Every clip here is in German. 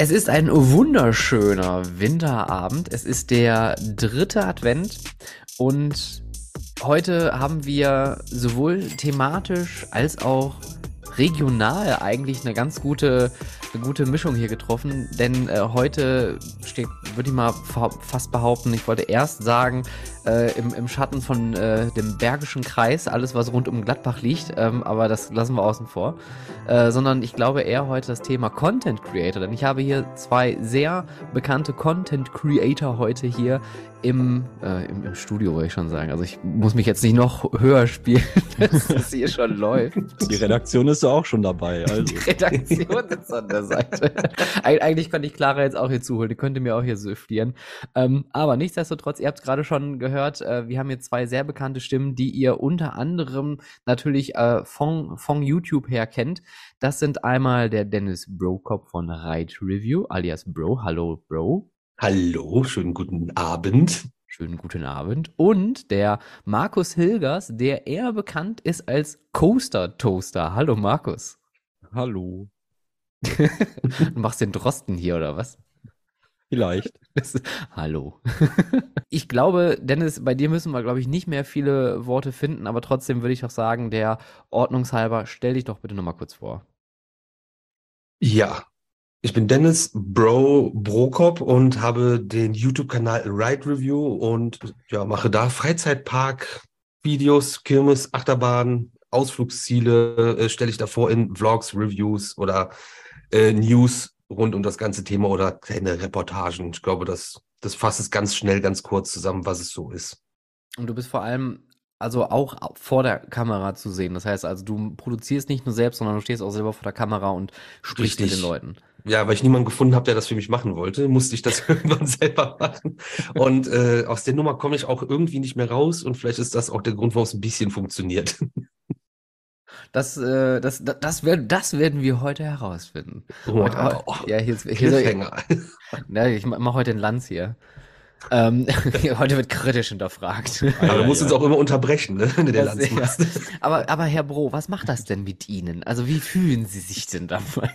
Es ist ein wunderschöner Winterabend. Es ist der dritte Advent und heute haben wir sowohl thematisch als auch regional eigentlich eine ganz gute, eine gute Mischung hier getroffen. Denn äh, heute steht, würde ich mal fast behaupten, ich wollte erst sagen, äh, im, im Schatten von äh, dem Bergischen Kreis, alles was rund um Gladbach liegt, ähm, aber das lassen wir außen vor. Äh, sondern ich glaube eher heute das Thema Content Creator, denn ich habe hier zwei sehr bekannte Content Creator heute hier im, äh, im, im, Studio, wollte ich schon sagen. Also ich muss mich jetzt nicht noch höher spielen, dass es hier schon läuft. Die Redaktion ist ja auch schon dabei. Also. Die Redaktion sitzt an der Seite. Eig eigentlich könnte ich Clara jetzt auch hier zuholen, die könnte mir auch hier süftieren. Ähm, aber nichtsdestotrotz, ihr habt es gerade schon gehört, äh, wir haben hier zwei sehr bekannte Stimmen, die ihr unter anderem natürlich äh, von, von YouTube her kennt. Das sind einmal der Dennis Brokop von Ride Review, alias Bro. Hallo Bro. Hallo, schönen guten Abend. Schönen guten Abend. Und der Markus Hilgers, der eher bekannt ist als Coaster Toaster. Hallo Markus. Hallo. du machst den Drosten hier, oder was? Vielleicht. hallo. ich glaube, Dennis, bei dir müssen wir, glaube ich, nicht mehr viele Worte finden, aber trotzdem würde ich doch sagen, der Ordnungshalber, stell dich doch bitte nochmal kurz vor. Ja, ich bin Dennis Bro Brokop und habe den YouTube-Kanal Ride Review und ja, mache da Freizeitpark, Videos, Kirmes, Achterbahn, Ausflugsziele, äh, stelle ich davor in Vlogs, Reviews oder äh, News rund um das ganze Thema oder kleine Reportagen. Ich glaube, das, das fasst es ganz schnell, ganz kurz zusammen, was es so ist. Und du bist vor allem also auch vor der Kamera zu sehen. Das heißt also, du produzierst nicht nur selbst, sondern du stehst auch selber vor der Kamera und sprichst Richtig. mit den Leuten. Ja, weil ich niemanden gefunden habe, der das für mich machen wollte, musste ich das irgendwann selber machen. Und äh, aus der Nummer komme ich auch irgendwie nicht mehr raus und vielleicht ist das auch der Grund, warum es ein bisschen funktioniert. Das, äh, das, das, das, werden, das werden wir heute herausfinden. Wow. Heute, ja, hier, hier, hier, ja, ich mache heute den Lanz hier. Ähm, heute wird kritisch hinterfragt. Aber du musst ja. uns auch immer unterbrechen, ne? wenn du den Lanz machst. Aber, aber Herr Bro, was macht das denn mit Ihnen? Also wie fühlen Sie sich denn dabei?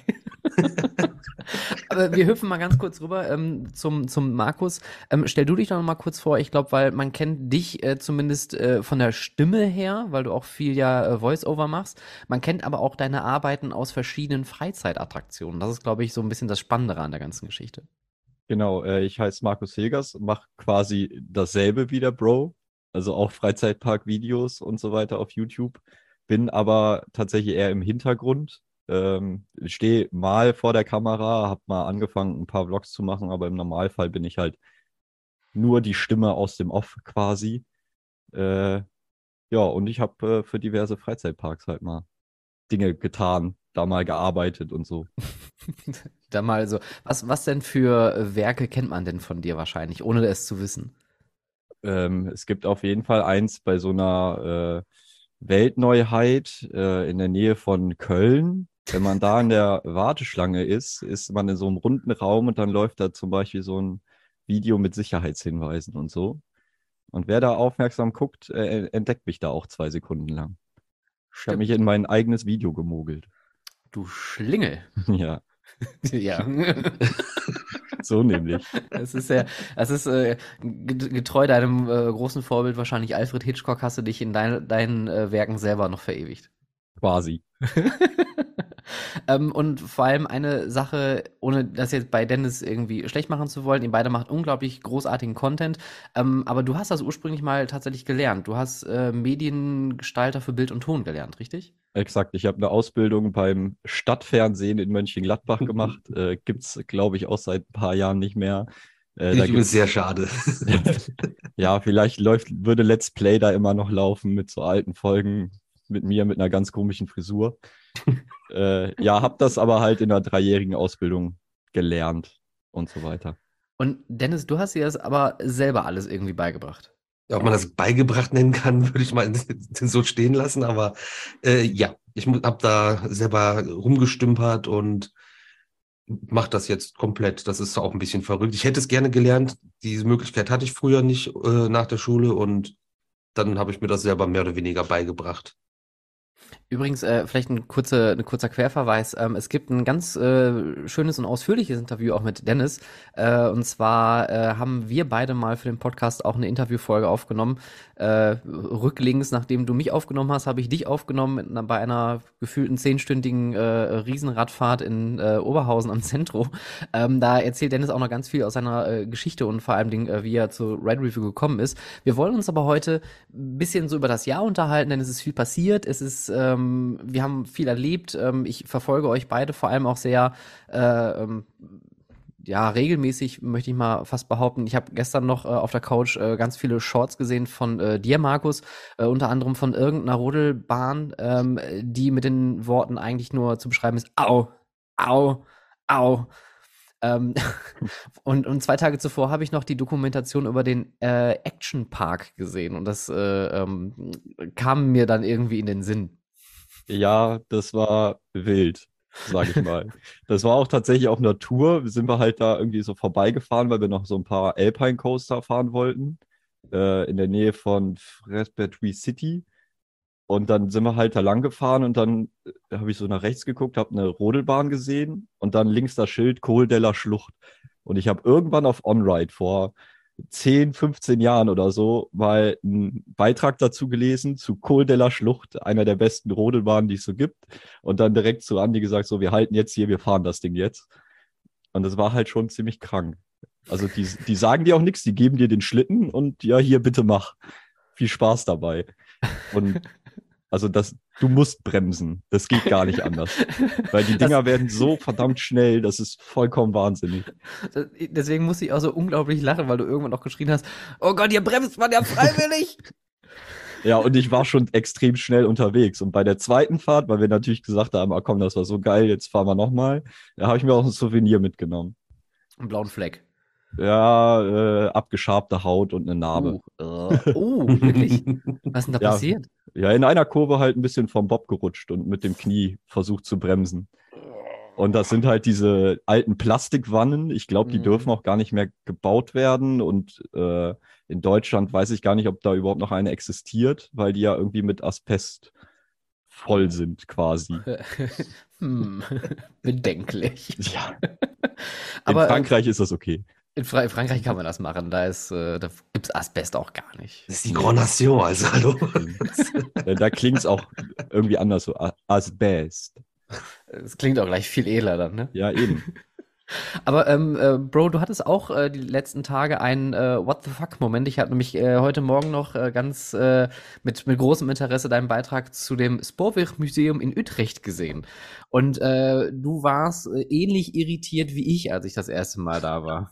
Aber wir hüpfen mal ganz kurz rüber ähm, zum, zum Markus. Ähm, stell du dich doch noch mal kurz vor. Ich glaube, weil man kennt dich äh, zumindest äh, von der Stimme her, weil du auch viel ja äh, Voice-Over machst. Man kennt aber auch deine Arbeiten aus verschiedenen Freizeitattraktionen. Das ist, glaube ich, so ein bisschen das Spannende an der ganzen Geschichte. Genau, äh, ich heiße Markus Hilgers, mache quasi dasselbe wie der Bro, also auch Freizeitpark-Videos und so weiter auf YouTube, bin aber tatsächlich eher im Hintergrund, ähm, stehe mal vor der Kamera, habe mal angefangen, ein paar Vlogs zu machen, aber im Normalfall bin ich halt nur die Stimme aus dem Off quasi. Äh, ja, und ich habe äh, für diverse Freizeitparks halt mal Dinge getan, da mal gearbeitet und so. da mal so. Was, was denn für Werke kennt man denn von dir wahrscheinlich, ohne es zu wissen? Ähm, es gibt auf jeden Fall eins bei so einer äh, Weltneuheit äh, in der Nähe von Köln. Wenn man da in der Warteschlange ist, ist man in so einem runden Raum und dann läuft da zum Beispiel so ein Video mit Sicherheitshinweisen und so. Und wer da aufmerksam guckt, äh, entdeckt mich da auch zwei Sekunden lang. Ich habe mich in mein eigenes Video gemogelt. Du Schlingel. Ja. ja. so nämlich. Das ist ja, das ist äh, getreu deinem äh, großen Vorbild wahrscheinlich Alfred Hitchcock hast du dich in dein, deinen äh, Werken selber noch verewigt. Quasi. Ähm, und vor allem eine Sache, ohne das jetzt bei Dennis irgendwie schlecht machen zu wollen, ihr beide macht unglaublich großartigen Content, ähm, aber du hast das ursprünglich mal tatsächlich gelernt. Du hast äh, Mediengestalter für Bild und Ton gelernt, richtig? Exakt. Ich habe eine Ausbildung beim Stadtfernsehen in Mönchengladbach gemacht. äh, Gibt es, glaube ich, auch seit ein paar Jahren nicht mehr. Äh, ich finde sehr schade. ja, vielleicht läuft, würde Let's Play da immer noch laufen mit so alten Folgen mit mir mit einer ganz komischen Frisur. äh, ja, habe das aber halt in einer dreijährigen Ausbildung gelernt und so weiter. Und Dennis, du hast dir das aber selber alles irgendwie beigebracht. Ja, ob man das beigebracht nennen kann, würde ich mal so stehen lassen. Aber äh, ja, ich habe da selber rumgestümpert und mache das jetzt komplett. Das ist auch ein bisschen verrückt. Ich hätte es gerne gelernt. Diese Möglichkeit hatte ich früher nicht äh, nach der Schule und dann habe ich mir das selber mehr oder weniger beigebracht. Übrigens, äh, vielleicht ein, kurze, ein kurzer Querverweis. Ähm, es gibt ein ganz äh, schönes und ausführliches Interview auch mit Dennis. Äh, und zwar äh, haben wir beide mal für den Podcast auch eine Interviewfolge aufgenommen. Äh, rücklinks, nachdem du mich aufgenommen hast, habe ich dich aufgenommen mit, bei einer gefühlten zehnstündigen äh, Riesenradfahrt in äh, Oberhausen am Zentrum. Ähm, da erzählt Dennis auch noch ganz viel aus seiner äh, Geschichte und vor allem, äh, wie er zu Red Review gekommen ist. Wir wollen uns aber heute ein bisschen so über das Jahr unterhalten, denn es ist viel passiert. Es ist ähm, wir haben viel erlebt. Ähm, ich verfolge euch beide vor allem auch sehr, äh, ähm, ja, regelmäßig, möchte ich mal fast behaupten. Ich habe gestern noch äh, auf der Couch äh, ganz viele Shorts gesehen von äh, dir, Markus, äh, unter anderem von irgendeiner Rodelbahn, ähm, die mit den Worten eigentlich nur zu beschreiben ist, au, au, au. Ähm, und, und zwei Tage zuvor habe ich noch die Dokumentation über den äh, Action Park gesehen und das äh, ähm, kam mir dann irgendwie in den Sinn. Ja, das war wild, sage ich mal. das war auch tatsächlich auf einer Tour. Sind wir halt da irgendwie so vorbeigefahren, weil wir noch so ein paar Alpine Coaster fahren wollten. Äh, in der Nähe von Fresbertry City. Und dann sind wir halt da lang gefahren und dann äh, habe ich so nach rechts geguckt, habe eine Rodelbahn gesehen und dann links das Schild Kohldeller Schlucht. Und ich habe irgendwann auf OnRide vor 10, 15 Jahren oder so mal einen Beitrag dazu gelesen zu Kohldeller Schlucht, einer der besten Rodelbahnen, die es so gibt. Und dann direkt zu Andi gesagt, so, wir halten jetzt hier, wir fahren das Ding jetzt. Und das war halt schon ziemlich krank. Also die, die sagen dir auch nichts, die geben dir den Schlitten und ja, hier bitte mach. Viel Spaß dabei. Und also das, du musst bremsen. Das geht gar nicht anders. Weil die Dinger das, werden so verdammt schnell, das ist vollkommen wahnsinnig. Deswegen muss ich auch so unglaublich lachen, weil du irgendwann auch geschrien hast, oh Gott, ihr bremst man ja freiwillig. ja, und ich war schon extrem schnell unterwegs. Und bei der zweiten Fahrt, weil wir natürlich gesagt haben, ah, komm, das war so geil, jetzt fahren wir nochmal, da habe ich mir auch ein Souvenir mitgenommen. Einen blauen Fleck. Ja, äh, abgeschabte Haut und eine Narbe. Oh, uh, oh wirklich? Was ist denn da ja, passiert? Ja, in einer Kurve halt ein bisschen vom Bob gerutscht und mit dem Knie versucht zu bremsen. Und das sind halt diese alten Plastikwannen. Ich glaube, die mhm. dürfen auch gar nicht mehr gebaut werden. Und äh, in Deutschland weiß ich gar nicht, ob da überhaupt noch eine existiert, weil die ja irgendwie mit Asbest voll sind quasi. hm, bedenklich. Ja. Aber, in Frankreich ist das okay. In, Fra Frankreich kann man das machen. Da, da gibt es Asbest auch gar nicht. Das ist die Grand Nation, also hallo. da klingt es auch irgendwie anders so. Asbest. Es klingt auch gleich viel edler dann, ne? Ja, eben. Aber ähm, äh, Bro, du hattest auch äh, die letzten Tage einen äh, What the fuck-Moment. Ich habe nämlich äh, heute Morgen noch äh, ganz äh, mit, mit großem Interesse deinen Beitrag zu dem Spoorweg-Museum in Utrecht gesehen. Und du warst ähnlich irritiert wie ich, als ich das erste Mal da war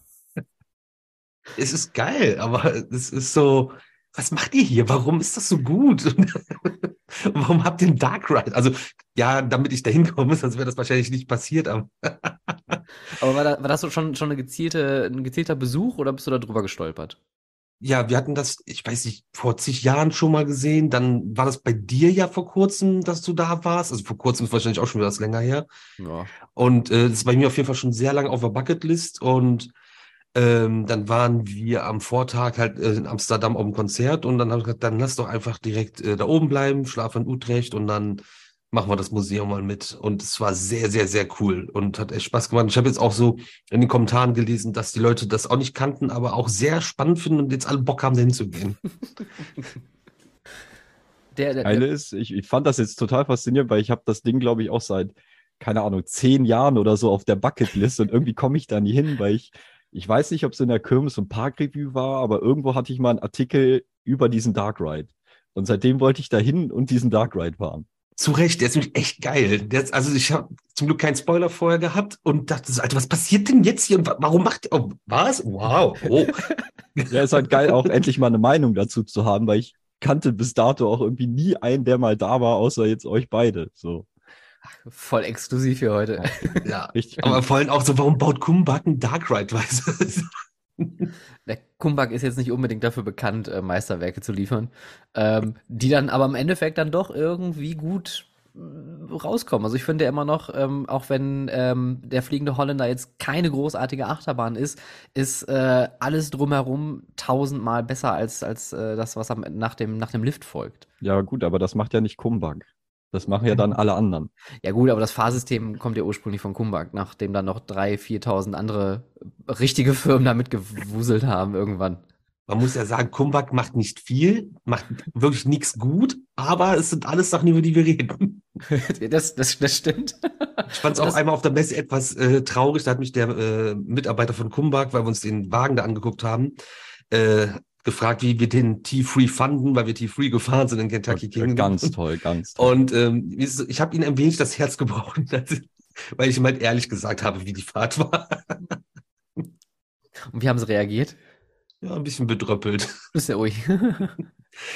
es ist geil, aber es ist so, was macht ihr hier? Warum ist das so gut? Warum habt ihr einen Dark Ride? Also, ja, damit ich da hinkomme, sonst wäre das wahrscheinlich nicht passiert. Aber, aber war, da, war das schon, schon eine gezielte, ein gezielter Besuch oder bist du da drüber gestolpert? Ja, wir hatten das, ich weiß nicht, vor zig Jahren schon mal gesehen. Dann war das bei dir ja vor kurzem, dass du da warst. Also vor kurzem ist wahrscheinlich auch schon wieder was länger her. Ja. Und äh, das ist bei mir auf jeden Fall schon sehr lange auf der Bucketlist. Und ähm, dann waren wir am Vortag halt äh, in Amsterdam auf dem Konzert und dann habe ich gesagt, dann lass doch einfach direkt äh, da oben bleiben, schlaf in Utrecht und dann machen wir das Museum mal mit. Und es war sehr, sehr, sehr cool und hat echt Spaß gemacht. Ich habe jetzt auch so in den Kommentaren gelesen, dass die Leute das auch nicht kannten, aber auch sehr spannend finden und jetzt alle Bock haben, da hinzugehen. Der, der, Eine ist, ich, ich fand das jetzt total faszinierend, weil ich habe das Ding, glaube ich, auch seit, keine Ahnung, zehn Jahren oder so auf der Bucketlist und irgendwie komme ich da nie hin, weil ich ich weiß nicht, ob es in der Kirmes und Parkreview war, aber irgendwo hatte ich mal einen Artikel über diesen Dark Ride. Und seitdem wollte ich da hin und diesen Dark Ride fahren. Zu Recht, der ist nämlich echt geil. Der ist, also ich habe zum Glück keinen Spoiler vorher gehabt und dachte so, Alter, was passiert denn jetzt hier und warum macht ihr, oh, was? Wow, oh. ja, ist halt geil, auch endlich mal eine Meinung dazu zu haben, weil ich kannte bis dato auch irgendwie nie einen, der mal da war, außer jetzt euch beide. So. Voll exklusiv für heute. Ja, richtig. Aber vor allem auch so, warum baut Kumbak ein Dark Ride? Weißt Der Kumbak ist jetzt nicht unbedingt dafür bekannt, äh, Meisterwerke zu liefern, ähm, die dann aber im Endeffekt dann doch irgendwie gut äh, rauskommen. Also ich finde immer noch, ähm, auch wenn ähm, der fliegende Holländer jetzt keine großartige Achterbahn ist, ist äh, alles drumherum tausendmal besser als, als äh, das, was am, nach, dem, nach dem Lift folgt. Ja, gut, aber das macht ja nicht Kumbak. Das machen ja dann alle anderen. Ja gut, aber das Fahrsystem kommt ja ursprünglich von Kumbak, nachdem dann noch 3.000, 4.000 andere richtige Firmen damit gewuselt haben irgendwann. Man muss ja sagen, Kumbak macht nicht viel, macht wirklich nichts gut, aber es sind alles Sachen, über die wir reden. das, das, das stimmt. Ich fand es auch einmal auf der Messe etwas äh, traurig. Da hat mich der äh, Mitarbeiter von Kumbak, weil wir uns den Wagen da angeguckt haben, äh, gefragt, wie wir den T-Free fanden, weil wir T-Free gefahren sind in Kentucky Kingdom. Ganz toll, ganz toll. Und ähm, es- ich habe ihn ein wenig das Herz gebrochen, weil ich ihm halt ehrlich gesagt habe, wie die Fahrt war. Und wie haben sie reagiert? Ja, ein bisschen bedröppelt. Ist ja ui.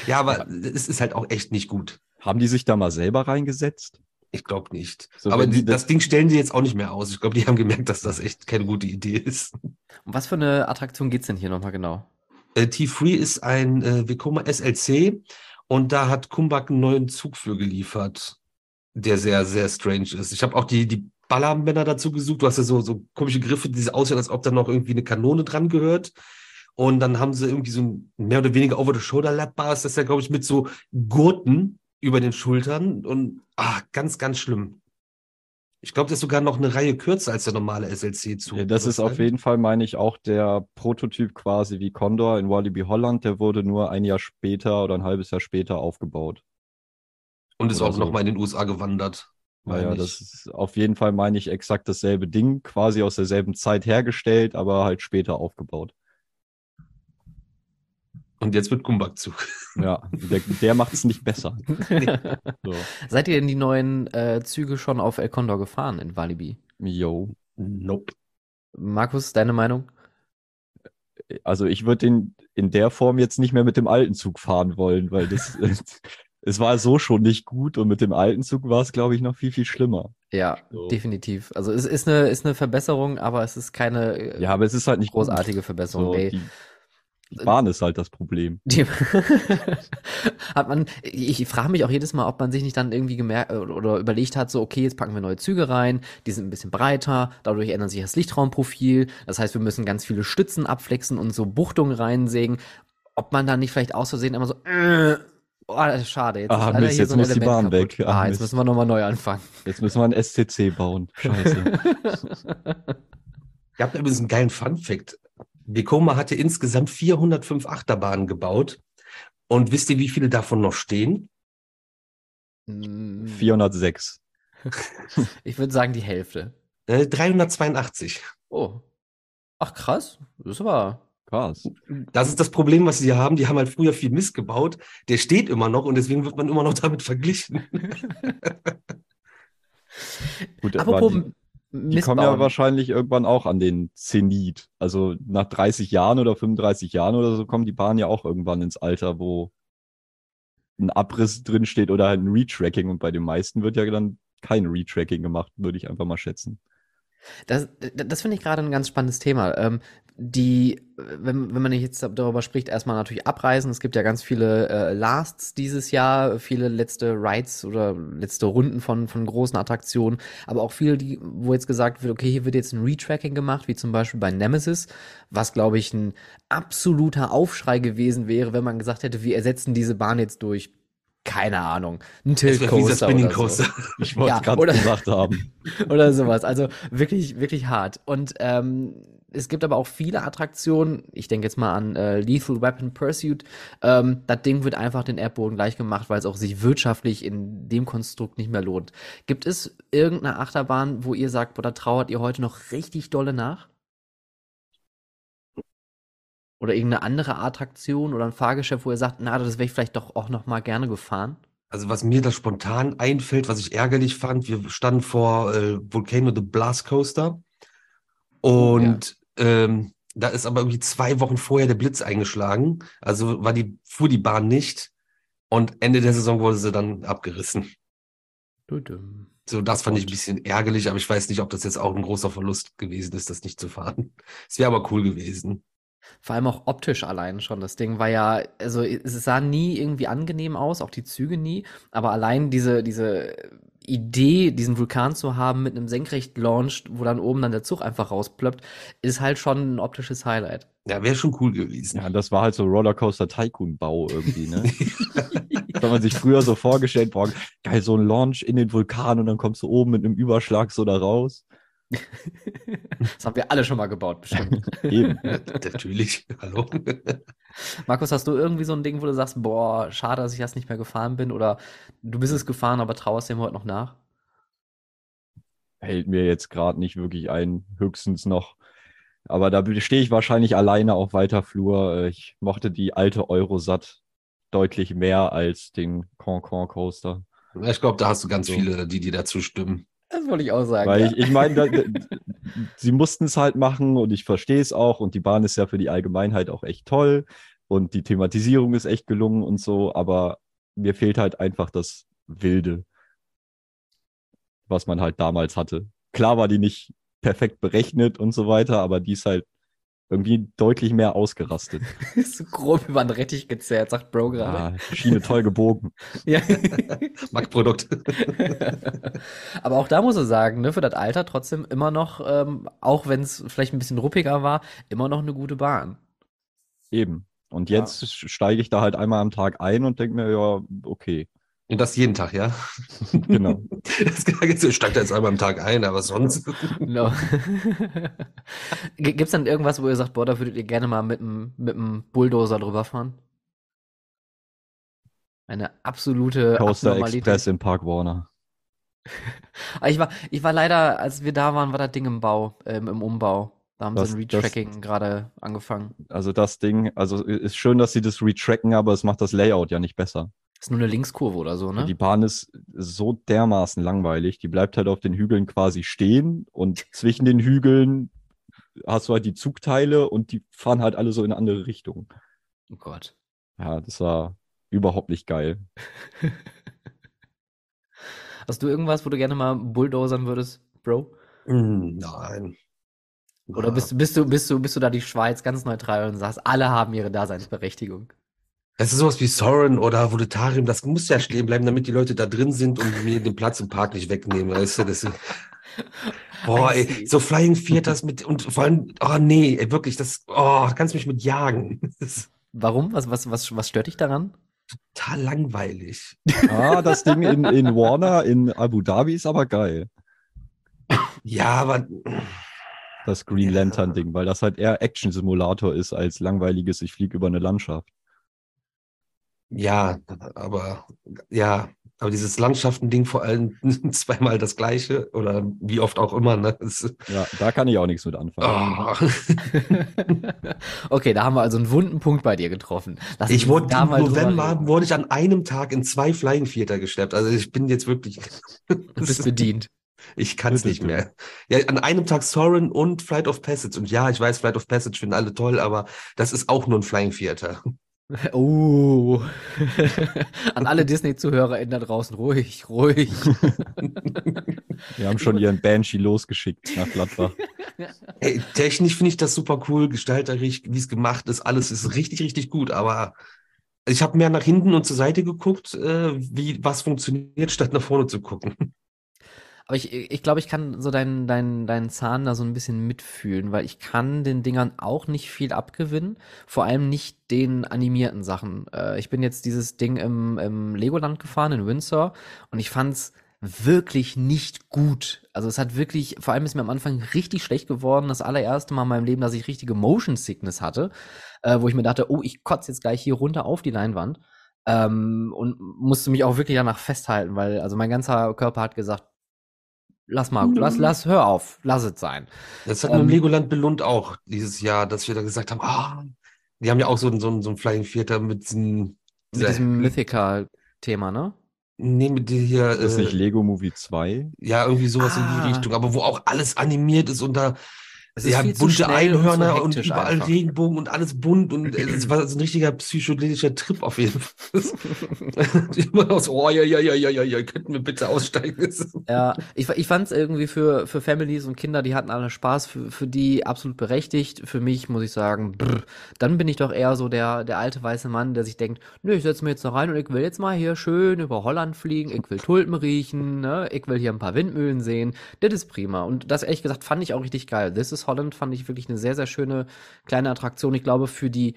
Ja, aber es ist halt auch echt nicht gut. Haben die sich da mal selber reingesetzt? Ich glaube nicht. So, aber die das- das Ding stellen sie jetzt auch nicht mehr aus. Ich glaube, die haben gemerkt, dass das echt keine gute Idee ist. Um was für eine Attraktion geht's denn hier nochmal genau? Äh, T-Free ist ein äh, Vekoma SLC und da hat Kumbak einen neuen Zug für geliefert, der sehr, sehr strange ist. Ich habe auch die, die Ballermänner dazu gesucht. Du hast ja so, so komische Griffe, die aussehen, als ob da noch irgendwie eine Kanone dran gehört. Und dann haben sie irgendwie so ein mehr oder weniger Over-the-Shoulder-Lap-Bar, ist das ja, glaube ich, mit so Gurten über den Schultern und ah, ganz, ganz schlimm. Ich glaube, das ist sogar noch eine Reihe kürzer als der normale SLC-Zug. Ja, das ist auf jeden Fall, meine ich, auch der Prototyp quasi wie Condor in Walibi Holland. Der wurde nur ein Jahr später oder ein halbes Jahr später aufgebaut. Und ist oder auch so. noch mal in den USA gewandert. Naja, das ist auf jeden Fall, meine ich, exakt dasselbe Ding, quasi aus derselben Zeit hergestellt, aber halt später aufgebaut. Und jetzt wird Kumbak-Zug. Ja, der, der macht es nicht besser. So. Seid ihr denn die neuen äh, Züge schon auf El Condor gefahren in Walibi? Yo. Nope. Markus, deine Meinung? Also ich würde den in der Form jetzt nicht mehr mit dem alten Zug fahren wollen, weil das es war so schon nicht gut und mit dem alten Zug war es, glaube ich, noch viel, viel schlimmer. Ja, So. definitiv. Also es ist eine, ist eine Verbesserung, aber es ist keine äh, Ja, aber es ist halt nicht gut. großartige Verbesserung. So, nee. die, die Bahn ist halt das Problem. Die hat man, ich, frage mich auch jedes Mal, ob man sich nicht dann irgendwie gemerkt oder überlegt hat, so, okay, jetzt packen wir neue Züge rein, die sind ein bisschen breiter, dadurch ändert sich das Lichtraumprofil, das heißt, wir müssen ganz viele Stützen abflexen und so Buchtungen reinsägen, ob man dann nicht vielleicht aus Versehen immer so, äh, oh, das ist schade, jetzt Ah, ist Mist, hier jetzt so muss die Element Bahn kaputt. weg. Ah, Ah, jetzt müssen wir nochmal neu anfangen. Jetzt müssen wir ein SCC bauen. Scheiße. Ihr habt übrigens einen geilen Fun-Fact. Vekoma hatte insgesamt 405 Achterbahnen gebaut. Und wisst ihr, wie viele davon noch stehen? Mm, 406. Ich würde sagen, die Hälfte. Äh, 382. Oh. Ach, krass. Das war. Krass. Das ist das Problem, was sie haben. Die haben halt früher viel Mist gebaut. Der steht immer noch und deswegen wird man immer noch damit verglichen. Gut, Apropos die, die kommen ja wahrscheinlich irgendwann auch an den Zenit. Also nach 30 Jahren oder 35 Jahren oder so kommen die Bahnen ja auch irgendwann ins Alter, wo ein Abriss drinsteht oder halt ein Retracking. Und bei den meisten wird ja dann kein Retracking gemacht, würde ich einfach mal schätzen. Das, das finde ich gerade ein ganz spannendes Thema. Ähm, die, wenn, wenn man jetzt darüber spricht, erstmal natürlich abreisen. Es gibt ja ganz viele äh, Lasts dieses Jahr, viele letzte Rides oder letzte Runden von, von großen Attraktionen, aber auch viele, die, wo jetzt gesagt wird, okay, hier wird jetzt ein Retracking gemacht, wie zum Beispiel bei Nemesis, was glaube ich ein absoluter Aufschrei gewesen wäre, wenn man gesagt hätte, wir ersetzen diese Bahn jetzt durch, keine Ahnung, ein Das wäre Tilt wie dieser Coaster oder so. Ich wollte Ja, gerade oder- gesagt haben. oder sowas. Also wirklich, wirklich hart. Und ähm, es gibt aber auch viele Attraktionen. Ich denke jetzt mal an äh, Lethal Weapon Pursuit. Ähm, das Ding wird einfach den Erdboden gleich gemacht, weil es auch sich wirtschaftlich in dem Konstrukt nicht mehr lohnt. Gibt es irgendeine Achterbahn, wo ihr sagt, boah, da trauert ihr heute noch richtig dolle nach? Oder irgendeine andere Attraktion oder ein Fahrgeschäft, wo ihr sagt, na, das wäre ich vielleicht doch auch noch mal gerne gefahren? Also was mir da spontan einfällt, was ich ärgerlich fand, wir standen vor äh, Volcano the Blast Coaster und ähm, da ist aber irgendwie zwei Wochen vorher der Blitz eingeschlagen. Also war die, fuhr die Bahn nicht und Ende der Saison wurde sie dann abgerissen. Tudum. So, das fand ich ein bisschen ärgerlich, aber ich weiß nicht, ob das jetzt auch ein großer Verlust gewesen ist, das nicht zu fahren. Es wäre aber cool gewesen. Vor allem auch optisch allein schon. Das Ding war ja, also es sah nie irgendwie angenehm aus, auch die Züge nie, aber allein diese, diese Idee, diesen Vulkan zu haben mit einem Senkrecht-Launch, wo dann oben dann der Zug einfach rausplöppt, ist halt schon ein optisches Highlight. Ja, wäre schon cool gewesen. Ja, das war halt so Rollercoaster Tycoon-Bau irgendwie, ne? hat man sich früher so vorgestellt, boah, geil, so ein Launch in den Vulkan und dann kommst du oben mit einem Überschlag so da raus. Das haben wir alle schon mal gebaut, bestimmt. Eben. Natürlich. Hallo. Markus, hast du irgendwie so ein Ding, wo du sagst, boah, schade, dass ich das nicht mehr gefahren bin oder du bist es gefahren, aber trauerst dem heute noch nach? Hält mir jetzt gerade nicht wirklich ein, höchstens noch. Aber da stehe ich wahrscheinlich alleine auf weiter Flur. Äh, Ich mochte die alte Eurosat deutlich mehr als den Concon Coaster. Ich glaube, da hast du ganz So. viele, die dir dazu stimmen. Das wollte ich auch sagen. Weil ja. ich, ich meine, sie mussten es halt machen und ich verstehe es auch. Und die Bahn ist ja für die Allgemeinheit auch echt toll. Und die Thematisierung ist echt gelungen und so. Aber mir fehlt halt einfach das Wilde, was man halt damals hatte. Klar war die nicht perfekt berechnet und so weiter, aber die ist halt irgendwie deutlich mehr ausgerastet. so grob über den Rettich gezerrt, sagt Bro gerade. Ja, Schiene toll gebogen. Ja. Mac-Produkt. Aber auch da muss ich sagen, ne, für das Alter trotzdem immer noch, ähm, auch wenn es vielleicht ein bisschen ruppiger war, immer noch eine gute Bahn. Eben. Und jetzt steige ich da halt einmal am Tag ein und denke mir, ja, okay, Und das jeden Tag, ja? genau. Das steigt jetzt einmal am Tag ein, aber sonst. No. G- Gibt's dann irgendwas, wo ihr sagt, boah, da würdet ihr gerne mal mit dem mit dem Bulldozer drüber fahren? Eine absolute Coaster Abnormalität. Express im Park Warner. Aber Ich war, ich war leider, als wir da waren, war das Ding im Bau, ähm, im Umbau. Da haben Das- sie ein das- Retracking gerade angefangen. Also das Ding, also ist schön, dass sie das retracken, aber es macht das Layout ja nicht besser. Ist nur eine Linkskurve oder so, ne? Die Bahn ist so dermaßen langweilig, die bleibt halt auf den Hügeln quasi stehen und zwischen den Hügeln hast du halt die Zugteile und die fahren halt alle so in andere Richtungen. Oh Gott. Ja, das war überhaupt nicht geil. Hast du irgendwas, wo du gerne mal bulldozern würdest, Bro? Hm, Nein. Oder bist, du- bist, du, bist, du, bist du da die Schweiz ganz neutral und sagst, alle haben ihre Daseinsberechtigung? Das ist sowas wie Soren oder Volutarium, das muss ja stehen bleiben, damit die Leute da drin sind und mir den Platz im Park nicht wegnehmen. Weißt du, das Boah, ey, so Flying Theaters mit und vor allem, oh nee, ey, wirklich, das, oh, kannst mich mit jagen. Warum? Was, was, was, was stört dich daran? total langweilig. Ah, das Ding in, in Warner in Abu Dhabi ist aber geil. Ja, aber Das Green Ja. Lantern Ding, weil das halt eher Action-Simulator ist als langweiliges, ich fliege über eine Landschaft. Ja, aber ja, aber dieses Landschaften-Ding vor allem zweimal das gleiche oder wie oft auch immer, ne? Ja, da kann ich auch nichts mit anfangen. oh. okay, da haben wir also einen wunden Punkt bei dir getroffen. Lass Ich wurde da im mal November wurde ich an einem Tag in zwei Flying Theater geschleppt. Also ich bin jetzt wirklich, Du bist bedient. ich kann es nicht mehr. Ja, an einem Tag Soren und Flight of Passage. Und ja, ich weiß, Flight of Passage finden alle toll, aber das ist auch nur ein Flying Theater. Oh. An alle Disney-ZuhörerInnen da draußen, ruhig, ruhig. Wir haben schon ihren Banshee losgeschickt nach Gladbach. Ey, technisch finde ich das super cool, gestalterisch, wie es gemacht ist, alles ist richtig, richtig gut, aber ich habe mehr nach hinten und zur Seite geguckt, äh, wie was funktioniert, statt nach vorne zu gucken. Aber ich, ich glaube, ich kann so deinen, deinen, deinen Zahn da so ein bisschen mitfühlen, weil ich kann den Dingern auch nicht viel abgewinnen. Vor allem nicht den animierten Sachen. Äh, ich bin jetzt dieses Ding im, im Legoland gefahren in Windsor und ich fand's wirklich nicht gut. Also es hat wirklich, vor allem ist mir am Anfang richtig schlecht geworden. Das allererste Mal in meinem Leben, dass ich richtige Motion Sickness hatte, äh, wo ich mir dachte, oh, ich kotze jetzt gleich hier runter auf die Leinwand. Ähm, und musste mich auch wirklich danach festhalten, weil also mein ganzer Körper hat gesagt, lass mal, lass, lass, hör auf, lass es sein. Das hat Ähm, mir im Legoland Belund auch dieses Jahr, dass wir da gesagt haben, ah, die haben ja auch so, ein- so, so ein Flying Theater mit diesem, Mit diesem Mythical-Thema, ne? nee, mit der hier, Ist das nicht äh, Lego Movie 2? ja, irgendwie sowas in Ah. die Richtung, aber wo auch alles animiert ist und da Es ja, bunte schnell und Einhörner und, überall einfach. Regenbogen und alles bunt und es war so ein richtiger psychedelischer Trip auf jeden Fall. Immer aus, oh ja, ja, ja, ja, ja, ja, könnten wir bitte aussteigen. Ja, ich, ich fand es irgendwie für, für Families und Kinder, die hatten alle Spaß, für, für die absolut berechtigt. Für mich muss ich sagen, brr, dann bin ich doch eher so der, der alte weiße Mann, der sich denkt, nö, ich setze mir jetzt da rein und ich will jetzt mal hier schön über Holland fliegen, ich will Tulpen riechen, ne, ich will hier ein paar Windmühlen sehen. Das ist prima. Und das ehrlich gesagt fand ich auch richtig geil. This is Holland fand ich wirklich eine sehr, sehr schöne kleine Attraktion. Ich glaube, für die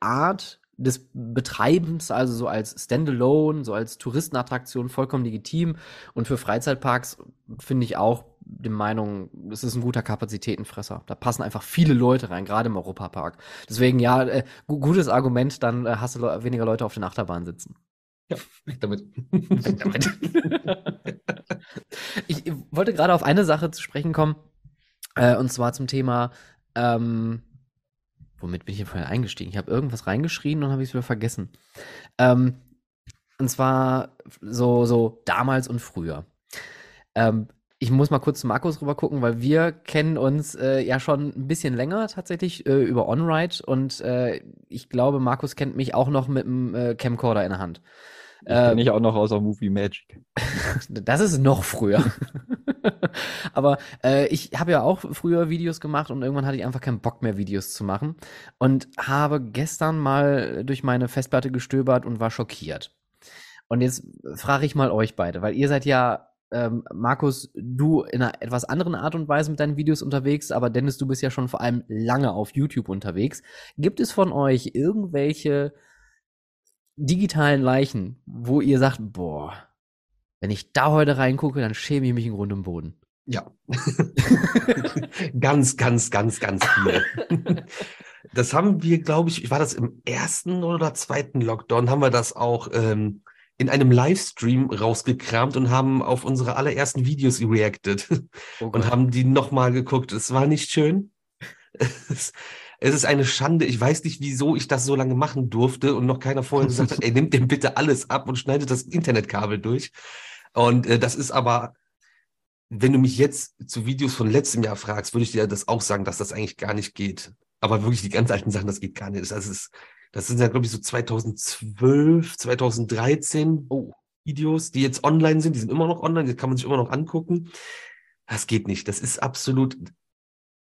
Art des Betreibens, also so als Standalone, so als Touristenattraktion vollkommen legitim. Und für Freizeitparks finde ich auch die Meinung, es ist ein guter Kapazitätenfresser. Da passen einfach viele Leute rein, gerade im Europapark. Deswegen ja, äh, gu gutes Argument, dann äh, hast du le weniger Leute auf den Achterbahnen sitzen. Ja, weg damit. Weg damit. ich wollte gerade auf eine Sache zu sprechen kommen, äh, und zwar zum Thema, ähm, womit bin ich hier vorher eingestiegen? Ich habe irgendwas reingeschrien und habe es wieder vergessen. Ähm, und zwar so, so damals und früher. Ähm, ich muss mal kurz zu Markus rüber gucken, weil wir kennen uns äh, ja schon ein bisschen länger tatsächlich äh, über OnRide und äh, ich glaube, Markus kennt mich auch noch mit dem äh, Camcorder in der Hand. Ich kenne ich auch noch aus der Movie Magic. Das ist noch früher. Aber äh, ich habe ja auch früher Videos gemacht und irgendwann hatte ich einfach keinen Bock mehr, Videos zu machen. Und habe gestern mal durch meine Festplatte gestöbert und war schockiert. Und jetzt frage ich mal euch beide, weil ihr seid ja, ähm, Markus, du in einer etwas anderen Art und Weise mit deinen Videos unterwegs, aber Dennis, du bist ja schon vor allem lange auf YouTube unterwegs. Gibt es von euch irgendwelche digitalen Leichen, wo ihr sagt, boah, wenn ich da heute reingucke, dann schäme ich mich in Grund und Boden. Ja. ganz, ganz, ganz, ganz viel. Das haben wir, glaube ich, war das im ersten oder zweiten Lockdown, haben wir das auch ähm, in einem Livestream rausgekramt und haben auf unsere allerersten Videos reacted Oh und haben die nochmal geguckt. Es war nicht schön. Es, ist eine Schande. Ich weiß nicht, wieso ich das so lange machen durfte und noch keiner vorher gesagt hat, ey, nimmt dem bitte alles ab und schneidet das Internetkabel durch. Und äh, das ist aber, wenn du mich jetzt zu Videos von letztem Jahr fragst, würde ich dir das auch sagen, dass das eigentlich gar nicht geht. Aber wirklich die ganz alten Sachen, das geht gar nicht. Das ist, das sind ja, glaube ich, so 2012, 2013 Oh. Videos, die jetzt online sind. Die sind immer noch online, die kann man sich immer noch angucken. Das geht nicht. Das ist absolut,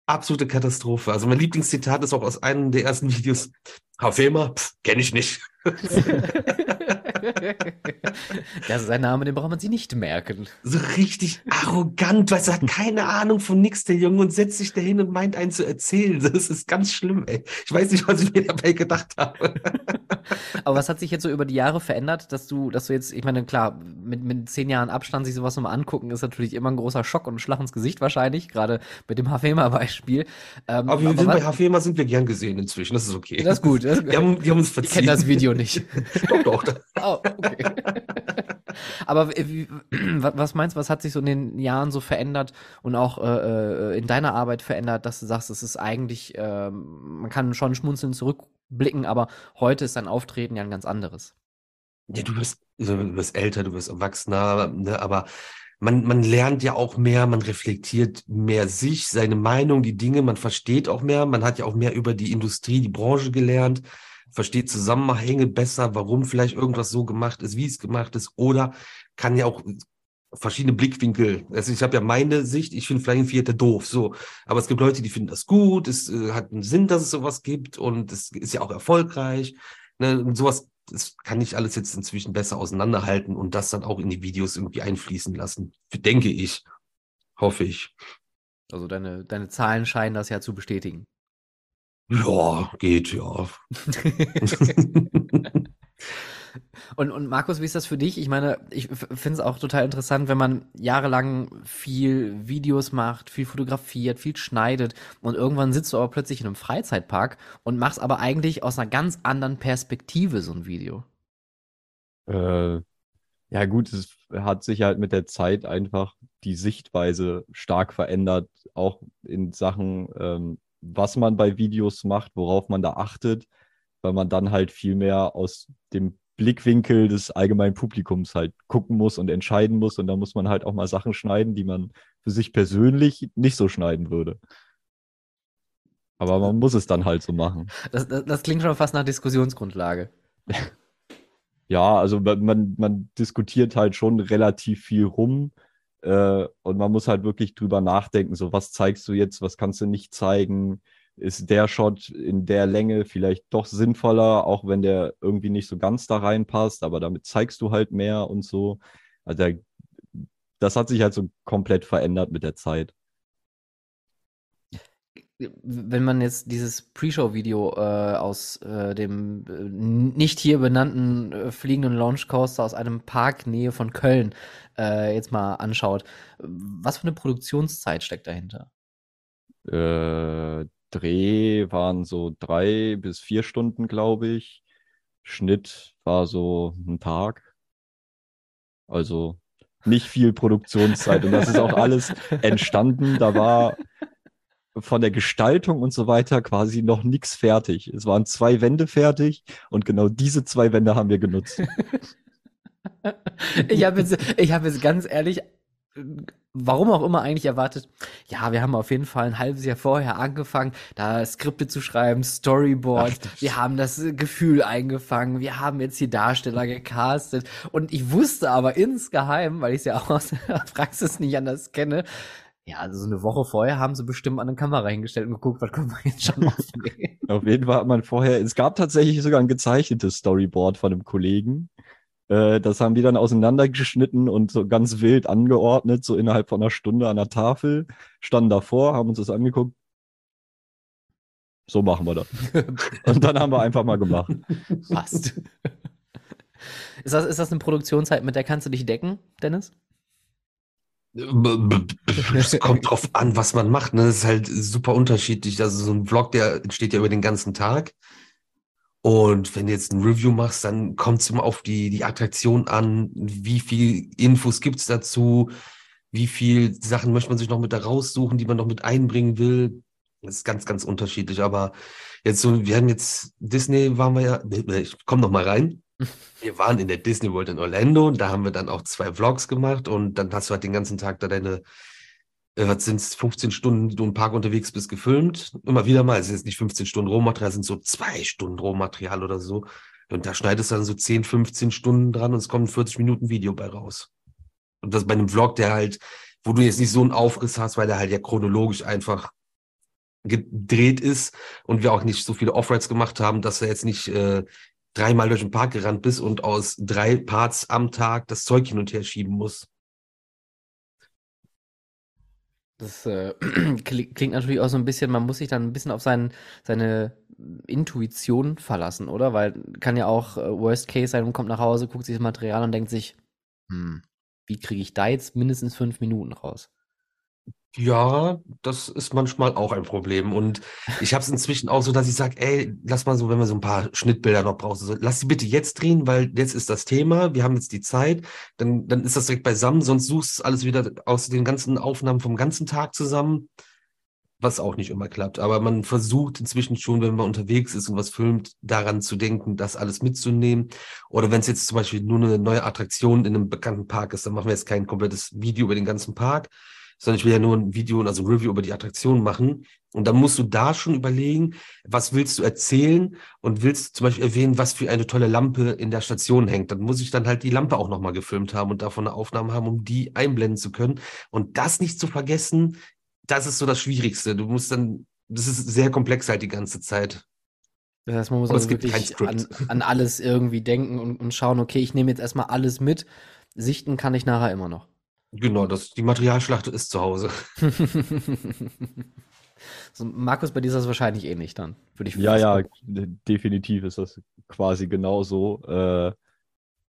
absolute Katastrophe. Also mein Lieblingszitat ist auch aus einem der ersten Videos. Filmer, kenne ich nicht. das ist ein Name, den braucht man sich nicht merken. So richtig arrogant, weißt du, hat keine Ahnung von nix, der Junge, und setzt sich dahin und meint einen zu erzählen. Das ist ganz schlimm, ey. Ich weiß nicht, was ich mir dabei gedacht habe. Aber was hat sich jetzt so über die Jahre verändert, dass du, dass du jetzt, ich meine, klar, mit, mit zehn Jahren Abstand sich sowas nochmal angucken, ist natürlich immer ein großer Schock und ein Schlag ins Gesicht wahrscheinlich, gerade mit dem Hafema-Beispiel. Ähm, Aber wir sind was- bei Hafema sind wir gern gesehen inzwischen. Das ist okay. das ist gut. Das, Die haben, die haben uns ich verziehen. kenne das Video nicht. doch, doch. Oh, okay. Aber wie, wie- wa- was meinst du, was hat sich so in den Jahren so verändert und auch äh, äh, in deiner Arbeit verändert, dass du sagst, es ist eigentlich, ähm, man kann schon schmunzeln zurückblicken, aber heute ist dein Auftreten ja ein ganz anderes. Ja, du wirst, du wirst älter, du wirst erwachsener, ne, aber man, man lernt ja auch mehr, man reflektiert mehr sich, seine Meinung, die Dinge, man versteht auch mehr, man hat ja auch mehr über die Industrie, die Branche gelernt, versteht Zusammenhänge besser, warum vielleicht irgendwas so gemacht ist, wie es gemacht ist, oder kann ja auch verschiedene Blickwinkel. Also ich habe ja meine Sicht, ich finde Flying Theater doof, so. Aber es gibt Leute, die finden das gut, es äh, hat einen Sinn, dass es sowas gibt und es ist ja auch erfolgreich. Ne, und sowas, das kann ich alles jetzt inzwischen besser auseinanderhalten und das dann auch in die Videos irgendwie einfließen lassen. Denke ich. Hoffe ich. Also deine, deine Zahlen scheinen das ja zu bestätigen. Ja, geht, ja. Und, und Markus, wie ist das für dich? Ich meine, ich finde es auch total interessant, wenn man jahrelang viel Videos macht, viel fotografiert, viel schneidet und irgendwann sitzt du aber plötzlich in einem Freizeitpark und machst aber eigentlich aus einer ganz anderen Perspektive so ein Video. Äh, ja, gut, es hat sich halt mit der Zeit einfach die Sichtweise stark verändert, auch in Sachen, ähm, was man bei Videos macht, worauf man da achtet, weil man dann halt viel mehr aus dem Blickwinkel des allgemeinen Publikums halt gucken muss und entscheiden muss. Und da muss man halt auch mal Sachen schneiden, die man für sich persönlich nicht so schneiden würde. Aber man muss es dann halt so machen. Das, das, das klingt schon fast nach Diskussionsgrundlage. Ja, also man, man, man diskutiert halt schon relativ viel rum äh, und man muss halt wirklich drüber nachdenken, so was zeigst du jetzt, was kannst du nicht zeigen, ist der Shot in der Länge vielleicht doch sinnvoller, auch wenn der irgendwie nicht so ganz da reinpasst, aber damit zeigst du halt mehr und so. Also das hat sich halt so komplett verändert mit der Zeit. Wenn man jetzt dieses Pre-Show-Video äh, aus äh, dem äh, nicht hier benannten äh, fliegenden Launch Coaster aus einem Park Nähe von Köln äh, jetzt mal anschaut, was für eine Produktionszeit steckt dahinter? Äh, Dreh waren so drei bis vier Stunden, glaube ich. Schnitt war so ein Tag. Also nicht viel Produktionszeit. Und das ist auch alles entstanden. Da war von der Gestaltung und so weiter quasi noch nichts fertig. Es waren zwei Wände fertig und genau diese zwei Wände haben wir genutzt. ich habe jetzt, ich hab jetzt ganz ehrlich warum auch immer eigentlich erwartet, ja, wir haben auf jeden Fall ein halbes Jahr vorher angefangen, da Skripte zu schreiben, Storyboards, Ach, wir haben das Gefühl eingefangen, wir haben jetzt die Darsteller gecastet und ich wusste aber insgeheim, weil ich es ja auch aus der Praxis nicht anders kenne, ja, also so eine Woche vorher haben sie bestimmt an eine Kamera hingestellt und geguckt, was können wir jetzt schon aufnehmen. Auf jeden Fall hat man vorher, es gab tatsächlich sogar ein gezeichnetes Storyboard von einem Kollegen, äh, das haben die dann auseinandergeschnitten und so ganz wild angeordnet, so innerhalb von einer Stunde an der Tafel, standen davor, haben uns das angeguckt. So machen wir das. und dann haben wir einfach mal gemacht. Passt. Ist das, ist das eine Produktionszeit, mit der kannst du dich decken, Dennis? Es kommt drauf an, was man macht. Ne? Das ist halt super unterschiedlich. Also so ein Vlog, der entsteht ja über den ganzen Tag. Und wenn du jetzt ein Review machst, dann kommt es immer auf die, die Attraktion an, wie viel Infos gibt es dazu, wie viel Sachen möchte man sich noch mit da raussuchen, die man noch mit einbringen will. Das ist ganz, ganz unterschiedlich. Aber jetzt so, wir haben jetzt Disney waren wir ja, ich komm noch mal rein. Wir waren in der Disney World in Orlando und da haben wir dann auch zwei Vlogs gemacht und dann hast du halt den ganzen Tag da deine äh, was sind es, 15 Stunden, die du im Park unterwegs bist, gefilmt. Immer wieder mal, es ist jetzt nicht 15 Stunden Rohmaterial, es sind so zwei Stunden Rohmaterial oder so. Und da schneidest du dann so 10, 15 Stunden dran und es kommt ein 40 Minuten Video bei raus. Und das bei einem Vlog, der halt, wo du jetzt nicht so einen Aufriss hast, weil der halt ja chronologisch einfach gedreht ist und wir auch nicht so viele Off-Rides gemacht haben, dass er jetzt nicht äh, dreimal durch den Park gerannt bist und aus drei Parts am Tag das Zeug hin und her schieben muss. Das äh, klingt natürlich auch so ein bisschen, man muss sich dann ein bisschen auf sein, seine Intuition verlassen, oder? Weil kann ja auch äh, Worst Case sein, man kommt nach Hause, guckt sich das Material und denkt sich, hm, wie kriege ich da jetzt mindestens fünf Minuten raus? Ja, das ist manchmal auch ein Problem. Und ich habe es inzwischen auch so, dass ich sage, ey, lass mal so, wenn wir so ein paar Schnittbilder noch brauchen, so, lass sie bitte jetzt drehen, weil jetzt ist das Thema, wir haben jetzt die Zeit, dann, dann ist das direkt beisammen, sonst suchst du alles wieder aus den ganzen Aufnahmen vom ganzen Tag zusammen, was auch nicht immer klappt. Aber man versucht inzwischen schon, wenn man unterwegs ist und was filmt, daran zu denken, das alles mitzunehmen. Oder wenn es jetzt zum Beispiel nur eine neue Attraktion in einem bekannten Park ist, dann machen wir jetzt kein komplettes Video über den ganzen Park, sondern ich will ja nur ein Video, also ein Review über die Attraktion machen. Und dann musst du da schon überlegen, was willst du erzählen und willst zum Beispiel erwähnen, was für eine tolle Lampe in der Station hängt. Dann muss ich dann halt die Lampe auch nochmal gefilmt haben und davon eine Aufnahme haben, um die einblenden zu können. Und das nicht zu vergessen, das ist so das Schwierigste. Du musst dann, das ist sehr komplex halt die ganze Zeit. Das heißt, man muss also wirklich an, an, alles irgendwie denken und, und schauen, okay, ich nehme jetzt erstmal alles mit. Sichten kann ich nachher immer noch. Genau, das, die Materialschlacht ist zu Hause. so, Markus, bei dir ist das wahrscheinlich ähnlich dann, würde ich Ja, ja, definitiv ist das quasi genauso. Äh,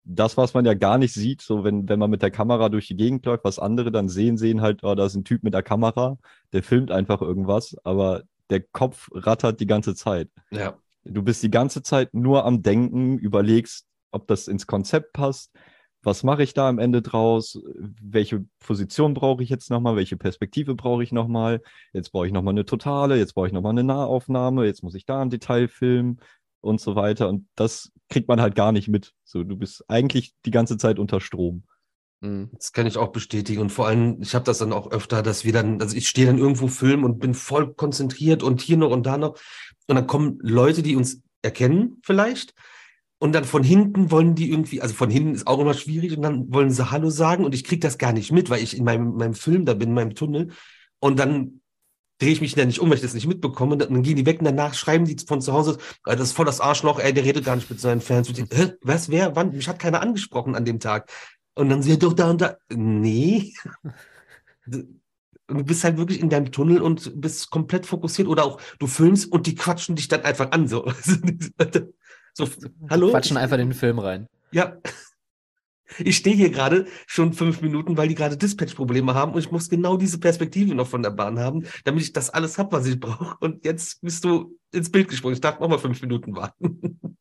das, was man ja gar nicht sieht, so wenn, wenn man mit der Kamera durch die Gegend läuft, was andere dann sehen, sehen halt, oh, da ist ein Typ mit der Kamera, der filmt einfach irgendwas, aber der Kopf rattert die ganze Zeit. Ja. Du bist die ganze Zeit nur am Denken, überlegst, ob das ins Konzept passt, was mache ich da am Ende draus? Welche Position brauche ich jetzt nochmal? Welche Perspektive brauche ich nochmal? Jetzt brauche ich nochmal eine totale, jetzt brauche ich nochmal eine Nahaufnahme, jetzt muss ich da ein Detail filmen und so weiter. Und das kriegt man halt gar nicht mit. So, du bist eigentlich die ganze Zeit unter Strom. Mhm. Das kann ich auch bestätigen. Und vor allem, ich habe das dann auch öfter, dass wir dann, also ich stehe dann irgendwo filmen und bin voll konzentriert und hier noch und da noch. Und dann kommen Leute, die uns erkennen vielleicht. Und dann von hinten wollen die irgendwie, also von hinten ist auch immer schwierig und dann wollen sie Hallo sagen und ich kriege das gar nicht mit, weil ich in meinem, meinem Film da bin, in meinem Tunnel. Und dann drehe ich mich dann nicht um, weil ich das nicht mitbekomme. Und dann gehen die weg und danach schreiben die von zu Hause, "Ah, das ist voll das Arschloch, ey, der redet gar nicht mit seinen Fans. Ich, Hä, was, wer, wann? Mich hat keiner angesprochen an dem Tag. Und dann sie doch da und da. Nee. Du bist halt wirklich in deinem Tunnel und bist komplett fokussiert oder auch du filmst und die quatschen dich dann einfach an. So, so hallo? Quatschen einfach in den Film rein. Ja. Ich stehe hier gerade schon fünf Minuten, weil die gerade Dispatch-Probleme haben und ich muss genau diese Perspektive noch von der Bahn haben, damit ich das alles habe, was ich brauche. Und jetzt bist du ins Bild gesprungen. Ich darf noch mal fünf Minuten warten.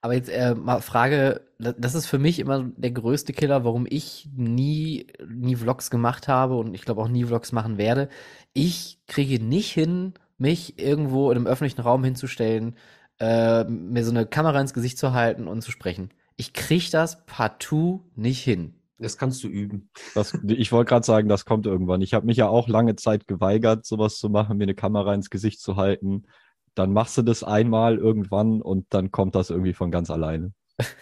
Aber jetzt äh, mal Frage, da- das ist für mich immer der größte Killer, warum ich nie, nie Vlogs gemacht habe und ich glaube auch nie Vlogs machen werde. Ich kriege nicht hin, mich irgendwo in einem öffentlichen Raum hinzustellen, äh, mir so eine Kamera ins Gesicht zu halten und zu sprechen. Ich kriege das partout nicht hin. Das kannst du üben. Das, ich wollte gerade sagen, das kommt irgendwann. Ich habe mich ja auch lange Zeit geweigert, sowas zu machen, mir eine Kamera ins Gesicht zu halten. Dann machst du das einmal irgendwann und dann kommt das irgendwie von ganz alleine.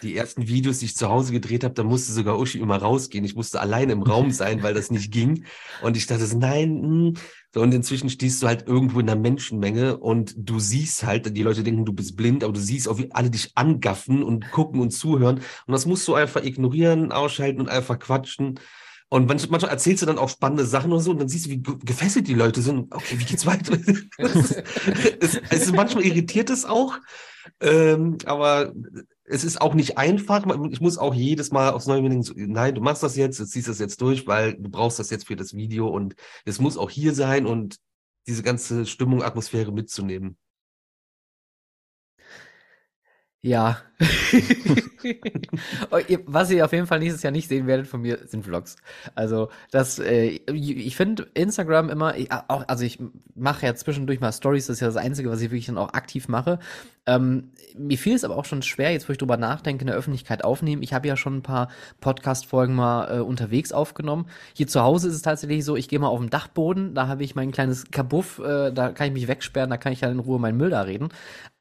Die ersten Videos, die ich zu Hause gedreht habe, da musste sogar Uschi immer rausgehen. Ich musste alleine im Raum sein, weil das nicht ging. Und ich dachte, nein. hm. So, und inzwischen stehst du halt irgendwo in einer Menschenmenge und du siehst halt, die Leute denken, du bist blind, aber du siehst auch, wie alle dich angaffen und gucken und zuhören. Und das musst du einfach ignorieren, ausschalten und einfach quatschen. Und manch- manchmal erzählst du dann auch spannende Sachen und so, und dann siehst du, wie ge- gefesselt die Leute sind. Okay, wie geht's weiter? Es, es ist manchmal irritiert es auch, ähm, aber es ist auch nicht einfach. Ich muss auch jedes Mal aufs Neue denken, nein, du machst das jetzt, du ziehst das jetzt durch, weil du brauchst das jetzt für das Video und es muss auch hier sein und diese ganze Stimmung, Atmosphäre mitzunehmen. Ja. Oh, Was ihr auf jeden Fall nächstes Jahr nicht sehen werdet von mir, sind Vlogs. Also das, äh, ich finde Instagram immer, ich- auch, also ich mache ja zwischendurch mal Stories, das ist ja das Einzige, was ich wirklich dann auch aktiv mache. Ähm, mir fiel es aber auch schon schwer, jetzt wo ich drüber nachdenke, in der Öffentlichkeit aufnehmen. Ich habe ja schon ein paar Podcast-Folgen mal äh, unterwegs aufgenommen. Hier zu Hause ist es tatsächlich so, ich gehe mal auf den Dachboden, da habe ich mein kleines Kabuff, äh, da kann ich mich wegsperren, da kann ich dann in Ruhe meinen Müll da reden.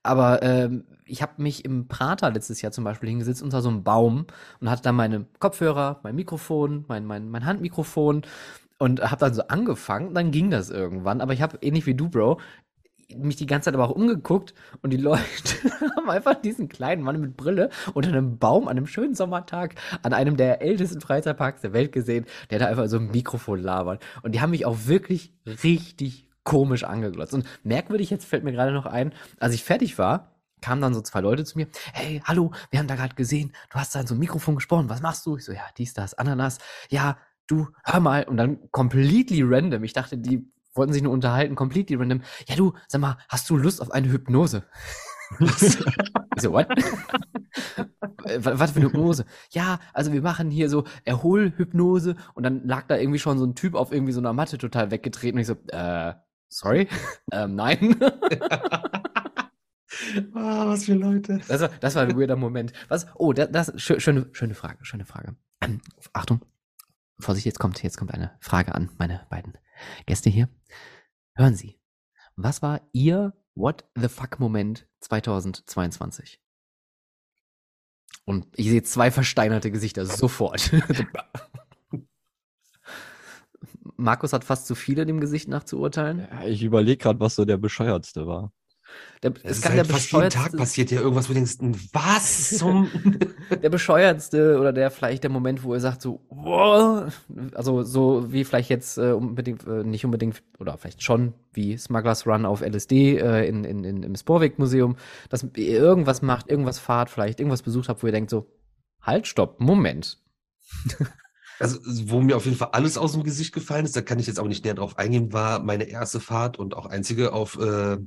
Aber ähm, ich habe mich im Prater letztes Jahr zum Beispiel hingesetzt unter so einem Baum und hatte dann meine Kopfhörer, mein Mikrofon, mein, mein, mein Handmikrofon und habe dann so angefangen. Dann ging das irgendwann. Aber ich habe ähnlich wie du, Bro, mich die ganze Zeit aber auch umgeguckt und die Leute haben einfach diesen kleinen Mann mit Brille unter einem Baum an einem schönen Sommertag an einem der ältesten Freizeitparks der Welt gesehen, der da einfach so ein Mikrofon labert. Und die haben mich auch wirklich richtig komisch angeglotzt. Und merkwürdig, jetzt fällt mir gerade noch ein, als ich fertig war, kamen dann so zwei Leute zu mir, hey, hallo, wir haben da gerade gesehen, du hast da in so ein Mikrofon gesprochen, was machst du? Ich so, ja, dies, das, Ananas, ja, du, hör mal, und dann completely random, ich dachte, die wollten sich nur unterhalten, completely random, ja, du, sag mal, hast du Lust auf eine Hypnose? so, what? Äh, wa- Was für eine Hypnose? Ja, also wir machen hier so Erholhypnose und dann lag da irgendwie schon so ein Typ auf irgendwie so einer Matte total weggetreten und ich so, äh, sorry? ähm, nein. Ah, was für Leute. Das war, das war ein weirder Moment. Was? Oh, das, das schö- schöne, schöne Frage, schöne Frage. Ähm, Achtung, Vorsicht, jetzt kommt, jetzt kommt eine Frage an meine beiden Gäste hier. Hören Sie, was war Ihr What the fuck Moment 2022? Und ich sehe zwei versteinerte Gesichter sofort. Markus hat fast zu viele dem Gesicht nach zu urteilen. Ja, Ich überlege gerade, was so der bescheuertste war. Der, Es kann halt der fast jeden Tag passiert ja irgendwas, wo du denkst, was zum... der bescheuertste oder der vielleicht der Moment, wo er sagt so, wow, also so wie vielleicht jetzt äh, unbedingt, äh, nicht unbedingt, oder vielleicht schon wie Smugglers Run auf LSD äh, in, in, in, im Sporweg Museum, dass ihr irgendwas macht, irgendwas fahrt, vielleicht irgendwas besucht habt, wo ihr denkt so, halt, stopp, Moment. Also, wo mir auf jeden Fall alles aus dem Gesicht gefallen ist, da kann ich jetzt aber nicht näher drauf eingehen, war meine erste Fahrt und auch einzige auf äh,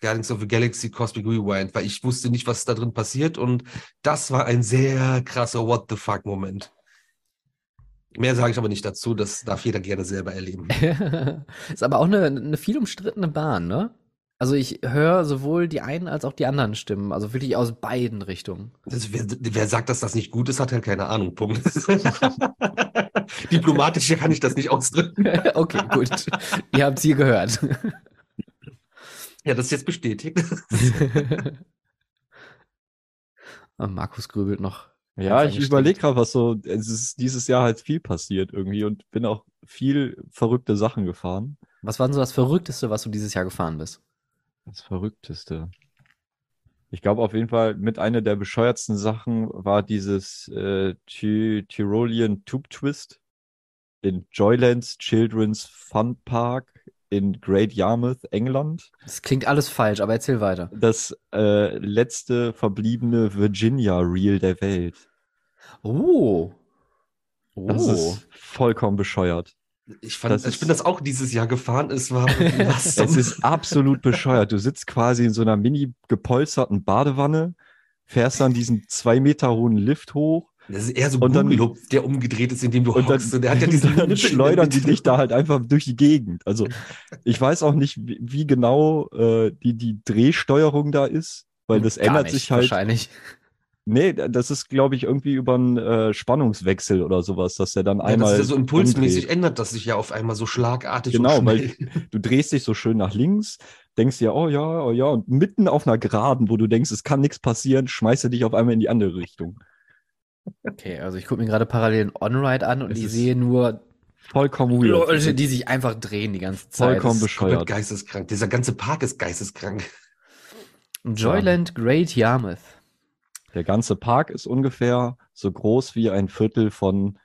Guardians of the Galaxy Cosmic Rewind, weil ich wusste nicht, was da drin passiert und das war ein sehr krasser What the fuck Moment. Mehr sage ich aber nicht dazu, das darf jeder gerne selber erleben. ist aber auch eine, eine viel umstrittene Bahn, ne? Also ich höre sowohl die einen als auch die anderen Stimmen, also wirklich aus beiden Richtungen. Das, wer, wer sagt, dass das nicht gut ist, hat halt keine Ahnung. Punkt. Diplomatisch kann ich das nicht ausdrücken. okay, gut. Ihr habt es hier gehört. Ja, das ist jetzt bestätigt. Markus grübelt noch. Ja, ich überlege gerade, was so, es ist dieses Jahr halt viel passiert irgendwie und bin auch viel verrückte Sachen gefahren. Was war denn so das Verrückteste, was du dieses Jahr gefahren bist? Das Verrückteste. Ich glaube auf jeden Fall mit einer der bescheuertsten Sachen war dieses äh, Ty Tyrolean Tube Twist in Joylands Children's Fun Park in Great Yarmouth, England. Das klingt alles falsch, aber erzähl weiter. Das äh, letzte verbliebene Virginia Reel der Welt. Oh. Das Oh. ist vollkommen bescheuert. Ich, fand, Das ich ist- bin das auch dieses Jahr gefahren. Es war was Es ist absolut bescheuert. Du sitzt quasi in so einer mini gepolsterten Badewanne, fährst dann diesen zwei Meter hohen Lift hoch Das ist eher so dann- Google, der umgedreht ist, in dem du und dann, hockst. Und der hat ja diesen dann schleudern die dich da halt einfach durch die Gegend. Also ich weiß auch nicht, wie, wie genau äh, die, die Drehsteuerung da ist, weil das Gar ändert nicht, sich halt. Wahrscheinlich. Nee, das ist, glaube ich, irgendwie über einen äh, Spannungswechsel oder sowas, dass der dann Ja, einmal. das ist ja so impulsmäßig umdreht. ändert das sich ja auf einmal so schlagartig Genau, weil du drehst dich so schön nach links, denkst dir, oh ja, oh ja, und mitten auf einer Geraden, wo du denkst, es kann nichts passieren, schmeißt du dich auf einmal in die andere Richtung. Okay, also ich gucke mir gerade parallel ein On-Ride an und Es ich sehe nur Vollkommen weird. Leute, die sich einfach drehen die ganze Zeit. Vollkommen bescheuert. geisteskrank. Dieser ganze Park ist geisteskrank. Joyland Great Yarmouth. Der ganze Park ist ungefähr so groß wie ein Viertel von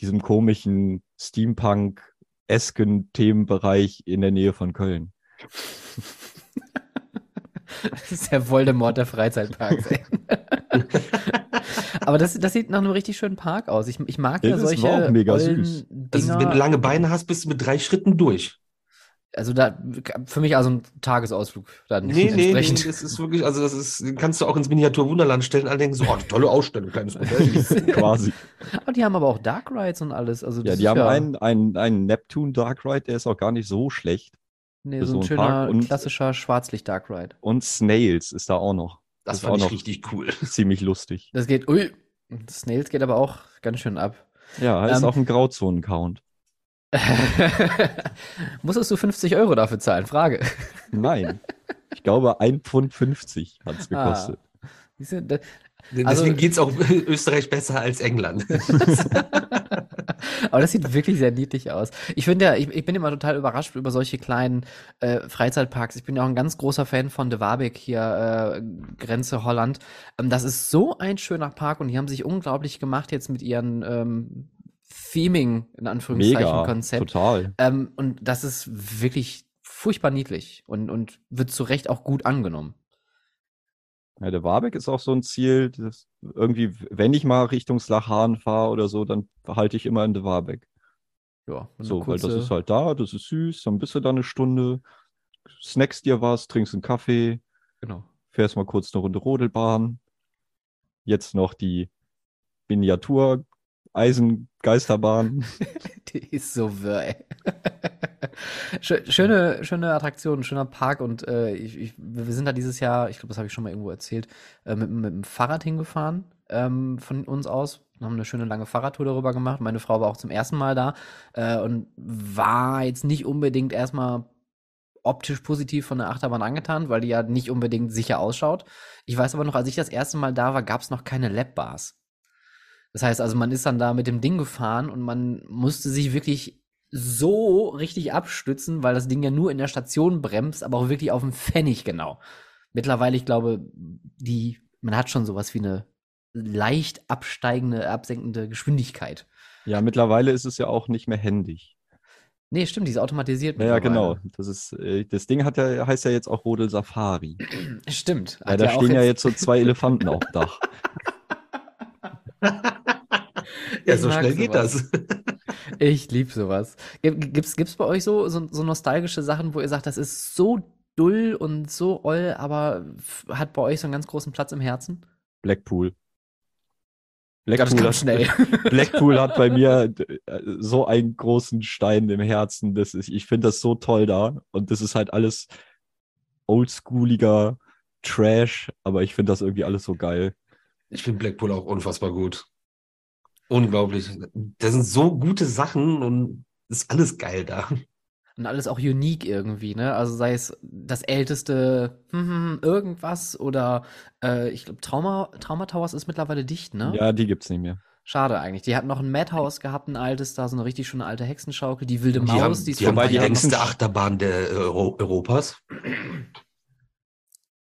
diesem komischen Steampunk-esken Themenbereich in der Nähe von Köln. Das ist der Voldemort der Freizeitparks. Aber das, das sieht nach einem richtig schönen Park aus. Ich, ich mag ja Das ist solche auch mega süß. Also, wenn du lange Beine hast, bist du mit drei Schritten durch. Also da für mich also ein Tagesausflug dann Nee, nee, nee, entsprechend. das ist wirklich, also das ist, kannst du auch ins Miniatur-Wunderland stellen. Alle denken so, oh, tolle Ausstellung, kleines Modell. Quasi. Aber die haben aber auch Dark Rides und alles. Also Ja, das die haben ja, einen, einen, einen Neptune Dark Ride, der ist auch gar nicht so schlecht. nee, so so ein schöner klassischer Schwarzlicht Dark Ride. Und Snails ist da auch noch. Das ist fand auch ich noch richtig cool. ziemlich lustig. Das geht, ui, Snails geht aber auch ganz schön ab. Ja, ist Ähm, auch ein Grauzonen-Count. Musstest du 50 Euro dafür zahlen? Frage. Nein. Ich glaube, 1,50 Pfund 50 hat es gekostet. Siehst du, da- Deswegen Also- geht's auch Österreich besser als England. Aber das sieht wirklich sehr niedlich aus. Ich finde ja, ich, ich bin immer total überrascht über solche kleinen äh, Freizeitparks. Ich bin ja auch ein ganz großer Fan von De Wabik hier, äh, Grenze Holland. Ähm, das ist so ein schöner Park und die haben sich unglaublich gemacht jetzt mit ihren ähm, Theming, in Anführungszeichen, Mega, Konzept. total. Ähm, und das ist wirklich furchtbar niedlich und, und wird zu Recht auch gut angenommen. Ja, der Warbeck ist auch so ein Ziel, das irgendwie, wenn ich mal Richtung Slachan fahre oder so, dann halte ich immer in der Warbeck. Ja, So, weil das kurze- ist halt da, das ist süß, dann bist du da eine Stunde, snackst dir was, trinkst einen Kaffee, genau. fährst mal kurz eine Runde Rodelbahn. Jetzt noch die Miniatur Eisengeisterbahn. Die ist so wirr, ey. Schö- Schöne, schöne Attraktion, schöner Park und äh, ich, ich, wir sind da dieses Jahr, ich glaube, das habe ich schon mal irgendwo erzählt, äh, mit, mit dem Fahrrad hingefahren ähm, von uns aus. Wir haben eine schöne lange Fahrradtour darüber gemacht. Meine Frau war auch zum ersten Mal da äh, und war jetzt nicht unbedingt erstmal optisch positiv von der Achterbahn angetan, weil die ja nicht unbedingt sicher ausschaut. Ich weiß aber noch, als ich das erste Mal da war, gab es noch keine Lab-Bars. Das heißt also, man ist dann da mit dem Ding gefahren und man musste sich wirklich so richtig abstützen, weil das Ding ja nur in der Station bremst, aber auch wirklich auf dem Pfennig genau. Mittlerweile, ich glaube, die, man hat schon sowas wie eine leicht absteigende, absenkende Geschwindigkeit. Ja, mittlerweile ist es ja auch nicht mehr händig. Nee, stimmt, die ist automatisiert. Ja, ja, genau. Das ist, äh, das Ding hat ja, heißt ja jetzt auch Rodel Safari. Stimmt. Ja, da auch stehen ja jetzt so zwei Elefanten auf dem Dach. Ja, Ich so schnell geht sowas. das. Ich lieb sowas. Gib- Gibt's, gibt's bei euch so, so, so nostalgische Sachen, wo ihr sagt, das ist so dull und so oll, aber hat bei euch so einen ganz großen Platz im Herzen? Blackpool. das kam hat, schnell. Blackpool hat bei mir äh, so einen großen Stein im Herzen. Das ist, ich finde das so toll da. Und das ist halt alles oldschooliger Trash, aber ich finde das irgendwie alles so geil. Ich finde Blackpool auch unfassbar gut. Unglaublich. Da sind so gute Sachen und ist alles geil da. Und alles auch unique irgendwie, ne? Also sei es das älteste hm, hm, hm, irgendwas oder äh, ich glaube Trauma, Trauma Towers ist mittlerweile dicht, ne? Ja, die gibt's nicht mehr. Schade eigentlich. Die hatten noch ein Madhouse gehabt, ein altes, da so eine richtig schöne alte Hexenschaukel, die wilde Die Maus, haben, die ist die haben die längste Achterbahn der äh, Euro Europas.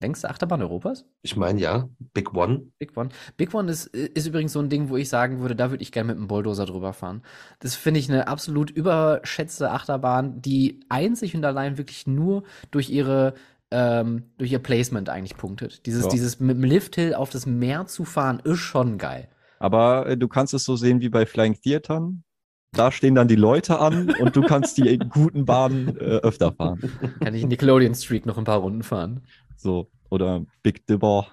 längste Achterbahn Europas? Ich meine, ja. Big One. Big One. Big One ist, ist übrigens so ein Ding, wo ich sagen würde, da würde ich gerne mit einem Bulldozer drüber fahren. Das finde ich eine absolut überschätzte Achterbahn, die einzig und allein wirklich nur durch ihre ähm, durch ihr Placement eigentlich punktet. Dieses, Ja. dieses mit dem Lifthill auf das Meer zu fahren, ist schon geil. Aber äh, du kannst es so sehen wie bei Flying Theatern. Da stehen dann die Leute an und du kannst die guten Bahnen äh, öfter fahren. Kann ich Nickelodeon Streak noch ein paar Runden fahren. So. Oder Big Dipper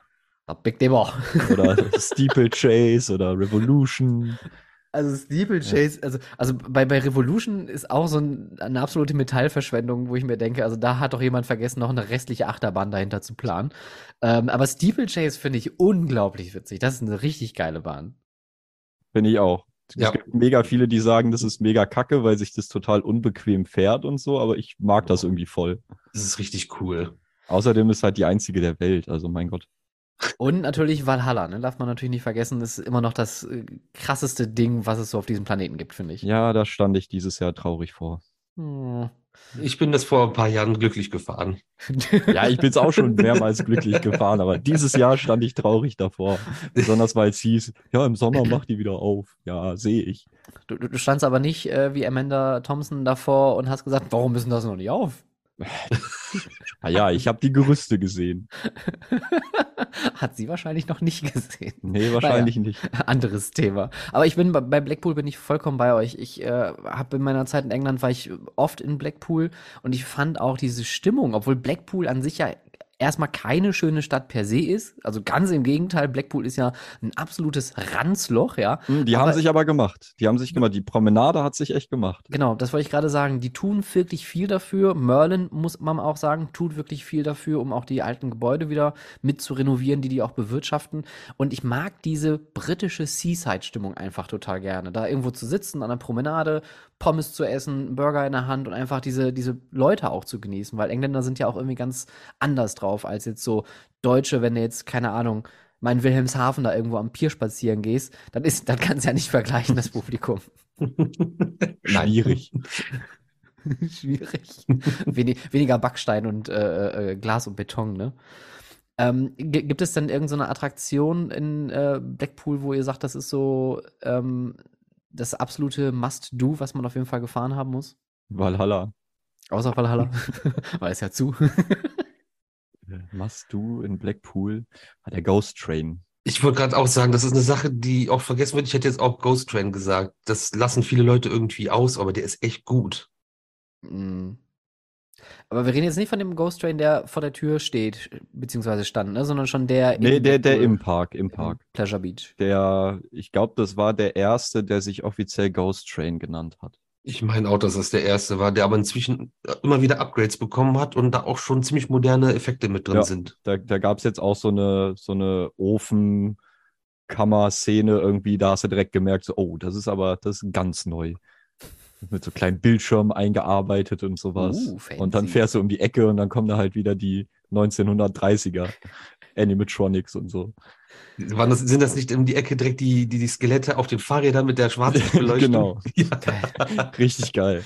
Big Dipper. oder Steeplechase oder Revolution. Also Steeplechase, also, also bei, bei Revolution ist auch so ein, eine absolute Metallverschwendung, wo ich mir denke, also da hat doch jemand vergessen, noch eine restliche Achterbahn dahinter zu planen. Ähm, aber Steeplechase finde ich unglaublich witzig. Das ist eine richtig geile Bahn. Finde ich auch. Ja. Es gibt mega viele, die sagen, das ist mega kacke, weil sich das total unbequem fährt und so, aber ich mag das irgendwie voll. Das ist richtig cool. Außerdem ist halt die einzige der Welt, also mein Gott. Und natürlich Valhalla, ne? Darf man natürlich nicht vergessen, ist immer noch das äh, krasseste Ding, was es so auf diesem Planeten gibt, finde ich. Ja, da stand ich dieses Jahr traurig vor. Hm. Ich bin das vor ein paar Jahren glücklich gefahren. Ja, ich bin's auch schon mehrmals glücklich gefahren, aber dieses Jahr stand ich traurig davor. Besonders weil es hieß, ja, im Sommer macht die wieder auf. Ja, sehe ich. Du, du du standst aber nicht äh, wie Amanda Thompson davor und hast gesagt, warum müssen das noch nicht auf? Ah ja, ich habe die Gerüste gesehen. Hat sie wahrscheinlich noch nicht gesehen. Nee, wahrscheinlich nicht. Anderes Thema. Aber ich bin bei- bei Blackpool bin ich vollkommen bei euch. Ich äh, habe in meiner Zeit in England war ich oft in Blackpool und ich fand auch diese Stimmung, obwohl Blackpool an sich ja erstmal keine schöne Stadt per se ist. Also ganz im Gegenteil, Blackpool ist ja ein absolutes Ranzloch, ja. Hm, Die Aber- haben sich aber gemacht. Die haben sich gemacht. Die Promenade hat sich echt gemacht. Genau, das wollte ich gerade sagen. Die tun wirklich viel dafür. Merlin, muss man auch sagen, tut wirklich viel dafür, um auch die alten Gebäude wieder mit zu renovieren, die die auch bewirtschaften. Und ich mag diese britische Seaside-Stimmung einfach total gerne. Da irgendwo zu sitzen, an der Promenade, Pommes zu essen, einen Burger in der Hand und einfach diese, diese Leute auch zu genießen. Weil Engländer sind ja auch irgendwie ganz anders drauf als jetzt so Deutsche, wenn du jetzt, keine Ahnung, mal in Wilhelmshaven da irgendwo am Pier spazieren gehst, dann ist, dann kannst du ja nicht vergleichen, das Publikum. Schwierig. Schwierig. Wenig, weniger Backstein und äh, äh, Glas und Beton, ne? Ähm, gi- gibt es denn irgendeine Attraktion in äh, Blackpool, wo ihr sagt, das ist so ähm, das absolute Must-Do, was man auf jeden Fall gefahren haben muss? Valhalla. Außer Valhalla. Weil es ja zu. Machst du in Blackpool? Ah, der Ghost Train. Ich wollte gerade auch sagen, das ist eine Sache, die auch vergessen wird. Ich hätte jetzt auch Ghost Train gesagt. Das lassen viele Leute irgendwie aus, aber der ist echt gut. Mm. Aber wir reden jetzt nicht von dem Ghost Train, der vor der Tür steht, beziehungsweise stand, ne? sondern schon der in Nee, der, der im Park, im Park. Pleasure Beach. Der, ich glaube, das war der erste, der sich offiziell Ghost Train genannt hat. Ich meine auch, dass das der erste war, der aber inzwischen immer wieder Upgrades bekommen hat und da auch schon ziemlich moderne Effekte mit drin Ja. sind. Da, da gab es jetzt auch so eine, so eine Ofenkammer-Szene irgendwie, da hast du direkt gemerkt, so, oh, das ist aber, das ist ganz neu. Mit so kleinen Bildschirmen eingearbeitet und sowas. Uh, und dann fährst du um die Ecke und dann kommen da halt wieder die 1930er Animatronics und so. Waren das, sind das nicht um die Ecke direkt die, die, die Skelette auf den Fahrrädern mit der schwarzen Beleuchtung? Genau. Ja. Richtig geil.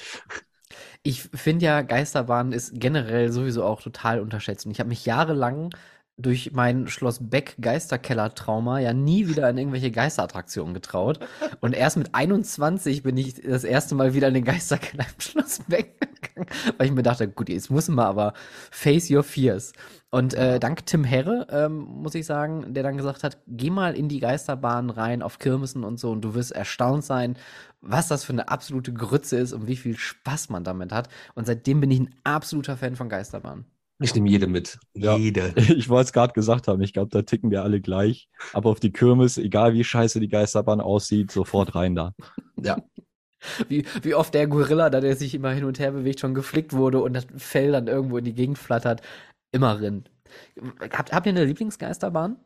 Ich finde ja, Geisterbahn ist generell sowieso auch total unterschätzt. Und ich habe mich jahrelang durch mein Schloss Beck Geisterkeller-Trauma ja nie wieder in irgendwelche Geisterattraktionen getraut. Und erst mit 21 bin ich das erste Mal wieder in den Geisterkeller im Schloss Beck gegangen, weil ich mir dachte, gut, jetzt muss man aber face your fears. Und äh, dank Tim Herre, ähm, muss ich sagen, der dann gesagt hat, geh mal in die Geisterbahn rein auf Kirmessen und so und du wirst erstaunt sein, was das für eine absolute Grütze ist und wie viel Spaß man damit hat. Und seitdem bin ich ein absoluter Fan von Geisterbahn. Ich nehme jede mit. Ja. Jede. Ich wollte es gerade gesagt haben, ich glaube, da ticken wir alle gleich. Aber auf die Kirmes, egal wie scheiße die Geisterbahn aussieht, sofort rein da. Ja. Wie, wie oft der Gorilla, da der sich immer hin und her bewegt, schon geflickt wurde und das Fell dann irgendwo in die Gegend flattert. immer Rind. Habt, habt ihr eine Lieblingsgeisterbahn?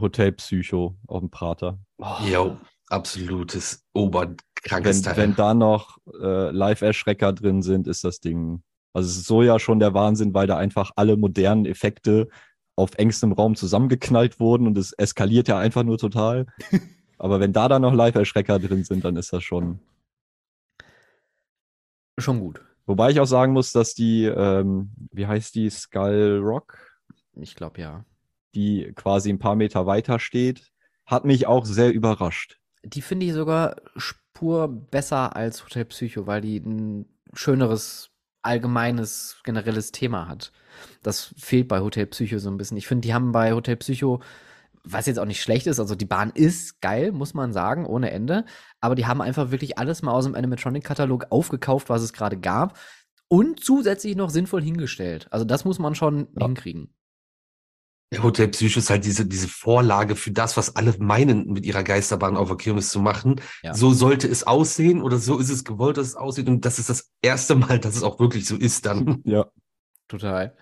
Hotel Psycho auf dem Prater. Oh, Jo, absolutes oberkrankes Wenn, Teil. wenn da noch äh, Live-Erschrecker drin sind, ist das Ding. Also es ist so ja schon der Wahnsinn, weil da einfach alle modernen Effekte auf engstem Raum zusammengeknallt wurden und es eskaliert ja einfach nur total. Aber wenn da dann noch Live-Erschrecker drin sind, dann ist das schon. schon gut. Wobei ich auch sagen muss, dass die, ähm, wie heißt die, Skull Rock, Ich glaube ja. die quasi ein paar Meter weiter steht, hat mich auch sehr überrascht. Die finde ich sogar Spur besser als Hotel Psycho, weil die ein schöneres, allgemeines, generelles Thema hat. Das fehlt bei Hotel Psycho so ein bisschen. Ich finde, die haben bei Hotel Psycho, was jetzt auch nicht schlecht ist, also die Bahn ist geil, muss man sagen, ohne Ende. Aber die haben einfach wirklich alles mal aus dem Animatronic-Katalog aufgekauft, was es gerade gab. Und zusätzlich noch sinnvoll hingestellt. Also das muss man schon Ja. hinkriegen. Der Hotel Psycho ist halt diese, diese Vorlage für das, was alle meinen, mit ihrer Geisterbahn auf der Kirmes zu machen. Ja. So sollte es aussehen oder so ist es gewollt, dass es aussieht. Und das ist das erste Mal, dass es auch wirklich so ist dann. Ja. Total.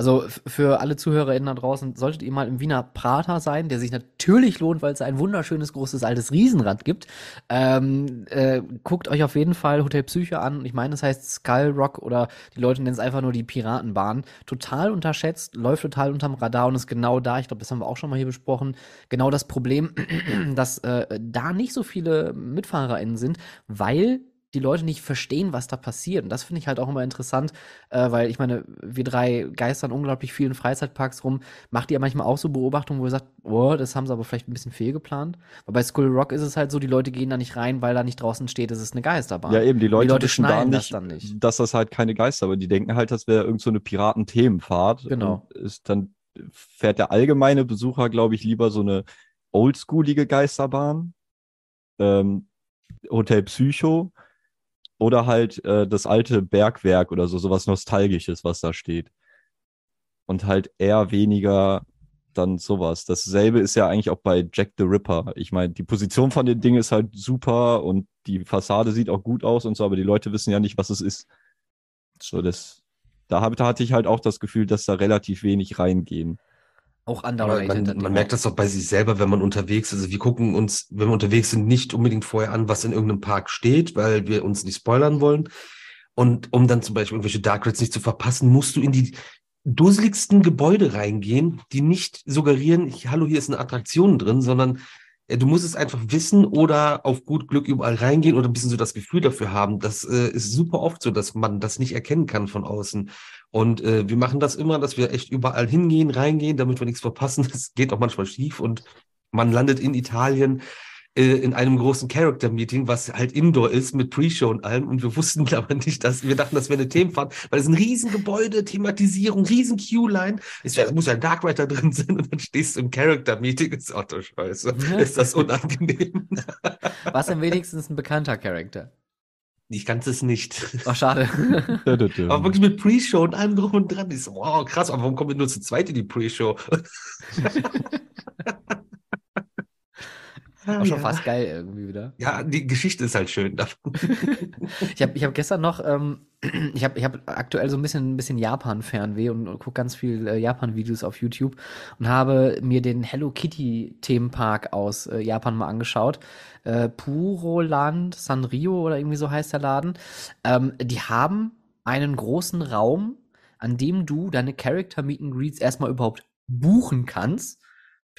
Also für alle ZuhörerInnen da draußen, solltet ihr mal im Wiener Prater sein, der sich natürlich lohnt, weil es ein wunderschönes, großes, altes Riesenrad gibt. Ähm, äh, guckt euch auf jeden Fall Hotel Psyche an. Ich meine, es heißt Skull Rock oder die Leute nennen es einfach nur die Piratenbahn. Total unterschätzt, läuft total unterm Radar und ist genau da, ich glaube, das haben wir auch schon mal hier besprochen, genau das Problem, dass äh, da nicht so viele MitfahrerInnen sind, weil die Leute nicht verstehen, was da passiert. Und das finde ich halt auch immer interessant, äh, weil ich meine, wir drei geistern unglaublich viel in Freizeitparks rum. Macht ihr manchmal auch so Beobachtungen, wo ihr sagt, oh, das haben sie aber vielleicht ein bisschen fehlgeplant? Weil bei Skull Rock ist es halt so, die Leute gehen da nicht rein, weil da nicht draußen steht, es ist eine Geisterbahn. Ja, eben, die Leute, Leute wissen da schnallen das nicht, dann nicht. dass das halt keine Geister, aber die denken halt, das wäre irgend so eine Piratenthemenfahrt. Genau. Ist dann fährt der allgemeine Besucher, glaube ich, lieber so eine oldschoolige Geisterbahn, ähm, Hotel Psycho oder halt äh, das alte Bergwerk oder so, sowas Nostalgisches, was da steht. Und halt eher weniger dann sowas. Dasselbe ist ja eigentlich auch bei Jack the Ripper. Ich meine, die Position von dem Ding ist halt super und die Fassade sieht auch gut aus und so, aber die Leute wissen ja nicht, was es ist. So, das, da, hab, da hatte ich halt auch das Gefühl, dass da relativ wenig reingehen. Auch underrated. man, man merkt das doch bei sich selber, wenn man unterwegs ist. Also wir gucken uns, wenn wir unterwegs sind, nicht unbedingt vorher an, was in irgendeinem Park steht, weil wir uns nicht spoilern wollen. Und um dann zum Beispiel irgendwelche Dark Rides nicht zu verpassen, musst du in die dusseligsten Gebäude reingehen, die nicht suggerieren, ich, hallo, hier ist eine Attraktion drin, sondern du musst es einfach wissen oder auf gut Glück überall reingehen oder ein bisschen so das Gefühl dafür haben. Das äh, ist super oft so, dass man das nicht erkennen kann von außen. Und äh, wir machen das immer, dass wir echt überall hingehen, reingehen, damit wir nichts verpassen. Das geht auch manchmal schief und man landet in Italien äh, in einem großen Character-Meeting, was halt Indoor ist mit Pre-Show und allem. Und wir wussten aber nicht, dass wir dachten, das wäre eine Themenfahrt, weil es ein riesen Gebäude, Thematisierung, riesen Queue-Line. Es wär- muss ja ein Dark Rider drin sein und dann stehst du im Character-Meeting. Ist auch doch scheiße. Ist das unangenehm? Was denn wenigstens ein bekannter Charakter? Ich kann es nicht. Oh, schade. Aber wirklich mit Pre-Show und allem drum und dran. Ich so, wow, krass, aber warum kommen wir nur zu zweit in die Pre-Show? Auch schon ja. fast geil irgendwie wieder. Ja, die Geschichte ist halt schön. Ich habe ich hab gestern noch, ähm, ich habe ich hab aktuell so ein bisschen, ein bisschen Japan-Fernweh und, und gucke ganz viel äh, Japan-Videos auf YouTube und habe mir den Hello Kitty-Themenpark aus äh, Japan mal angeschaut. Äh, Puroland Sanrio oder irgendwie so heißt der Laden. Ähm, die haben einen großen Raum, an dem du deine Character Meet and Greets erstmal überhaupt buchen kannst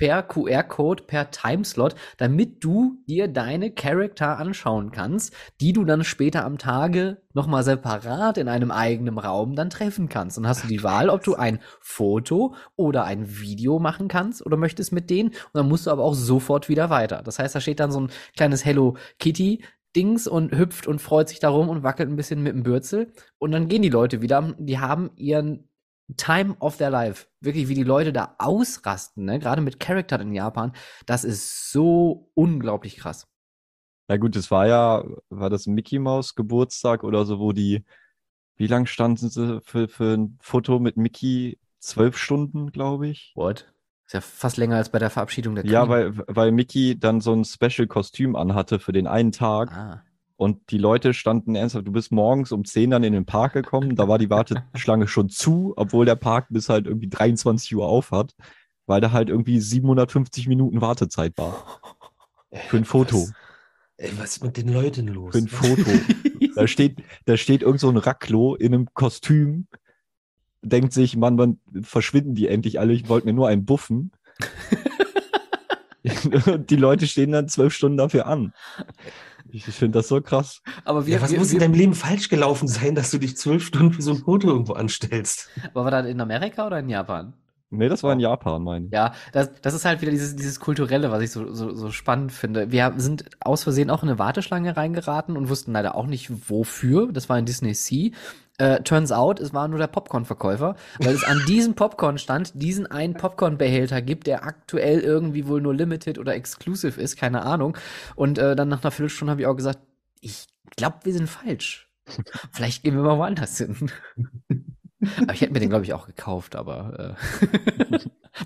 per QR-Code, per Timeslot, damit du dir deine Charakter anschauen kannst, die du dann später am Tage nochmal separat in einem eigenen Raum dann treffen kannst. Und hast du die Wahl, ob du ein Foto oder ein Video machen kannst oder möchtest mit denen. Und dann musst du aber auch sofort wieder weiter. Das heißt, da steht dann so ein kleines Hello Kitty Dings und hüpft und freut sich darum und wackelt ein bisschen mit dem Bürzel. Und dann gehen die Leute wieder. Die haben ihren Time of their life. Wirklich, wie die Leute da ausrasten, ne? Gerade mit Charaktern in Japan. Das ist so unglaublich krass. Na gut, es war ja, war das Mickey Mouse Geburtstag oder so, wo die, wie lang standen sie für, für ein Foto mit Mickey? Zwölf Stunden, glaube ich. What? Ist ja fast länger als bei der Verabschiedung der Ja, Queen. weil, weil Mickey dann so ein Special-Kostüm anhatte für den einen Tag. Ah. Und die Leute standen ernsthaft, du bist morgens um 10 dann in den Park gekommen, da war die Warteschlange schon zu, obwohl der Park bis halt irgendwie 23 Uhr auf hat, weil da halt irgendwie 750 Minuten Wartezeit war. Für ein Foto. Was, ey, was ist mit den Leuten los? Für ein Foto. Da steht, da steht irgend so ein Racklo in einem Kostüm, denkt sich, Mann, wann verschwinden die endlich alle? Ich wollte mir nur einen buffen. Die Leute stehen dann zwölf Stunden dafür an. Ich finde das so krass. Aber wir, ja, was wir, muss wir, in deinem Leben falsch gelaufen sein, dass du dich zwölf Stunden für so ein Foto irgendwo anstellst? Aber war das in Amerika oder in Japan? Nee, das war in Japan, meine ich. Ja, das, das ist halt wieder dieses, dieses Kulturelle, was ich so, so, so spannend finde. Wir sind aus Versehen auch in eine Warteschlange reingeraten und wussten leider auch nicht wofür. Das war in Disney Sea. Äh, turns out, es war nur der Popcorn-Verkäufer, weil es an diesem Popcorn stand, diesen einen Popcorn-Behälter gibt, der aktuell irgendwie wohl nur limited oder exclusive ist, keine Ahnung. Und äh, dann nach einer Viertelstunde habe ich auch gesagt, ich glaube, wir sind falsch. Vielleicht gehen wir mal woanders hin. aber ich hätte mir den, glaube ich, auch gekauft, aber äh,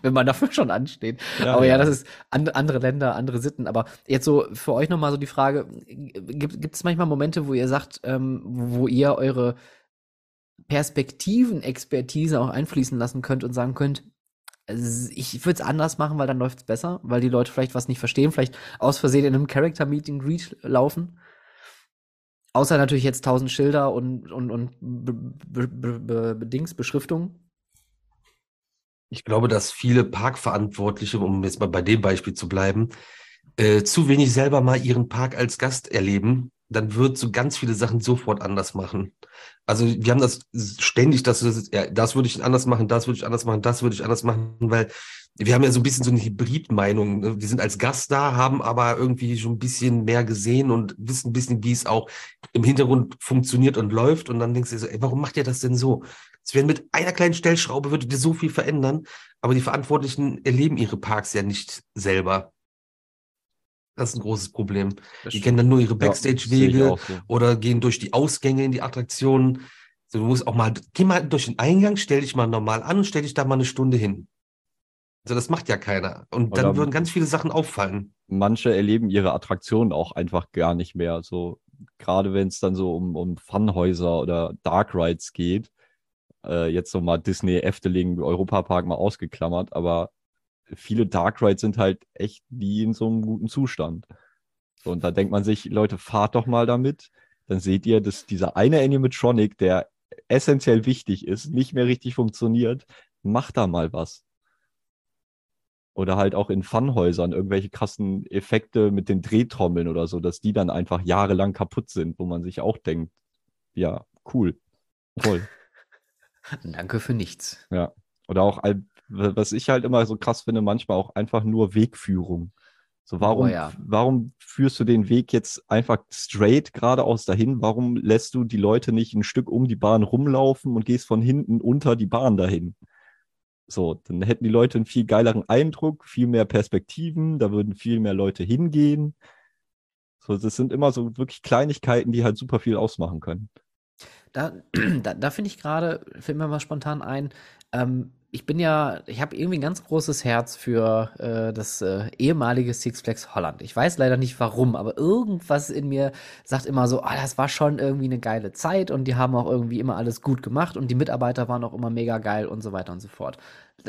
wenn man dafür schon ansteht. Ja, aber ja, ja. das ist an, andere Länder, andere Sitten. Aber jetzt so für euch nochmal so die Frage, gibt gibt es manchmal Momente, wo ihr sagt, ähm, wo ihr eure Perspektiven, Expertise auch einfließen lassen könnt und sagen könnt, ich würde es anders machen, weil dann läuft es besser, weil die Leute vielleicht was nicht verstehen, vielleicht aus Versehen in einem Character Meeting Greet laufen. Außer natürlich jetzt tausend Schilder und, und, und Be Be Be Be Bedings, Beschriftungen. Ich glaube, dass viele Parkverantwortliche, um jetzt mal bei dem Beispiel zu bleiben, äh, zu wenig selber mal ihren Park als Gast erleben, dann wird so ganz viele Sachen sofort anders machen. Also wir haben das ständig, dass das, ja, das würde ich anders machen, das würde ich anders machen, das würde ich anders machen, weil wir haben ja so ein bisschen so eine Hybridmeinung. ne? Wir sind als Gast da, haben aber irgendwie schon ein bisschen mehr gesehen und wissen ein bisschen, wie es auch im Hintergrund funktioniert und läuft. Und dann denkst du dir so, ey, warum macht ihr das denn so? Es werden mit einer kleinen Stellschraube würde dir so viel verändern, aber die Verantwortlichen erleben ihre Parks ja nicht selber. Das ist ein großes Problem. Die kennen dann nur ihre Ja, Backstage-Wege auch so. oder gehen durch die Ausgänge in die Attraktionen. So, du musst auch mal, geh mal durch den Eingang, stell dich mal normal an und stell dich da mal eine Stunde hin. Also das macht ja keiner. Und dann Oder- würden ganz viele Sachen auffallen. manche erleben ihre Attraktionen auch einfach gar nicht mehr. So, gerade wenn es dann so um, um Funhäuser oder Dark Rides geht. Äh, jetzt so mal Disney, Efteling, Europapark mal ausgeklammert, aber viele Dark Rides sind halt echt nie in so einem guten Zustand. So, und da denkt man sich, Leute, fahrt doch mal damit. Dann seht ihr, dass dieser eine Animatronic, der essentiell wichtig ist, nicht mehr richtig funktioniert. Macht da mal was. Oder halt auch in Funhäusern irgendwelche krassen Effekte mit den Drehtrommeln oder so, dass die dann einfach jahrelang kaputt sind, wo man sich auch denkt, ja, cool, toll. Danke für nichts. Oder auch, all- was ich halt immer so krass finde, manchmal auch einfach nur Wegführung. So, warum, Oh ja. warum führst du den Weg jetzt einfach straight geradeaus dahin? Warum lässt du die Leute nicht ein Stück um die Bahn rumlaufen und gehst von hinten unter die Bahn dahin? So, dann hätten die Leute einen viel geileren Eindruck, viel mehr Perspektiven, da würden viel mehr Leute hingehen. So, das sind immer so wirklich Kleinigkeiten, die halt super viel ausmachen können. Da, da, da finde ich gerade, fällt mir mal spontan ein, ähm, ich bin ja, ich habe irgendwie ein ganz großes Herz für äh, das äh, ehemalige Six Flags Holland. Ich weiß leider nicht warum, aber irgendwas in mir sagt immer so, ah, das war schon irgendwie eine geile Zeit und die haben auch irgendwie immer alles gut gemacht und die Mitarbeiter waren auch immer mega geil und so weiter und so fort.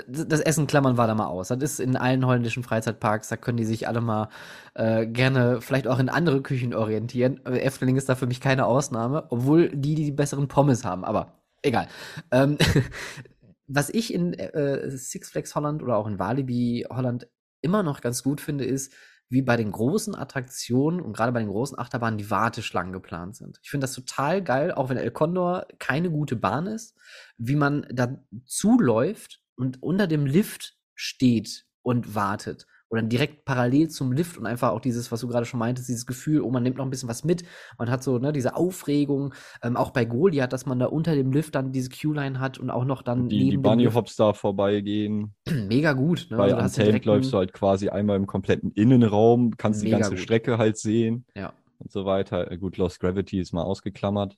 Das, das Essen klammern war da mal aus. Das ist in allen holländischen Freizeitparks, da können die sich alle mal äh, gerne vielleicht auch in andere Küchen orientieren. Aber Efteling ist da für mich keine Ausnahme, obwohl die die besseren Pommes haben, aber egal. Ähm, was ich in äh, Six Flags Holland oder auch in Walibi Holland immer noch ganz gut finde, ist, wie bei den großen Attraktionen und gerade bei den großen Achterbahnen die Warteschlangen geplant sind. Ich finde das total geil, auch wenn El Condor keine gute Bahn ist, wie man da zuläuft und unter dem Lift steht und wartet. Oder direkt parallel zum Lift und einfach auch dieses, was du gerade schon meintest, dieses Gefühl, oh, man nimmt noch ein bisschen was mit. Man hat so, ne, diese Aufregung, ähm, auch bei Goliath, dass man da unter dem Lift dann diese Q-Line hat und auch noch dann Die, die neben dem Bunny. Hops da vorbeigehen. Mega gut, ne? Bei Also Untamed läufst du halt quasi einmal im kompletten Innenraum, kannst die ganze gut. Strecke halt sehen Ja. und so weiter. Äh, Gut, Lost Gravity ist mal ausgeklammert.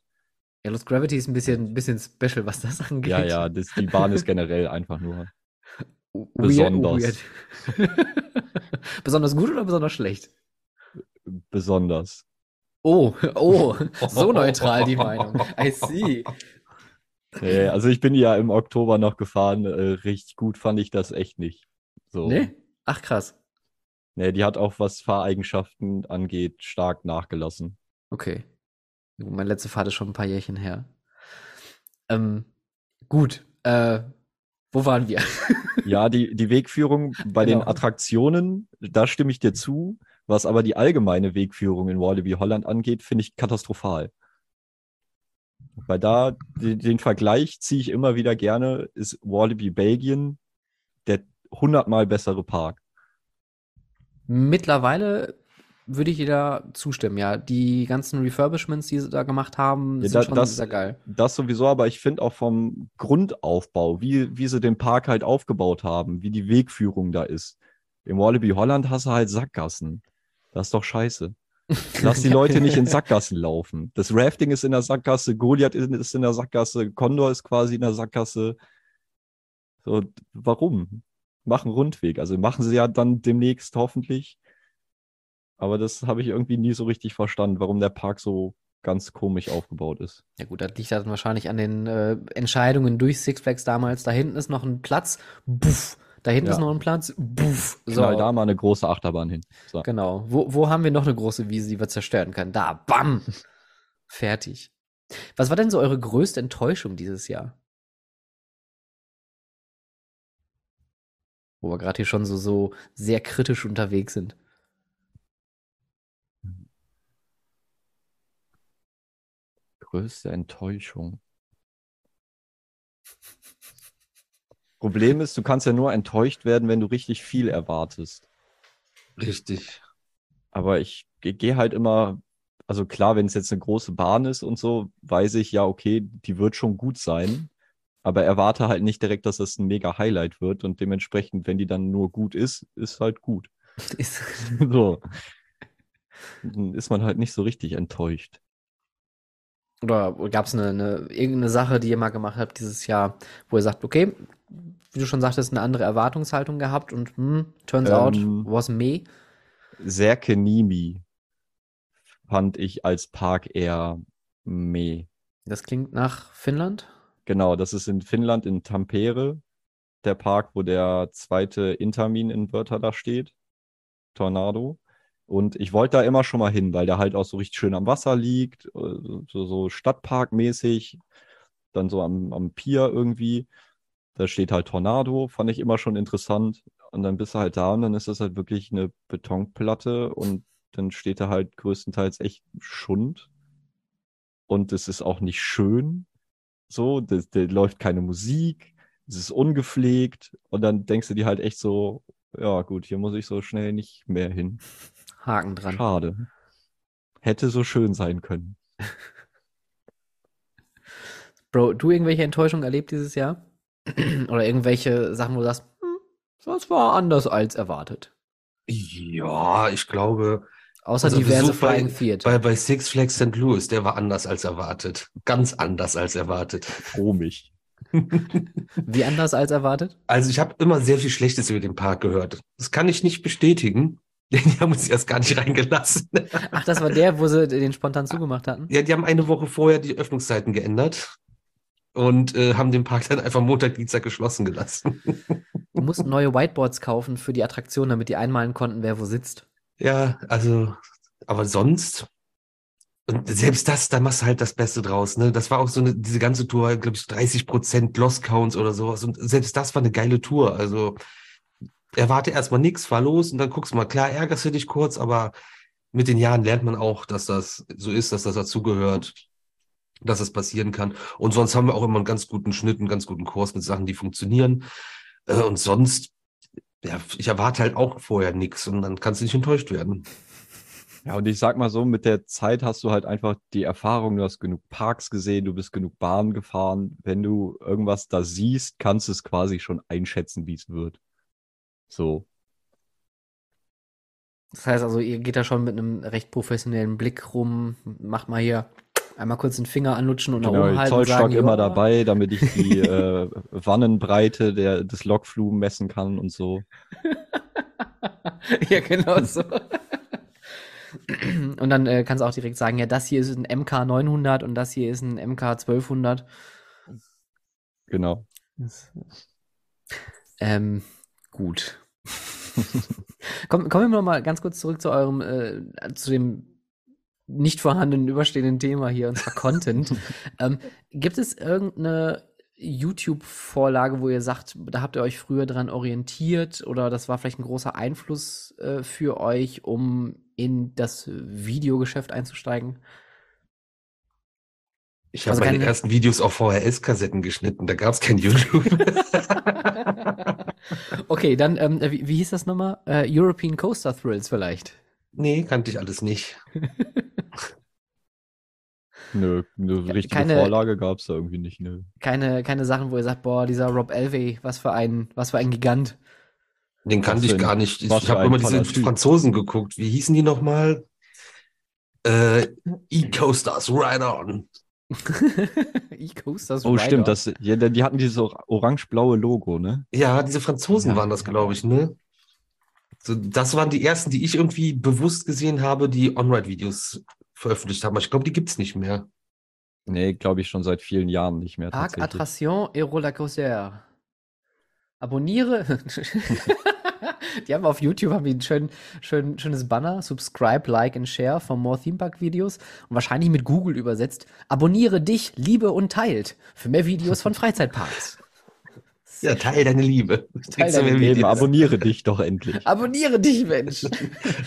Ja, Lost Gravity ist ein bisschen, ein bisschen special, was das angeht. Ja, ja, das, die Bahn ist generell einfach nur besonders. weird. besonders gut oder besonders schlecht? besonders. Oh, oh, so neutral die Meinung. I see. Nee, also ich bin ja im Oktober noch gefahren. Äh, richtig gut fand ich das echt nicht. So. Nee? Ach krass. Nee, die hat auch, was Fahreigenschaften angeht, stark nachgelassen. Okay. Meine letzte Fahrt ist schon ein paar Jährchen her. Ähm, gut. Äh, wo waren wir? Ja, die, die Wegführung bei Genau. den Attraktionen, da stimme ich dir zu. Was aber die allgemeine Wegführung in Walibi Holland angeht, finde ich katastrophal. Weil da den, den Vergleich ziehe ich immer wieder gerne, ist Walibi Belgien der hundertmal bessere Park. Mittlerweile würde ich dir da zustimmen, ja. Die ganzen Refurbishments, die sie da gemacht haben, Ja, sind da- schon das- sehr geil. Das sowieso, aber ich finde auch vom Grundaufbau, wie, wie sie den Park halt aufgebaut haben, wie die Wegführung da ist. Im Walibi Holland hast du halt Sackgassen. Das ist doch scheiße. Lass die Leute nicht in Sackgassen laufen. Das Rafting ist in der Sackgasse, Goliath ist ist in der Sackgasse, Condor ist quasi in der Sackgasse. So, warum? Machen Rundweg. Also machen sie ja dann demnächst hoffentlich. Aber das habe ich irgendwie nie so richtig verstanden, warum der Park so ganz komisch aufgebaut ist. Ja gut, das liegt dann wahrscheinlich an den äh, Entscheidungen durch Six Flags damals. Da hinten ist noch ein Platz, buff. Da hinten Ja. ist noch ein Platz, buff. So, Knall da mal eine große Achterbahn hin. So. genau. Wo, wo haben wir noch eine große Wiese, die wir zerstören können? Da, bam. Fertig. Was war denn so eure größte Enttäuschung dieses Jahr? Wo wir gerade hier schon so, so sehr kritisch unterwegs sind. Größte Enttäuschung. Problem ist, du kannst ja nur enttäuscht werden, wenn du richtig viel erwartest. Richtig. Aber ich ge- gehe halt immer, also klar, wenn es jetzt eine große Bahn ist und so, weiß ich ja, okay, die wird schon gut sein. Aber erwarte halt nicht direkt, dass das ein mega Highlight wird. Und dementsprechend, wenn die dann nur gut ist, ist halt gut. Ist, So. Dann ist man halt nicht so richtig enttäuscht. Oder gab es eine, eine, irgendeine Sache, die ihr mal gemacht habt dieses Jahr, wo ihr sagt, okay, wie du schon sagtest, eine andere Erwartungshaltung gehabt und hm, turns out Ähm, was me. Serkenimi fand ich als Park eher meh. Das klingt nach Finnland. Genau, das ist in Finnland, in Tampere, der Park, wo der zweite Intermin-Inverter da steht. Tornado. Und ich wollte da immer schon mal hin, weil der halt auch so richtig schön am Wasser liegt, äh, so, so Stadtparkmäßig, dann so am, am Pier irgendwie. Da steht halt Tornado, fand ich immer schon interessant. Und dann bist du halt da und dann ist das halt wirklich eine Betonplatte und dann steht da halt größtenteils echt Schund. Und es ist auch nicht schön. So, da da läuft keine Musik, es ist ungepflegt und dann denkst du dir halt echt so, ja gut, hier muss ich so schnell nicht mehr hin. Haken dran. Schade. Hätte so schön sein können. Bro, du irgendwelche Enttäuschungen erlebt dieses Jahr? Oder irgendwelche Sachen, wo du sagst, hm, das war anders als erwartet. Ja, ich glaube, Außer Also diverse Flying Theater. bei, bei Six Flags St. Louis, der war anders als erwartet. Ganz anders als erwartet. Komisch. Wie anders als erwartet? Also ich habe immer sehr viel Schlechtes über den Park gehört. Das kann ich nicht bestätigen. Die haben uns erst gar nicht reingelassen. Ach, das war der, wo sie den spontan zugemacht hatten? Ja, die haben eine Woche vorher die Öffnungszeiten geändert und äh, haben den Park dann einfach Montag, Dienstag geschlossen gelassen. Die mussten neue Whiteboards kaufen für die Attraktion, damit die einmalen konnten, wer wo sitzt. Ja, also, aber sonst. Und selbst das, da machst du halt das Beste draus, ne? Das war auch so eine, diese ganze Tour, glaube ich, 30 Prozent Lost Counts oder sowas. Und selbst das war eine geile Tour. Also, erwarte erstmal nichts, fahr los und dann guckst du mal. Klar, ärgerst du dich kurz, aber mit den Jahren lernt man auch, dass das so ist, dass das dazugehört, dass das passieren kann. Und sonst haben wir auch immer einen ganz guten Schnitt, einen ganz guten Kurs mit Sachen, die funktionieren. Äh, Und sonst, ja, ich erwarte halt auch vorher nichts und dann kannst du nicht enttäuscht werden. Ja, und ich sag mal so, mit der Zeit hast du halt einfach die Erfahrung, du hast genug Parks gesehen, du bist genug Bahn gefahren. Wenn du irgendwas da siehst, kannst du es quasi schon einschätzen, wie es wird. So. Das heißt also, ihr geht da schon mit einem recht professionellen Blick rum, macht mal hier einmal kurz den Finger anlutschen und nach Genau, oben halten Zollstock sagen, immer dabei, damit ich die äh, Wannenbreite der, des Lokflumen messen kann und so. ja, genau so. Und dann äh, kannst du auch direkt sagen, ja, das hier ist ein MK900 und das hier ist ein MK1200. Genau. Ähm, gut. Komm, kommen wir noch mal ganz kurz zurück zu eurem, äh, zu dem nicht vorhandenen überstehenden Thema hier, und zwar Content. ähm, gibt es irgendeine YouTube-Vorlage, wo ihr sagt, da habt ihr euch früher dran orientiert oder das war vielleicht ein großer Einfluss äh, für euch, um in das Videogeschäft einzusteigen? Ich habe also meine ersten Videos auf VHS-Kassetten geschnitten, da gab es kein YouTube. okay, dann, ähm, wie, wie, hieß das nochmal? Uh, European Coaster Thrills vielleicht? Nee, kannte ich alles nicht. Nö, eine richtige keine, Vorlage gab es da irgendwie nicht. Nö. Keine, keine Sachen, wo ihr sagt, boah, dieser Rob Elvey, was für ein, was für ein Gigant. Den kannte ich gar nicht. Ich, ich habe immer diese typ. Franzosen geguckt. Wie hießen die nochmal? Äh, E-Coasters, right on. E-Coasters, Oh, stimmt. Das, ja, die hatten dieses orange-blaue Logo, ne? Ja, diese Franzosen ja, waren das, glaube ich, ne? So, das waren die ersten, die ich irgendwie bewusst gesehen habe, die On-Ride-Videos veröffentlicht haben. Aber ich glaube, die gibt es nicht mehr. Nee, glaube ich schon seit vielen Jahren nicht mehr. Parc Attraction et Roller Coaster. Abonniere. die haben auf YouTube haben die ein schön, schön, schönes Banner. Subscribe, like and share for more Theme Park Videos. Und wahrscheinlich mit Google übersetzt. Abonniere dich, liebe und teilt für mehr Videos von Freizeitparks. Ja, teil deine Liebe. Teil deine Liebe. Abonniere dich doch endlich. Abonniere dich, Mensch.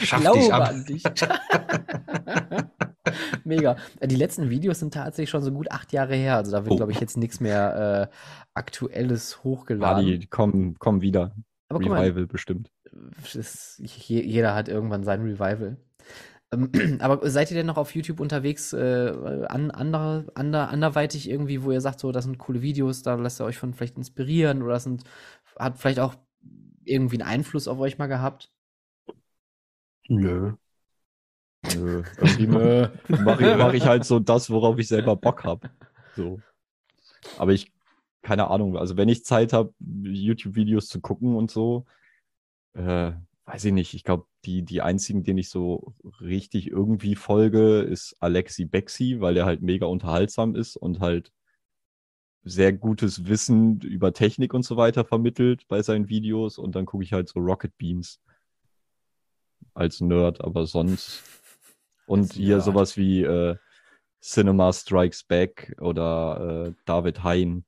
Schaff Glaube dich ab. an dich. Mega. Die letzten Videos sind tatsächlich schon so gut acht Jahre her. Also da wird, oh. glaube ich, jetzt nichts mehr äh, Aktuelles hochgeladen. Ja, die kommen, kommen wieder. Aber Revival mal, bestimmt. Das, jeder hat irgendwann sein Revival. Ähm, aber seid ihr denn noch auf YouTube unterwegs, äh, an, andere, ander, anderweitig irgendwie, wo ihr sagt, so, das sind coole Videos, da lasst ihr euch von vielleicht inspirieren oder das sind, hat vielleicht auch irgendwie einen Einfluss auf euch mal gehabt? Nö. Nö. Irgendwie mache ich, mach ich halt so das, worauf ich selber Bock habe. So. Aber ich, keine Ahnung, also wenn ich Zeit habe, YouTube-Videos zu gucken und so, äh, weiß ich nicht, ich glaube, die, die einzigen, denen ich so richtig irgendwie folge, ist Alexi Bexi, weil der halt mega unterhaltsam ist und halt sehr gutes Wissen über Technik und so weiter vermittelt bei seinen Videos. Und dann gucke ich halt so Rocket Beans als Nerd, aber sonst. Und hier sowas wie äh, Cinema Strikes Back oder äh, David Hein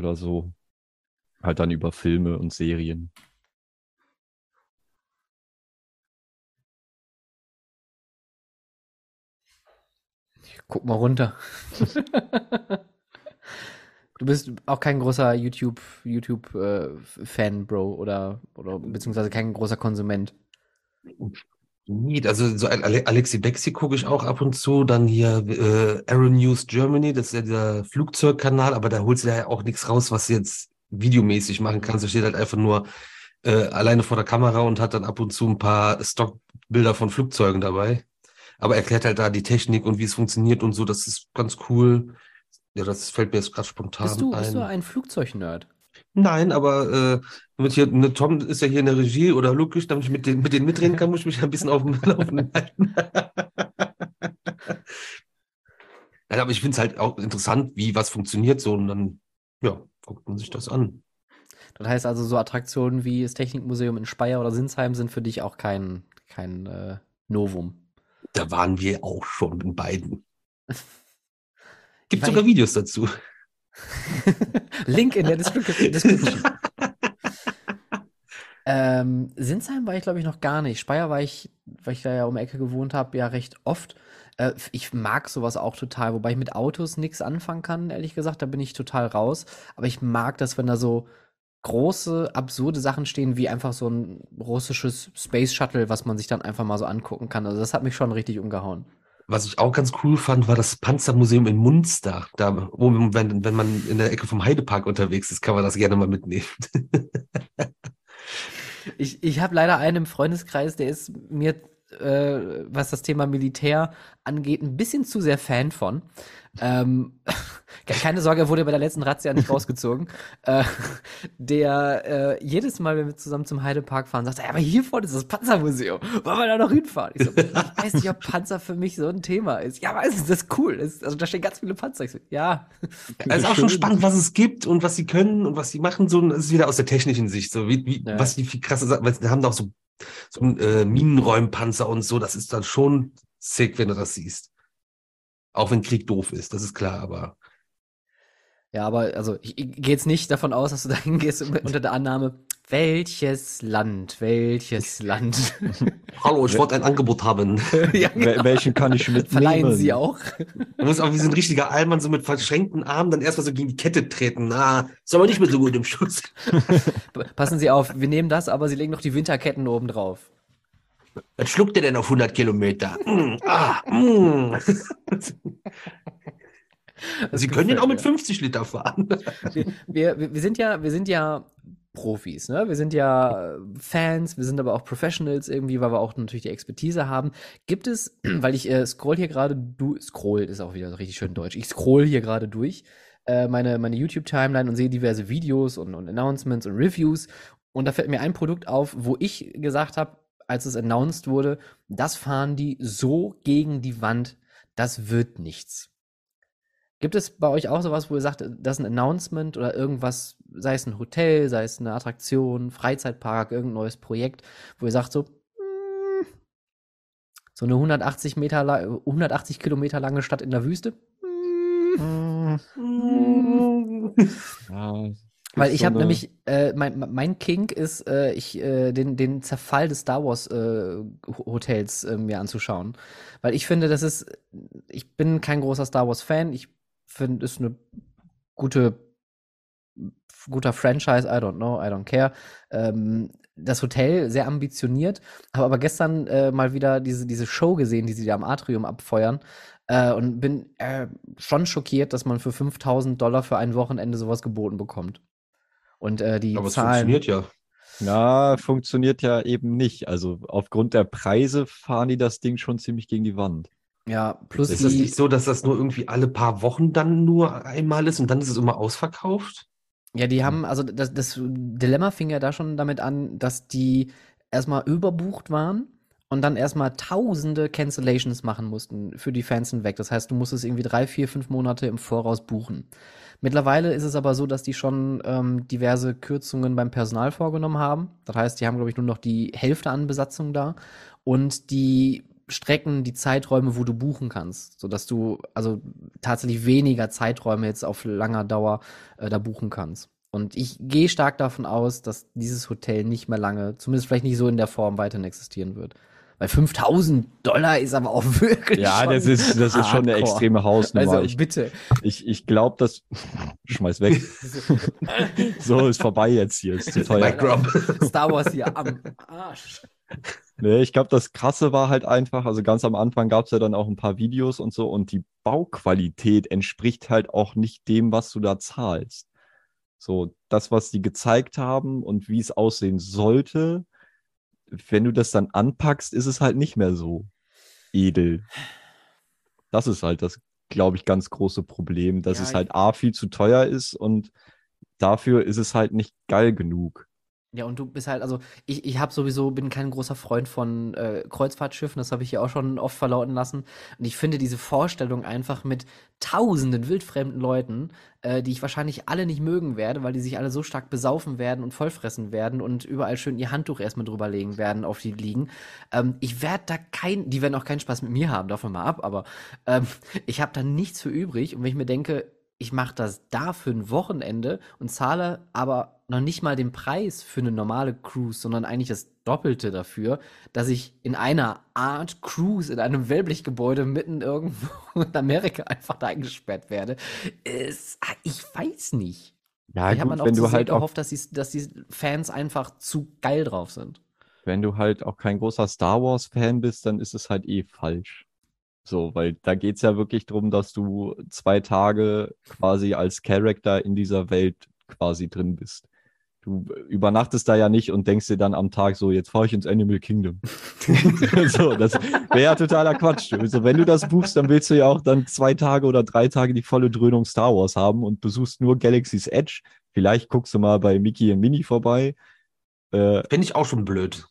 oder so. Halt dann über Filme und Serien. Guck mal runter. du bist auch kein großer YouTube, YouTube äh, Fan, Bro, oder, oder beziehungsweise kein großer Konsument. Nee, also so Alexi Bexi gucke ich auch ab und zu. Dann hier äh, Aero News Germany, das ist ja der Flugzeugkanal, aber da holst du ja auch nichts raus, was du jetzt videomäßig machen kannst. Da steht halt einfach nur äh, alleine vor der Kamera und hat dann ab und zu ein paar Stockbilder von Flugzeugen dabei aber erklärt halt da die Technik und wie es funktioniert und so. Das ist ganz cool. Ja, das fällt mir jetzt gerade spontan bist du, ein. Bist du ein Flugzeugnerd? Nein, aber äh, damit hier, ne, Tom ist ja hier in der Regie oder Lukas, damit ich mit, den, mit denen mitreden kann, muss ich mich ein bisschen auf dem Laufenden halten. ja, aber ich finde es halt auch interessant, wie was funktioniert so und dann, ja, guckt man sich das an. Das heißt also, so Attraktionen wie das Technikmuseum in Speyer oder Sinsheim sind für dich auch kein, kein äh, Novum. Da waren wir auch schon in beiden. Gibt sogar Videos dazu. Link in der Description. ähm, Sinsheim war ich, glaube ich, noch gar nicht. Speyer war ich, weil ich da ja um Ecke gewohnt habe, ja recht oft. Äh, ich mag sowas auch total, wobei ich mit Autos nichts anfangen kann, ehrlich gesagt. Da bin ich total raus. Aber ich mag das, wenn da so große, absurde Sachen stehen, wie einfach so ein russisches Space Shuttle, was man sich dann einfach mal so angucken kann. Also das hat mich schon richtig umgehauen. Was ich auch ganz cool fand, war das Panzermuseum in Munster. Da, oben, wenn, wenn man in der Ecke vom Heidepark unterwegs ist, kann man das gerne mal mitnehmen. ich ich habe leider einen im Freundeskreis, der ist mir äh, was das Thema Militär angeht, ein bisschen zu sehr Fan von. Ähm, keine Sorge, er wurde bei der letzten Razzia nicht rausgezogen. äh, der äh, jedes Mal, wenn wir zusammen zum Heidepark fahren, sagt, er, aber hier vorne ist das Panzermuseum. Wollen wir da noch hinfahren? Ich so, ich weiß nicht, ob Panzer für mich so ein Thema ist. Ja, weiß ich, das ist cool. Das, also da stehen ganz viele Panzer. Ich so, ja. Es ist auch schon spannend, was es gibt und was sie können und was sie machen. So, das ist wieder aus der technischen Sicht. So wie, wie Ja. was die viel krasser sagen, weil sie haben doch so, so einen äh, Minenräumpanzer und so. Das ist dann schon sick, wenn du das siehst. Auch wenn Krieg doof ist, das ist klar, aber Ja, aber also ich, ich gehe jetzt nicht davon aus, dass du da hingehst unter der Annahme, welches Land, welches Land. hallo, ich wollte ein Angebot haben. ja, Wel- Welchen kann ich mitnehmen? Verleihen sie auch. Du musst auch wie so ein richtiger Allmann so mit verschränkten Armen dann erstmal so gegen die Kette treten. Na, ist aber nicht mehr so gut im Schuss. Passen Sie auf, wir nehmen das, aber Sie legen noch die Winterketten oben drauf. Was schluckt der denn auf 100 Kilometer? Mm, ah, mm. Sie können den auch mit 50 Liter fahren. wir, wir, wir sind ja, wir sind ja Profis, ne? Wir sind ja äh, Fans, wir sind aber auch Professionals irgendwie, weil wir auch natürlich die Expertise haben. Gibt es, weil ich äh, scroll hier gerade du scroll ist auch wieder richtig schön deutsch. Ich scroll hier gerade durch äh, meine meine YouTube Timeline und sehe diverse Videos und, und Announcements und Reviews und da fällt mir ein Produkt auf, wo ich gesagt habe, als es announced wurde, das fahren die so gegen die Wand, das wird nichts. Gibt es bei euch auch sowas, wo ihr sagt, das ist ein Announcement oder irgendwas, sei es ein Hotel, sei es eine Attraktion, Freizeitpark, irgendein neues Projekt, wo ihr sagt so, mm, so eine 180 Meter, la- 180 Kilometer lange Stadt in der Wüste? Mm. Weil ich so habe eine- nämlich, äh, mein, mein Kink ist, äh, ich, äh, den, den Zerfall des Star Wars äh, Hotels äh, mir anzuschauen. Weil ich finde, das ist, ich bin kein großer Star Wars Fan. Ich finde, es ist eine gute, guter Franchise. I don't know, I don't care. Ähm, das Hotel sehr ambitioniert, habe aber gestern äh, mal wieder diese, diese Show gesehen, die sie da am Atrium abfeuern. Äh, und bin äh, schon schockiert, dass man für 5000 Dollar für ein Wochenende sowas geboten bekommt. Und äh, die Aber es Zahlen. funktioniert ja. Na, funktioniert ja eben nicht. Also aufgrund der Preise fahren die das Ding schon ziemlich gegen die Wand. Ja, plus Ist das nicht so, dass das nur irgendwie alle paar Wochen dann nur einmal ist und dann ist es immer ausverkauft? ja, die haben, also das, das Dilemma fing ja da schon damit an, dass die erstmal überbucht waren und dann erstmal tausende Cancellations machen mussten für die Fans hinweg. Das heißt, du musstest irgendwie drei, vier, fünf Monate im Voraus buchen. Mittlerweile ist es aber so, dass die schon ähm, diverse Kürzungen beim Personal vorgenommen haben. Das heißt, die haben, glaube ich, nur noch die Hälfte an Besatzung da und die Strecken, die Zeiträume, wo du buchen kannst, sodass du also tatsächlich weniger Zeiträume jetzt auf langer Dauer äh, da buchen kannst. Und ich gehe stark davon aus, dass dieses Hotel nicht mehr lange, zumindest vielleicht nicht so in der Form weiterhin existieren wird. Weil 5000 Dollar ist aber auch wirklich. Ja, schon das ist, das ist schon eine hardcore. extreme Hausnummer. Also ich bitte. ich, ich glaube, das. Schmeiß weg. so, ist vorbei jetzt hier. Ist zu teuer. Star Wars hier am Arsch. Nee, ich glaube, das Krasse war halt einfach, also ganz am Anfang gab es ja dann auch ein paar Videos und so und die Bauqualität entspricht halt auch nicht dem, was du da zahlst. So, das, was die gezeigt haben und wie es aussehen sollte, wenn du das dann anpackst, ist es halt nicht mehr so edel. Das ist halt das, glaube ich, ganz große Problem, dass Ja, es halt A viel zu teuer ist und dafür ist es halt nicht geil genug. Ja, und du bist halt, also ich, ich habe sowieso, bin kein großer Freund von äh, Kreuzfahrtschiffen, das habe ich ja auch schon oft verlauten lassen. Und ich finde diese Vorstellung einfach mit tausenden wildfremden Leuten, äh, die ich wahrscheinlich alle nicht mögen werde, weil die sich alle so stark besaufen werden und vollfressen werden und überall schön ihr Handtuch erstmal drüber legen werden auf die Liegen. Ähm, ich werde da kein, die werden auch keinen Spaß mit mir haben, davon mal ab, aber ähm, ich habe da nichts für übrig. Und wenn ich mir denke, ich mache das da für ein Wochenende und zahle aber noch nicht mal den Preis für eine normale Cruise, sondern eigentlich das Doppelte dafür, dass ich in einer Art Cruise in einem Wellblichgebäude mitten irgendwo in Amerika einfach da eingesperrt werde. Ist, ah, ich weiß nicht. Ja, hat gut, man auch wenn zu du sehr halt gehofft, dass die, dass die Fans einfach zu geil drauf sind. wenn du halt auch kein großer Star Wars-Fan bist, dann ist es halt eh falsch. So, weil da geht's ja wirklich drum, dass du zwei Tage quasi als Charakter in dieser Welt quasi drin bist. Du übernachtest da ja nicht und denkst dir dann am Tag so, jetzt fahre ich ins Animal Kingdom. so, das wäre ja totaler Quatsch. Also, wenn du das buchst, dann willst du ja auch dann zwei Tage oder drei Tage die volle Dröhnung Star Wars haben und besuchst nur Galaxy's Edge. Vielleicht guckst du mal bei Mickey und Minnie vorbei. Äh, Finde ich auch schon blöd.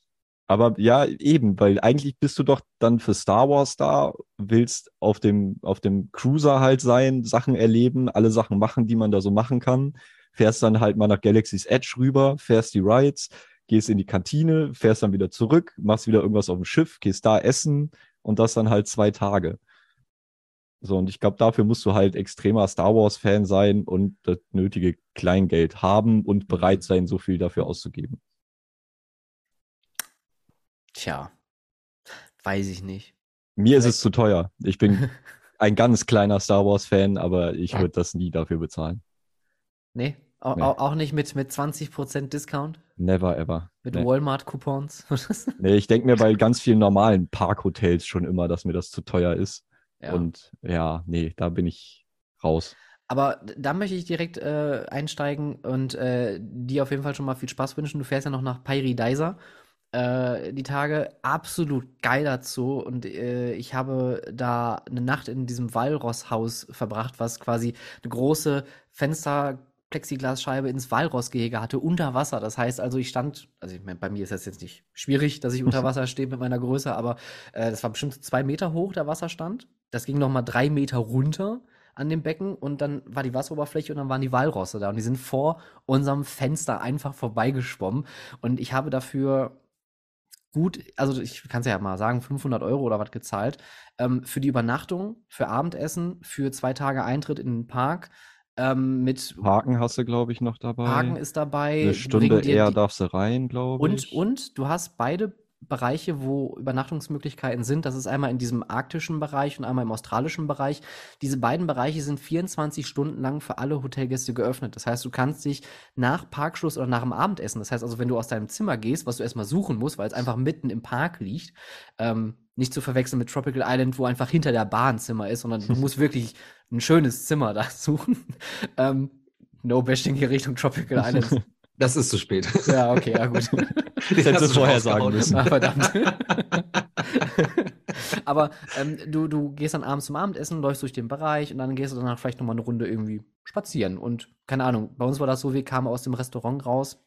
aber ja, eben, weil eigentlich bist du doch dann für Star Wars da, willst auf dem, auf dem Cruiser halt sein, Sachen erleben, alle Sachen machen, die man da so machen kann. Fährst dann halt mal nach Galaxy's Edge rüber, fährst die Rides, gehst in die Kantine, fährst dann wieder zurück, machst wieder irgendwas auf dem Schiff, gehst da essen und das dann halt zwei Tage. So, und ich glaube, dafür musst du halt extremer Star Wars-Fan sein und das nötige Kleingeld haben und bereit sein, so viel dafür auszugeben. Tja, weiß ich nicht. Mir ist es zu teuer. Ich bin ein ganz kleiner Star Wars-Fan, aber ich würde das nie dafür bezahlen. Nee, au- Nee. au- auch nicht mit, mit 20% Discount? Never ever. Mit Nee. Walmart-Coupons? Nee, ich denke mir bei ganz vielen normalen Parkhotels schon immer, dass mir das zu teuer ist. ja. Und ja, nee, da bin ich raus. Aber da möchte ich direkt äh, einsteigen und äh, dir auf jeden Fall schon mal viel Spaß wünschen. Du fährst ja noch nach Pairidaisa. Äh, die Tage absolut geil dazu und äh, ich habe da eine Nacht in diesem Walrosshaus verbracht, was quasi eine große Fenster Plexiglasscheibe ins Walrossgehege hatte unter Wasser. Das heißt also, ich stand, also ich mein, bei mir ist das jetzt nicht schwierig, dass ich unter Wasser stehe mit meiner Größe, aber äh, das war bestimmt zwei Meter hoch der Wasserstand. Das ging noch mal drei Meter runter an dem Becken und dann war die Wasseroberfläche und dann waren die Walrosse da und die sind vor unserem Fenster einfach vorbeigeschwommen und ich habe dafür gut, also ich kann es ja mal sagen, 500 Euro oder was gezahlt ähm, für die Übernachtung, für Abendessen, für zwei Tage Eintritt in den Park ähm, mit Haken hast du, glaube ich, noch dabei. Haken ist dabei. Eine Stunde eher die- darfst du rein, glaube und, ich. und du hast beide Bereiche, wo Übernachtungsmöglichkeiten sind. Das ist einmal in diesem arktischen Bereich und einmal im australischen Bereich. Diese beiden Bereiche sind 24 Stunden lang für alle Hotelgäste geöffnet. Das heißt, du kannst dich nach Parkschluss oder nach dem Abendessen, das heißt also, wenn du aus deinem Zimmer gehst, was du erstmal suchen musst, weil es einfach mitten im Park liegt, ähm, nicht zu verwechseln mit Tropical Island, wo einfach hinter der Bar ein Zimmer ist, sondern du musst wirklich ein schönes Zimmer da suchen. ähm, no bashing hier Richtung Tropical Island. Das ist zu spät. ja, okay, ja gut. Das hättest du vorher sagen müssen. Ah, verdammt. Aber ähm, du, du gehst dann abends zum Abendessen, läufst durch den Bereich und dann gehst du danach vielleicht nochmal eine Runde irgendwie spazieren. Und keine Ahnung, bei uns war das so, wir kamen aus dem Restaurant raus.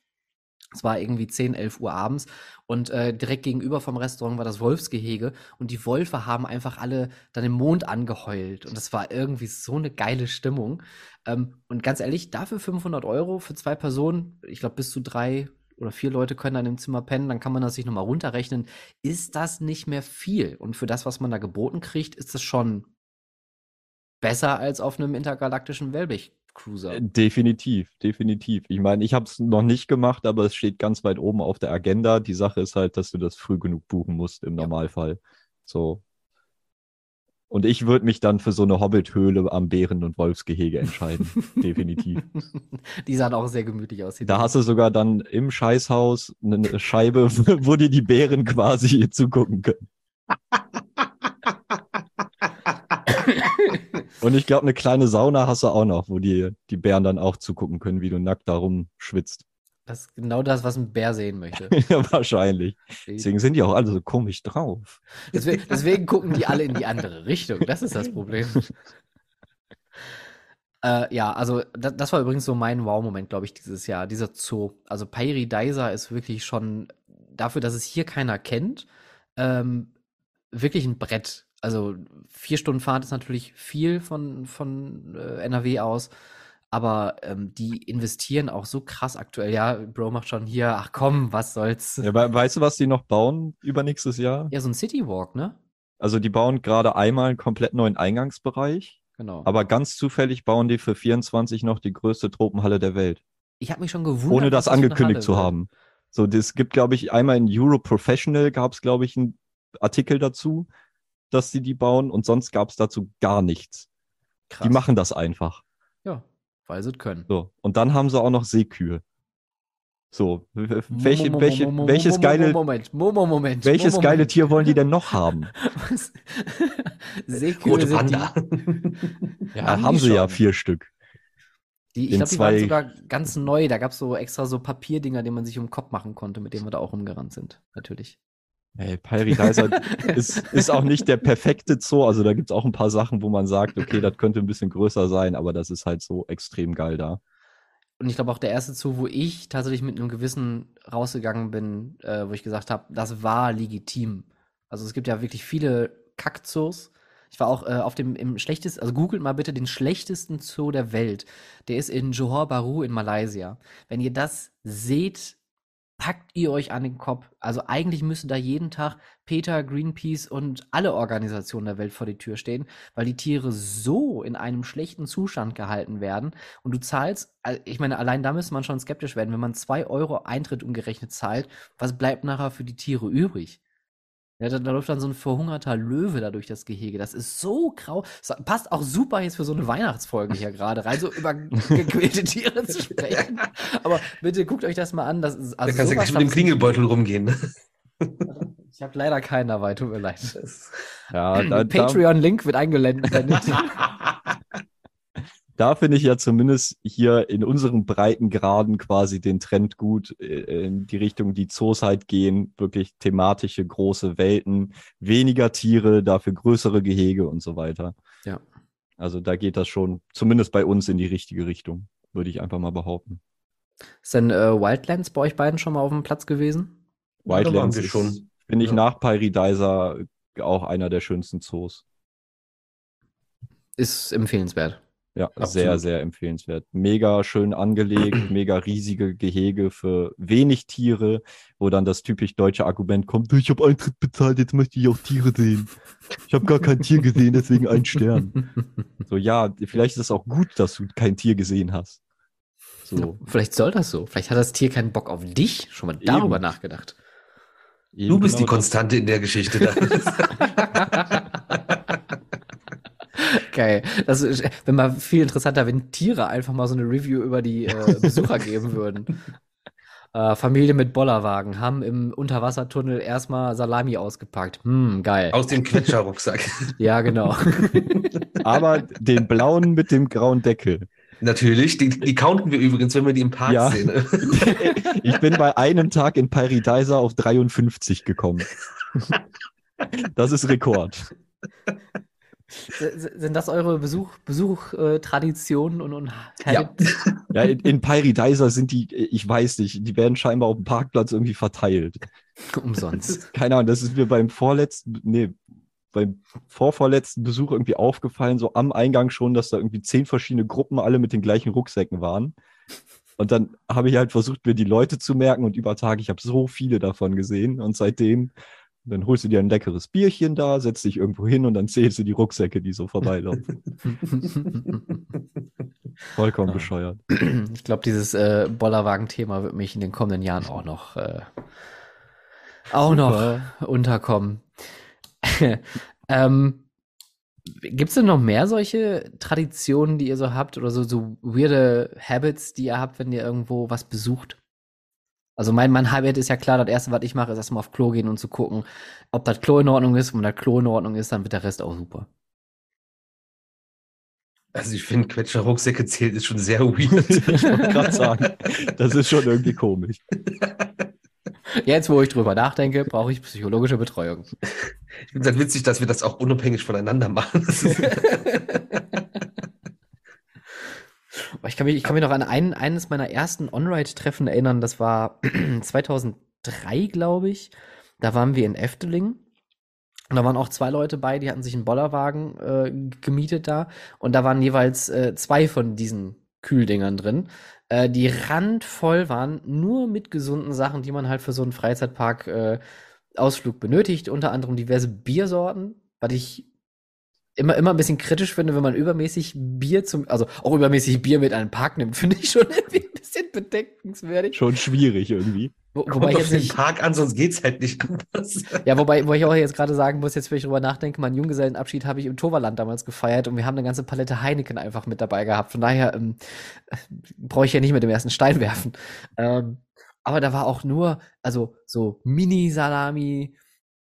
Es war irgendwie 10, 11 Uhr abends und äh, direkt gegenüber vom Restaurant war das Wolfsgehege und die Wölfe haben einfach alle dann im Mond angeheult und das war irgendwie so eine geile Stimmung. Ähm, und ganz ehrlich, dafür 500 Euro für zwei Personen, ich glaube bis zu drei oder vier Leute können dann im Zimmer pennen, dann kann man das sich nochmal runterrechnen, ist das nicht mehr viel. Und für das, was man da geboten kriegt, ist das schon besser als auf einem intergalaktischen Wellblech-Cruiser. Äh, Definitiv, definitiv. Ich meine, ich habe es noch nicht gemacht, aber es steht ganz weit oben auf der Agenda. Die Sache ist halt, dass du das früh genug buchen musst im Ja. Normalfall. So. Und ich würde mich dann für so eine Hobbit-Höhle am Bären- und Wolfsgehege entscheiden. definitiv. Die sahen auch sehr gemütlich aus. Da hast du sogar dann im Scheißhaus eine Scheibe, wo dir die Bären quasi zugucken können. Und ich glaube, eine kleine Sauna hast du auch noch, wo die, die Bären dann auch zugucken können, wie du nackt darum schwitzt. Das ist genau das, was ein Bär sehen möchte. ja, wahrscheinlich. Deswegen sind die auch alle so komisch drauf. Deswegen, deswegen gucken die alle in die andere Richtung. Das ist das Problem. Äh, ja, also das, das war übrigens so mein Wow-Moment, glaube ich, dieses Jahr, dieser Zoo. Also Pairidaisa ist wirklich schon dafür, dass es hier keiner kennt, ähm, wirklich ein Brett. Also vier Stunden Fahrt ist natürlich viel von, von äh, NRW aus, aber ähm, die investieren auch so krass aktuell. Ja, Bro macht schon hier, ach komm, was soll's. Ja, we weißt du, was die noch bauen übernächstes Jahr? Ja, so ein Citywalk, ne? Also die bauen gerade einmal einen komplett neuen Eingangsbereich, Genau. aber ganz zufällig bauen die für 24 noch die größte Tropenhalle der Welt. ich habe mich schon gewundert, ohne das angekündigt Halle zu haben. So, das gibt, glaube ich, einmal in Euro Professional gab es, glaube ich, einen Artikel dazu, dass sie die bauen und sonst gab es dazu gar nichts. Krass. Die machen das einfach. Ja, weil sie es können. So. Und dann haben sie auch noch Seekühe. So, welche, welche, welches geile, Moment, Mo- Moment. welches Mo- geile Moment. Tier wollen die denn noch haben? Was? Seekühe Rote Panda. die. Ja, Haben haben, sie ja schon. vier Stück. Die, ich glaube, die waren sogar ganz neu. Da gab es so extra so Papierdinger, die man sich um den Kopf machen konnte, mit denen wir da auch rumgerannt sind. Natürlich. Ey, Paradise ist, ist auch nicht der perfekte Zoo. Also da gibt es auch ein paar Sachen, wo man sagt, okay, das könnte ein bisschen größer sein, aber das ist halt so extrem geil da. Und ich glaube auch der erste Zoo, wo ich tatsächlich mit einem Gewissen rausgegangen bin, äh, wo ich gesagt habe, das war legitim. Also es gibt ja wirklich viele Kackzoos. Ich war auch äh, auf dem im schlechtesten, also googelt mal bitte den schlechtesten Zoo der Welt. Der ist in Johor Bahru in Malaysia. Wenn ihr das seht, packt ihr euch an den Kopf. Also eigentlich müsste da jeden Tag Peter, Greenpeace und alle Organisationen der Welt vor die Tür stehen, weil die Tiere so in einem schlechten Zustand gehalten werden. Und du zahlst, ich meine, allein da müsste man schon skeptisch werden, wenn man zwei Euro Eintritt umgerechnet zahlt, was bleibt nachher für die Tiere übrig? Ja, da, da läuft dann so ein verhungerter Löwe da durch das Gehege. Das ist so grau. Das passt auch super jetzt für so eine Weihnachtsfolge hier gerade rein, so über gequälte Tiere zu sprechen. Aber bitte guckt euch das mal an. Das ist, Da also kannst du gleich mit dem Klingelbeutel rumgehen. ne? Ich habe leider keinen dabei, tut mir leid. Ja, da, da, Patreon-Link wird eingeblendet. da finde ich ja zumindest hier in unseren Breitengraden quasi den Trend gut äh, in die Richtung, die Zoos halt gehen. Wirklich thematische große Welten, weniger Tiere, dafür größere Gehege und so weiter. Ja. Also da geht das schon zumindest bei uns in die richtige Richtung, würde ich einfach mal behaupten. Ist denn äh, Wildlands bei euch beiden schon mal auf dem Platz gewesen? Wildlands ist, schon. finde ich, Ja. nach Paradisa auch einer der schönsten Zoos. Ist empfehlenswert. Ja, Absolut. sehr, sehr empfehlenswert. Mega schön angelegt, mega riesige Gehege für wenig Tiere, wo dann das typisch deutsche Argument kommt, ich habe Eintritt bezahlt, jetzt möchte ich auch Tiere sehen. Ich habe gar kein Tier gesehen, deswegen ein Stern. So, ja, vielleicht ist es auch gut, dass du kein Tier gesehen hast. So, Vielleicht soll das so. Vielleicht hat das Tier keinen Bock auf dich. Schon mal darüber nachgedacht. Du eben bist die genau das. Konstante in der Geschichte. Geil. Das ist, wenn mal viel interessanter, wenn Tiere einfach mal so eine Review über die äh, Besucher geben würden. Äh, Familie mit Bollerwagen haben im Unterwassertunnel erstmal Salami ausgepackt. Hm, geil. Aus dem Quetscherrucksack. Ja, genau. Aber den blauen mit dem grauen Deckel. Natürlich, die, die counten wir übrigens, wenn wir die im Park Ja. sehen. Ich bin bei einem Tag in Paradisa auf 53 gekommen. Das ist Rekord. Sind das eure Besuch, Besuch äh, und, und Habits? Ja, in, in Paradisa sind die, ich weiß nicht, die werden scheinbar auf dem Parkplatz irgendwie verteilt. Umsonst. Keine Ahnung, das ist mir beim vorletzten, nee, beim vorvorletzten Besuch irgendwie aufgefallen, so am Eingang schon, dass da irgendwie zehn verschiedene Gruppen alle mit den gleichen Rucksäcken waren. Und dann habe ich halt versucht, mir die Leute zu merken und über Tage, ich habe so viele davon gesehen und seitdem, dann holst du dir ein leckeres Bierchen da, setzt dich irgendwo hin und dann zählst du die Rucksäcke, die so vorbeilaufen. Vollkommen Ah. bescheuert. Ich glaube, dieses äh, Bollerwagen-Thema wird mich in den kommenden Jahren auch noch, äh, auch noch unterkommen. ähm, Gibt es denn noch mehr solche Traditionen, die ihr so habt oder so, so weirde Habits, die ihr habt, wenn ihr irgendwo was besucht? Also mein, mein Habit ist ja klar, das erste, was ich mache, ist erstmal auf Klo gehen und zu gucken, ob das Klo in Ordnung ist. Und wenn das Klo in Ordnung ist, dann wird der Rest auch super. Also ich finde, Quetscherrucksäcke zählt ist schon sehr weird. Ich wollte gerade sagen, das ist schon irgendwie komisch. Jetzt, wo ich drüber nachdenke, brauche ich psychologische Betreuung. Ich finde es halt witzig, dass wir das auch unabhängig voneinander machen. Ich kann mich, ich kann mich noch an ein, eines meiner ersten On-Ride-Treffen erinnern. Das war 2003, glaube ich. Da waren wir in Efteling. Und da waren auch zwei Leute bei, die hatten sich einen Bollerwagen äh, gemietet da. Und da waren jeweils äh, zwei von diesen Kühldingern drin, äh, die randvoll waren, nur mit gesunden Sachen, die man halt für so einen Freizeitpark äh, benötigt. Unter anderem diverse Biersorten, was ich immer, immer ein bisschen kritisch finde, wenn man übermäßig Bier zum, also auch übermäßig Bier mit einem Park nimmt, finde ich schon irgendwie ein bisschen bedenkenswürdig. Schon schwierig irgendwie. Wo, kommt wobei ich auf jetzt den nicht, Park an, sonst geht's halt nicht anders. ja, wobei, wo ich auch jetzt gerade sagen muss, jetzt wenn ich drüber nachdenke, meinen Junggesellenabschied habe ich im Toverland damals gefeiert und wir haben eine ganze Palette Heineken einfach mit dabei gehabt. Von daher ähm, brauche ich ja nicht mit dem ersten Stein werfen. Ähm, aber da war auch nur, also so Mini-Salami,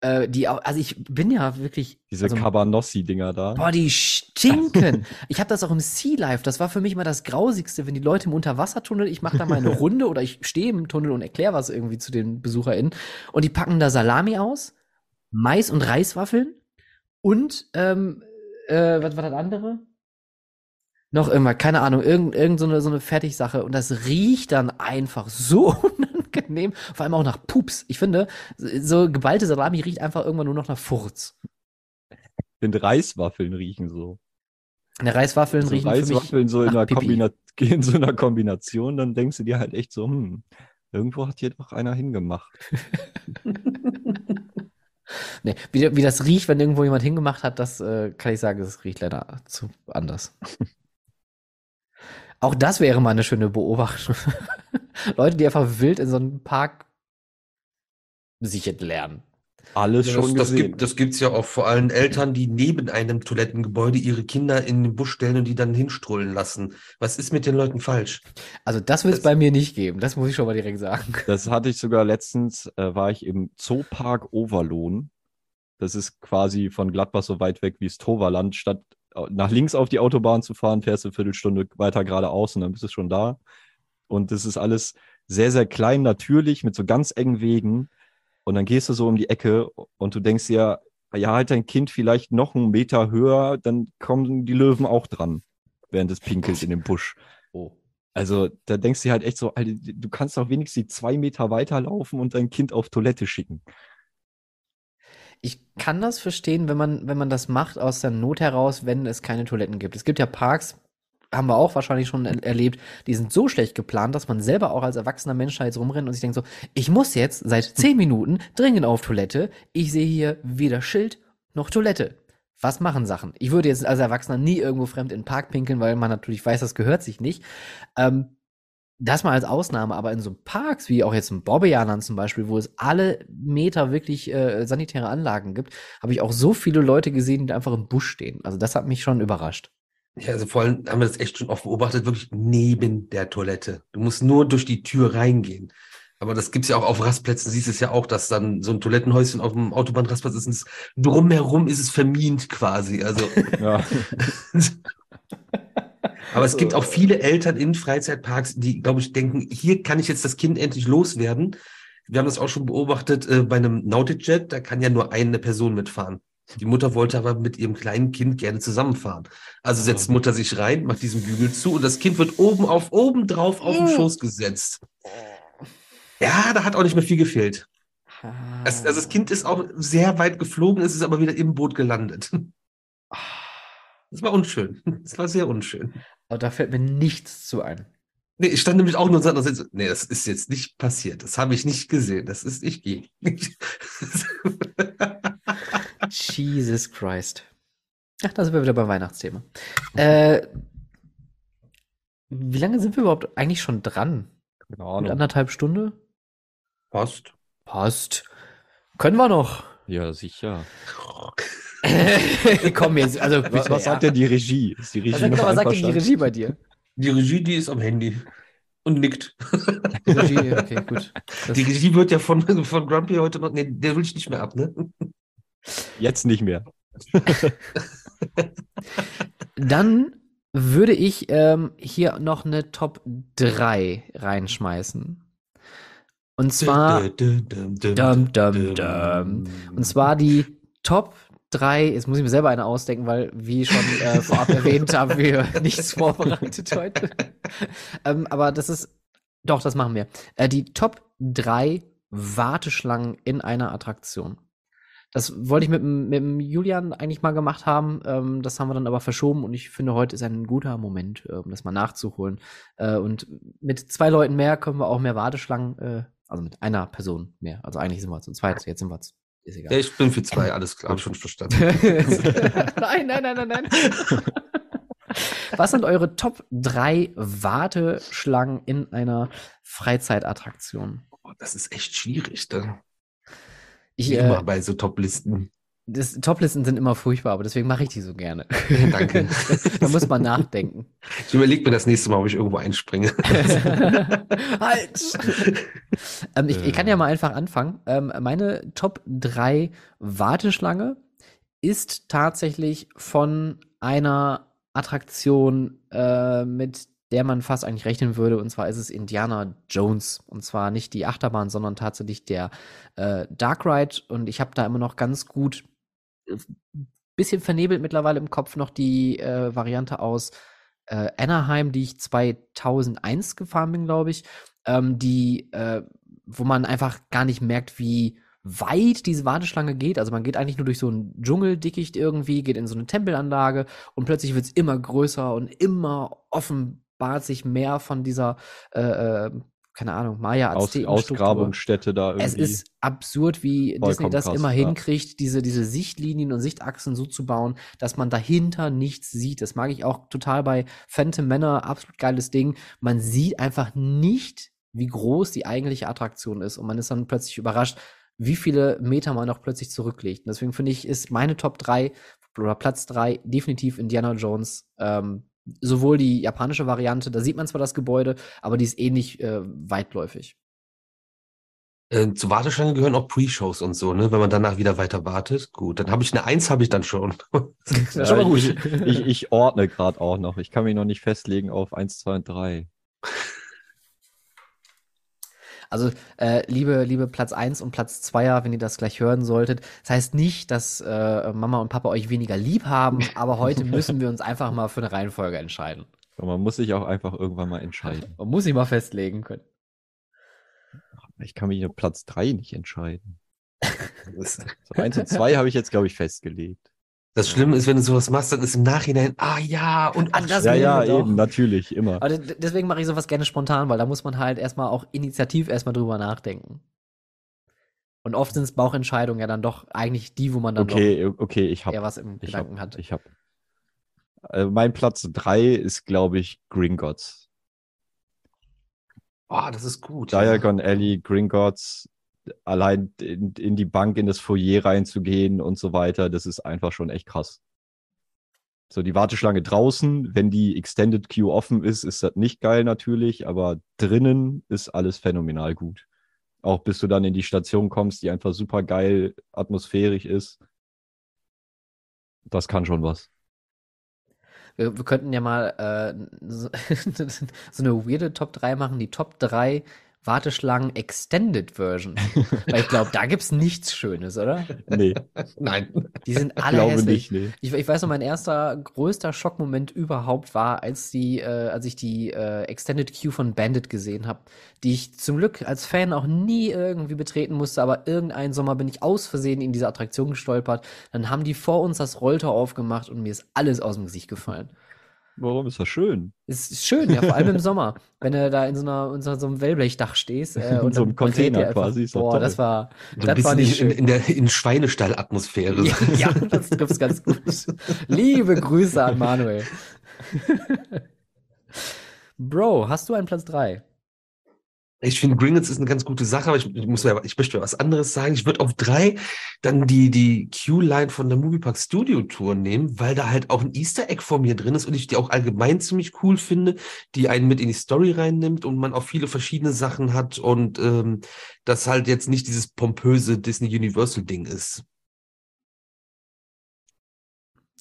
Äh, die auch, also ich bin ja wirklich. Diese also, Cabanossi-Dinger da. Boah, die stinken. ich habe das auch im Sea Life. Das war für mich immer das Grausigste, wenn die Leute im Unterwassertunnel, ich mache da mal eine Runde oder ich stehe im Tunnel und erkläre was irgendwie zu den BesucherInnen und die packen da Salami aus, Mais und Reiswaffeln und ähm, äh, was war das andere? Noch immer, keine Ahnung, irgend, irgend so eine, so eine Fertigsache und das riecht dann einfach so unangenehm, vor allem auch nach Pups. Ich finde, so geballte Salami riecht einfach irgendwann nur noch nach Furz. Finde Reiswaffeln riechen so. Eine Reiswaffeln so riechen Reiswaffeln so in, nach einer Pipi. Kombina in so einer Kombination, dann denkst du dir halt echt so, hm, irgendwo hat hier doch einer hingemacht. Nee, wie, wie das riecht, wenn irgendwo jemand hingemacht hat, das äh, kann ich sagen, das riecht leider zu anders. Auch das wäre mal eine schöne Beobachtung. Leute, die einfach wild in so einem Park sich entlernen. Alles Ja, schon das, das, gesehen. gibt, das gibt's ja auch vor allem Eltern, die neben einem Toilettengebäude ihre Kinder in den Busch stellen und die dann hinstrollen lassen. Was ist mit den Leuten falsch? Also das wird es Das- bei mir nicht geben, das muss ich schon mal direkt sagen. Das hatte ich sogar letztens, äh, war ich im Zoopark Overlohn. Das ist quasi von Gladbach so weit weg wie das Toverland. Statt nach links auf die Autobahn zu fahren, fährst du eine Viertelstunde weiter geradeaus und dann bist du schon da. Und das ist alles sehr, sehr klein, natürlich, mit so ganz engen Wegen. Und dann gehst du so um die Ecke und du denkst dir, ja, halt dein Kind vielleicht noch einen Meter höher, dann kommen die Löwen auch dran, während es pinkelt in dem Busch. Oh. Also da denkst du dir halt echt so, Alter, du kannst doch wenigstens die zwei Meter weiterlaufen und dein Kind auf Toilette schicken. Ich kann das verstehen, wenn man, wenn man das macht aus der Not heraus, wenn es keine Toiletten gibt. Es gibt ja Parks, haben wir auch wahrscheinlich schon er erlebt, die sind so schlecht geplant, dass man selber auch als erwachsener Mensch da jetzt rumrennt und sich denkt so, ich muss jetzt seit zehn Minuten dringend auf Toilette. Ich sehe hier weder Schild noch Toilette. Was machen Sachen? Ich würde jetzt als Erwachsener nie irgendwo fremd in den Park pinkeln, weil man natürlich weiß, das gehört sich nicht. Ähm, das mal als Ausnahme, aber in so Parks, wie auch jetzt in Bobbejahnern zum Beispiel, wo es alle Meter wirklich äh, sanitäre Anlagen gibt, habe ich auch so viele Leute gesehen, die einfach im Busch stehen. Also das hat mich schon überrascht. Ja, also vor allem haben wir das echt schon oft beobachtet, wirklich neben der Toilette. Du musst nur durch die Tür reingehen. Aber das gibt's ja auch auf Rastplätzen, siehst es ja auch, dass dann so ein Toilettenhäuschen auf dem Autobahnrastplatz ist und es, drumherum ist es vermint quasi. Also, Ja. aber es gibt auch viele Eltern in Freizeitparks, die, glaube ich, denken, hier kann ich jetzt das Kind endlich loswerden. Wir haben das auch schon beobachtet äh, bei einem Nautijet, da kann ja nur eine Person mitfahren. Die Mutter wollte aber mit ihrem kleinen Kind gerne zusammenfahren. Also setzt Mhm. Mutter sich rein, macht diesen Bügel zu und das Kind wird oben auf, oben drauf auf den Mhm. Schoß gesetzt. Ja, da hat auch nicht mehr viel gefehlt. Also, also das Kind ist auch sehr weit geflogen, es ist aber wieder im Boot gelandet. Das war unschön. Das war sehr unschön. Aber da fällt mir nichts zu ein. Nee, ich stand nämlich auch nur und sagte, nee, das ist jetzt nicht passiert. Das habe ich nicht gesehen. Das ist, ich gehe. Jesus Christ. Ach, da sind wir wieder beim Weihnachtsthema. Äh, wie lange sind wir überhaupt eigentlich schon dran? Keine Mit Ahnung. anderthalb Stunde? Passt. Passt. Können wir noch. Ja, sicher. Komm jetzt, also Was, bitte, was sagt ja. denn die Regie? Ist die Regie Was sagt, noch was sagt denn die? Regie bei dir? Die Regie, die ist am Handy und nickt. Die Regie, okay, gut. Das, Die Regie wird ja von, von Grumpy heute noch, nee, der will ich nicht mehr ab, ne? Jetzt nicht mehr. dann würde ich ähm, hier noch eine Top 3 reinschmeißen. Und zwar, Dum, dum, dum. Und zwar die Top 3, jetzt muss ich mir selber eine ausdenken, weil, wie schon äh, vorab erwähnt, haben wir nichts vorbereitet heute. ähm, aber das ist, doch, das machen wir. Äh, die Top 3 Warteschlangen in einer Attraktion. Das wollte ich mit, dem- mit Julian eigentlich mal gemacht haben. Ähm, das haben wir dann aber verschoben und ich finde, heute ist ein guter Moment, äh, um das mal nachzuholen. Äh, und mit zwei Leuten mehr können wir auch mehr Warteschlangen, äh, also mit einer Person mehr. Also eigentlich sind wir zu zweit, jetzt sind wir zu. Ist egal. Ja, ich bin für zwei, alles klar, hab ich schon verstanden. nein, nein, nein, nein, nein. Was sind eure Top 3 Warteschlangen in einer Freizeitattraktion? Oh, Das ist echt schwierig, ne? Ich, Wie äh, immer bei so Top-Listen. Das, Toplisten sind immer furchtbar, aber deswegen mache ich die so gerne. Danke. da muss man nachdenken. Ich überlege mir das nächste Mal, ob ich irgendwo einspringe. halt! ähm, ich, ich kann ja mal einfach anfangen. Ähm, meine Top 3 Warteschlange ist tatsächlich von einer Attraktion, äh, mit der man fast eigentlich rechnen würde. Und zwar ist es Indiana Jones. Und zwar nicht die Achterbahn, sondern tatsächlich der äh, Dark Ride. Und ich habe da immer noch ganz gut, bisschen vernebelt mittlerweile im Kopf noch die äh, Variante aus äh, Anaheim, die ich 2001 gefahren bin, glaube ich. Ähm, die, äh, wo man einfach gar nicht merkt, wie weit diese Warteschlange geht. Also man geht eigentlich nur durch so ein Dschungeldickicht irgendwie, geht in so eine Tempelanlage und plötzlich wird es immer größer und immer offenbart sich mehr von dieser, äh, äh, keine Ahnung, Maya Aus, Ausgrabungsstätte da irgendwie. Es ist absurd, wie Disney das krass, immer ja. hinkriegt, diese, diese Sichtlinien und Sichtachsen so zu bauen, dass man dahinter nichts sieht. Das mag ich auch total bei Phantom Manor, absolut geiles Ding. Man sieht einfach nicht, wie groß die eigentliche Attraktion ist und man ist dann plötzlich überrascht, wie viele Meter man noch plötzlich zurücklegt. Und deswegen finde ich, ist meine Top 3 oder Platz 3 definitiv Indiana Jones. Ähm, sowohl die japanische Variante, da sieht man zwar das Gebäude, aber die ist ähnlich äh, weitläufig. Äh, zur Warteschlange gehören auch Pre-Shows und so, ne? Wenn man danach wieder weiter wartet. Gut, dann habe ich eine Eins, habe ich dann schon. Ja, schon mal gut. Ich, ich, ich ordne gerade auch noch. Ich kann mich noch nicht festlegen auf 1, 2 und 3. Also, äh, liebe, liebe Platz 1 und Platz 2er, wenn ihr das gleich hören solltet. Das heißt nicht, dass äh, Mama und Papa euch weniger lieb haben, aber heute müssen wir uns einfach mal für eine Reihenfolge entscheiden. Und man muss sich auch einfach irgendwann mal entscheiden. Man muss sich mal festlegen können. Ich kann mich auf Platz 3 nicht entscheiden. Das, So 1 und 2 habe ich jetzt, glaube ich, festgelegt. Das Schlimme ist, wenn du sowas machst, dann ist im Nachhinein, ah ja, und An ach, das ja, ja, doch. eben, natürlich, immer. Aber deswegen mache ich sowas gerne spontan, weil da muss man halt erstmal auch initiativ erstmal drüber nachdenken. Und oft sind es Bauchentscheidungen ja dann doch eigentlich die, wo man dann Okay, okay, ich doch habe eher was im ich Gedanken hab, hat. Ich habe. Äh, mein Platz 3 ist, glaube ich, Gringotts. oh, das ist gut. Diagon Alley, Gringotts, allein in, in die Bank, in das Foyer reinzugehen und so weiter, das ist einfach schon echt krass. So, die Warteschlange draußen, wenn die Extended Queue offen ist, ist das nicht geil natürlich, aber drinnen ist alles phänomenal gut. Auch bis du dann in die Station kommst, die einfach super geil atmosphärisch ist. Das kann schon was. Wir, wir könnten ja mal äh, so, so eine weirde Top 3 machen, die Top 3 Warteschlangen Extended Version. Weil ich glaube, da gibt's nichts Schönes, oder? Nee, Nein. Die sind ich alle glaube hässlich. nicht, nee. Ich, ich weiß noch, mein erster größter Schockmoment überhaupt war, als die, äh, als ich die äh, Extended Queue von Bandit gesehen habe, die ich zum Glück als Fan auch nie irgendwie betreten musste, aber irgendeinen Sommer bin ich aus Versehen in diese Attraktion gestolpert. Dann haben die vor uns das Rolltor aufgemacht und mir ist alles aus dem Gesicht gefallen. Warum ist das schön? Es ist schön, ja, vor allem im Sommer, wenn du da in so einer, in so einem Wellblechdach stehst. Äh, In und so einem Container einfach- quasi, Boah, toll. das war, So das war nicht in, schön. in der in Schweinestall-Atmosphäre. Ja, ja, das trifft ganz gut. Liebe Grüße an Manuel. Bro, hast du einen Platz 3? Ich finde, Gringotts ist eine ganz gute Sache, aber ich, ich muss mir, ich möchte mir was anderes sagen. Ich würde auf drei dann die, die Q-Line von der Moviepark Studio Tour nehmen, weil da halt auch ein Easter Egg vor mir drin ist und ich die auch allgemein ziemlich cool finde, die einen mit in die Story reinnimmt und man auch viele verschiedene Sachen hat und ähm, das halt jetzt nicht dieses pompöse Disney Universal Ding ist.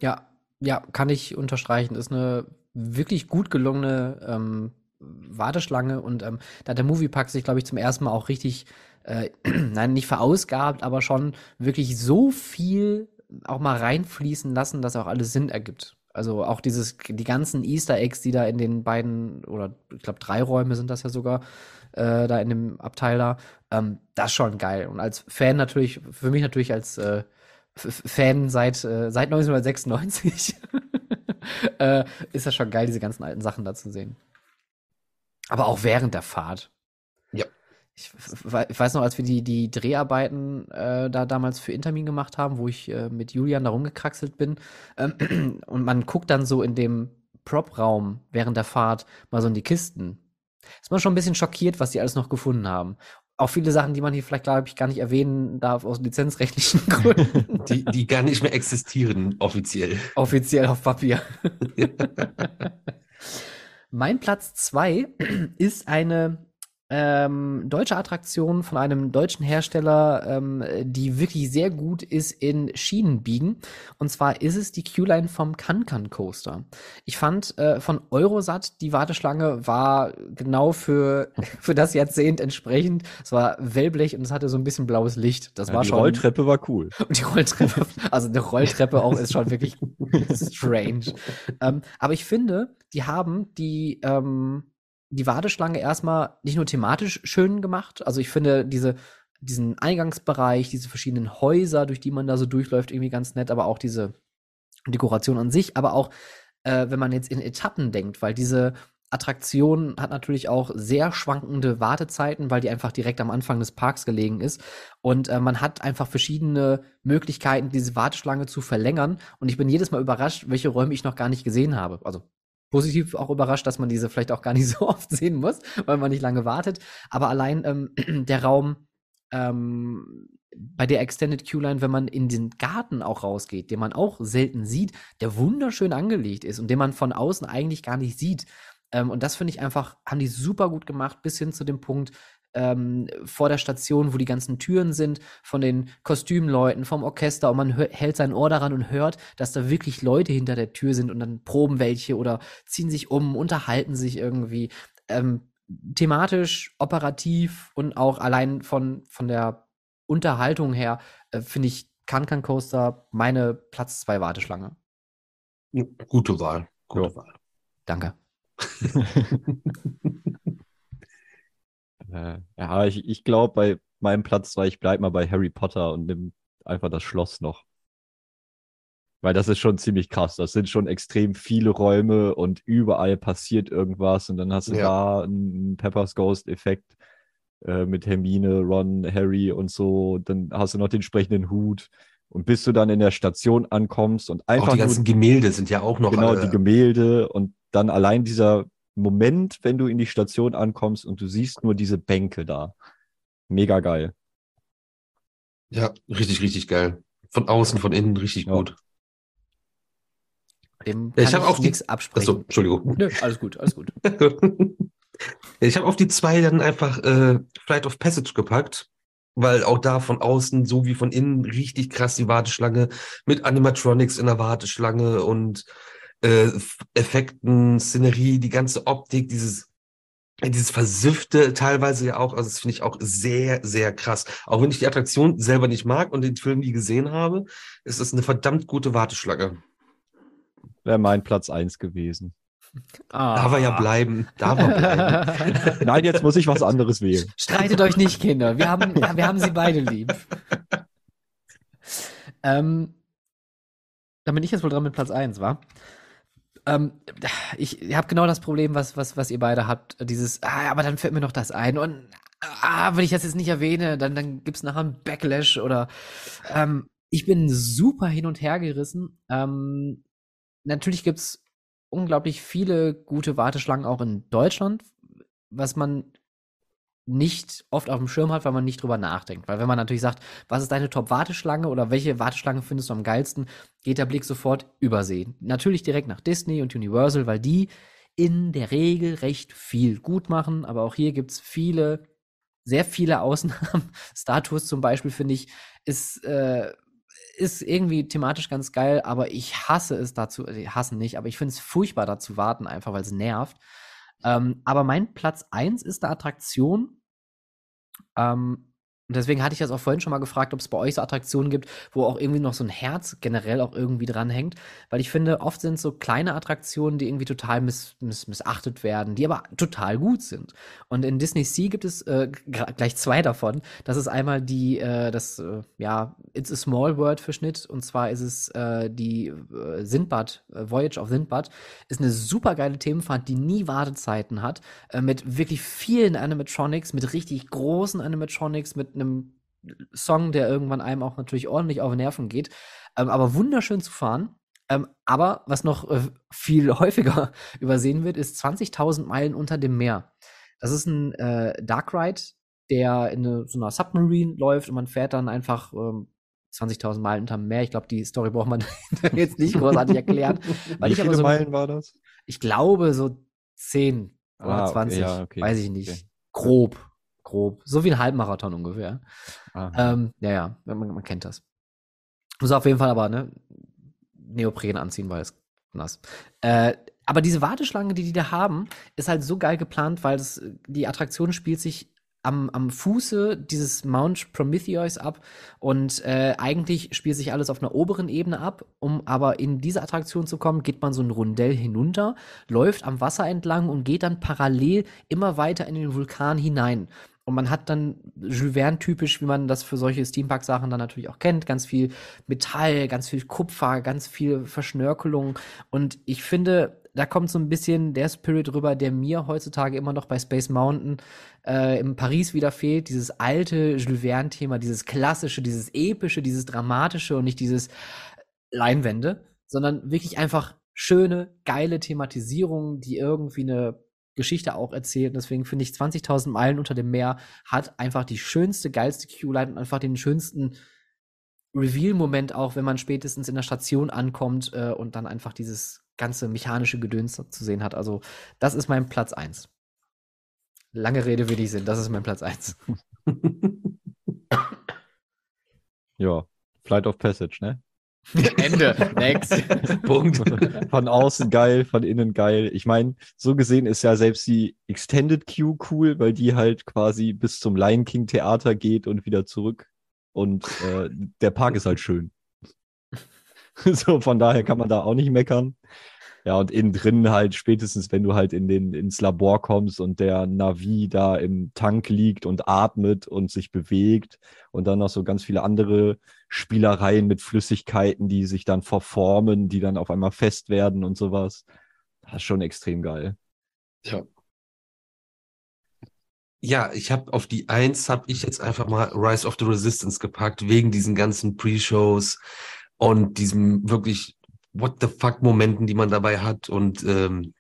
Ja, ja, kann ich unterstreichen. Ist eine wirklich gut gelungene ähm, Warteschlange und ähm, da hat der Moviepark sich, glaube ich, zum ersten Mal auch richtig, äh, nein, nicht verausgabt, aber schon wirklich so viel auch mal reinfließen lassen, dass auch alles Sinn ergibt. Also auch dieses, die ganzen Easter Eggs, die da in den beiden, oder ich glaube drei Räume sind das ja sogar, äh, da in dem Abteil da, ähm, das ist schon geil. Und als Fan natürlich, für mich natürlich als äh, Fan seit, äh, seit 1996 äh, ist das schon geil, diese ganzen alten Sachen da zu sehen. Aber auch während der Fahrt. Ja. Ich, ich weiß noch, als wir die, die Dreharbeiten äh, da damals für Intermin gemacht haben, wo ich äh, mit Julian da rumgekraxelt bin, ähm, und man guckt dann so in dem Prop-Raum während der Fahrt mal so in die Kisten. ist man schon ein bisschen schockiert, was die alles noch gefunden haben. Auch viele Sachen, die man hier vielleicht, glaube ich, gar nicht erwähnen darf aus lizenzrechtlichen Gründen. Die, die gar nicht mehr existieren, offiziell. Offiziell auf Papier. mein Platz zwei ist eine ähm, deutsche Attraktion von einem deutschen Hersteller, ähm, die wirklich sehr gut ist in Schienenbiegen. Und zwar ist es die Q-Line vom Kankan Coaster. Ich fand äh, von Eurosat die Warteschlange war genau für, für das Jahrzehnt entsprechend. Es war Wellblech und es hatte so ein bisschen blaues Licht. Das Ja, war die schon. Rolltreppe war cool. Und die Rolltreppe, also eine Rolltreppe auch ist schon wirklich strange. Ähm, aber ich finde, die haben die, ähm, die Warteschlange erstmal nicht nur thematisch schön gemacht. Also ich finde diese, diesen Eingangsbereich, diese verschiedenen Häuser, durch die man da so durchläuft, irgendwie ganz nett, aber auch diese Dekoration an sich, aber auch, äh, wenn man jetzt in Etappen denkt, weil diese Attraktion hat natürlich auch sehr schwankende Wartezeiten, weil die einfach direkt am Anfang des Parks gelegen ist. Und äh, man hat einfach verschiedene Möglichkeiten, diese Warteschlange zu verlängern. Und ich bin jedes Mal überrascht, welche Räume ich noch gar nicht gesehen habe. Also positiv auch überrascht, dass man diese vielleicht auch gar nicht so oft sehen muss, weil man nicht lange wartet. Aber allein ähm, der Raum ähm, bei der Extended Q-Line, wenn man in den Garten auch rausgeht, den man auch selten sieht, der wunderschön angelegt ist und den man von außen eigentlich gar nicht sieht. Ähm, und das finde ich einfach, haben die super gut gemacht, bis hin zu dem Punkt, ähm, vor der Station, wo die ganzen Türen sind, von den Kostümleuten, vom Orchester und man hör, hält sein Ohr daran und hört, dass da wirklich Leute hinter der Tür sind und dann proben welche oder ziehen sich um, unterhalten sich irgendwie. Ähm, thematisch, operativ und auch allein von, von der Unterhaltung her, äh, finde ich Kankan Coaster meine Platz 2 Warteschlange. Gute Wahl. Gute Ja. Wahl. Danke. Äh, ja, ich, ich glaube, bei meinem Platz zwei, ich bleib mal bei Harry Potter und nimm einfach das Schloss noch. Weil das ist schon ziemlich krass. Das sind schon extrem viele Räume und überall passiert irgendwas und dann hast du Ja. da einen Peppers Ghost-Effekt äh, mit Hermine, Ron, Harry und so. Dann hast du noch den sprechenden Hut. Und bis du dann in der Station ankommst und Auch einfach die nur ganzen Gemälde sind ja auch noch genau alle. die Gemälde und dann allein dieser Moment, wenn du in die Station ankommst und du siehst nur diese Bänke da. Mega geil. Ja, richtig, richtig geil. Von außen, von innen richtig Ja. gut. Dem Ja, kann ich hab auch die- nichts absprechen. Achso, Entschuldigung. Nö, alles gut, alles gut. Ich habe auf die zwei dann einfach äh, Flight of Passage gepackt, weil auch da von außen so wie von innen richtig krass die Warteschlange mit Animatronics in der Warteschlange und äh, Effekten, Szenerie, die ganze Optik, dieses dieses Versiffte teilweise ja auch, also das finde ich auch sehr, sehr krass. Auch wenn ich die Attraktion selber nicht mag und den Film nie gesehen habe, ist es eine verdammt gute Warteschlange. Wäre mein Platz eins gewesen. Darf er ja bleiben. Darf er bleiben. Nein, jetzt muss ich was anderes wählen. Streitet euch nicht, Kinder. Wir haben, wir haben sie beide lieb. ähm, dann bin ich jetzt wohl dran mit Platz 1, wa? Ähm, ich habe genau das Problem, was, was, was ihr beide habt. Dieses, ah, aber dann fällt mir noch das ein. Und ah, wenn ich das jetzt nicht erwähne, dann, dann gibt es nachher einen Backlash oder ähm, ich bin super hin und her gerissen. Ähm, natürlich gibt es unglaublich viele gute Warteschlangen auch in Deutschland, was man nicht oft auf dem Schirm hat, weil man nicht drüber nachdenkt. Weil wenn man natürlich sagt, was ist deine Top-Warteschlange oder welche Warteschlange findest du am geilsten, geht der Blick sofort übersehen. Natürlich direkt nach Disney und Universal, weil die in der Regel recht viel gut machen, aber auch hier gibt's viele, sehr viele Ausnahmen. Star Tours zum Beispiel, finde ich, ist, äh, ist irgendwie thematisch ganz geil, aber ich hasse es dazu, äh, hassen nicht, aber ich finde es furchtbar dazu warten, einfach weil es nervt. Ähm, aber mein Platz 1 ist eine Attraktion. Ähm, und deswegen hatte ich das auch vorhin schon mal gefragt, ob es bei euch so Attraktionen gibt, wo auch irgendwie noch so ein Herz generell auch irgendwie dranhängt. Weil ich finde, oft sind so kleine Attraktionen, die irgendwie total miss, miss, missachtet werden, die aber total gut sind. Und in Disney Sea gibt es äh, gleich zwei davon. Das ist einmal die, äh, das, äh, ja, It's a Small World Verschnitt. Und zwar ist es äh, die äh, Sindbad, äh, Voyage of Sindbad. Ist eine super geile Themenfahrt, die nie Wartezeiten hat. Mit wirklich vielen Animatronics, mit richtig großen Animatronics, mit einem Song, der irgendwann einem auch natürlich ordentlich auf Nerven geht. Ähm, aber wunderschön zu fahren. Ähm, aber was noch äh, viel häufiger übersehen wird, ist 20.000 Meilen unter dem Meer. Das ist ein äh, Dark Ride, der in eine, so einer Submarine läuft und man fährt dann einfach ähm, 20.000 Meilen unterm Meer. Ich glaube, die Story braucht man jetzt nicht großartig erklären. Wie viele so, Meilen war das? Ich glaube so 10 oder Ah, okay, 20, ja, okay, weiß ich nicht. okay. Grob, grob. So wie ein Halbmarathon ungefähr. Aha. Ähm, ja, ja, man, man kennt das. Muss auf jeden Fall aber, ne, Neopren anziehen, weil es nass. Äh, aber diese Warteschlange, die die da haben, ist halt so geil geplant, weil das, die Attraktion spielt sich am, am Fuße dieses Mount Prometheus ab und äh, eigentlich spielt sich alles auf einer oberen Ebene ab. Um aber in diese Attraktion zu kommen, geht man so ein Rundell hinunter, läuft am Wasser entlang und geht dann parallel immer weiter in den Vulkan hinein. Und man hat dann Jules Verne-typisch, wie man das für solche Steampunk-Sachen dann natürlich auch kennt, ganz viel Metall, ganz viel Kupfer, ganz viel Verschnörkelung. Und ich finde, da kommt so ein bisschen der Spirit rüber, der mir heutzutage immer noch bei Space Mountain äh, in Paris wieder fehlt. Dieses alte Jules Verne-Thema, dieses klassische, dieses epische, dieses dramatische und nicht dieses Leinwände, sondern wirklich einfach schöne, geile Thematisierungen, die irgendwie eine Geschichte auch erzählt. Deswegen finde ich 20.000 Meilen unter dem Meer hat einfach die schönste, geilste Q-Line und einfach den schönsten Reveal-Moment auch, wenn man spätestens in der Station ankommt äh, und dann einfach dieses ganze mechanische Gedöns zu sehen hat. Also, das ist mein Platz 1. Lange Rede, wenig Sinn. Das ist mein Platz 1. Ja, Flight of Passage, ne? Ende. Next. Punkt. Von außen geil, von innen geil. Ich meine, so gesehen ist ja selbst die Extended Queue cool, weil die halt quasi bis zum Lion King Theater geht und wieder zurück. Und äh, der Park ist halt schön. so, von daher kann man da auch nicht meckern. Ja, und innen drin halt spätestens, wenn du halt in den, ins Labor kommst und der Navi da im Tank liegt und atmet und sich bewegt und dann noch so ganz viele andere Spielereien mit Flüssigkeiten, die sich dann verformen, die dann auf einmal fest werden und sowas. Das ist schon extrem geil. Ja. Ja, ich habe auf die Eins habe ich jetzt einfach mal Rise of the Resistance gepackt, wegen diesen ganzen Pre-Shows und diesem wirklich What the fuck Momenten, die man dabei hat. Und ähm,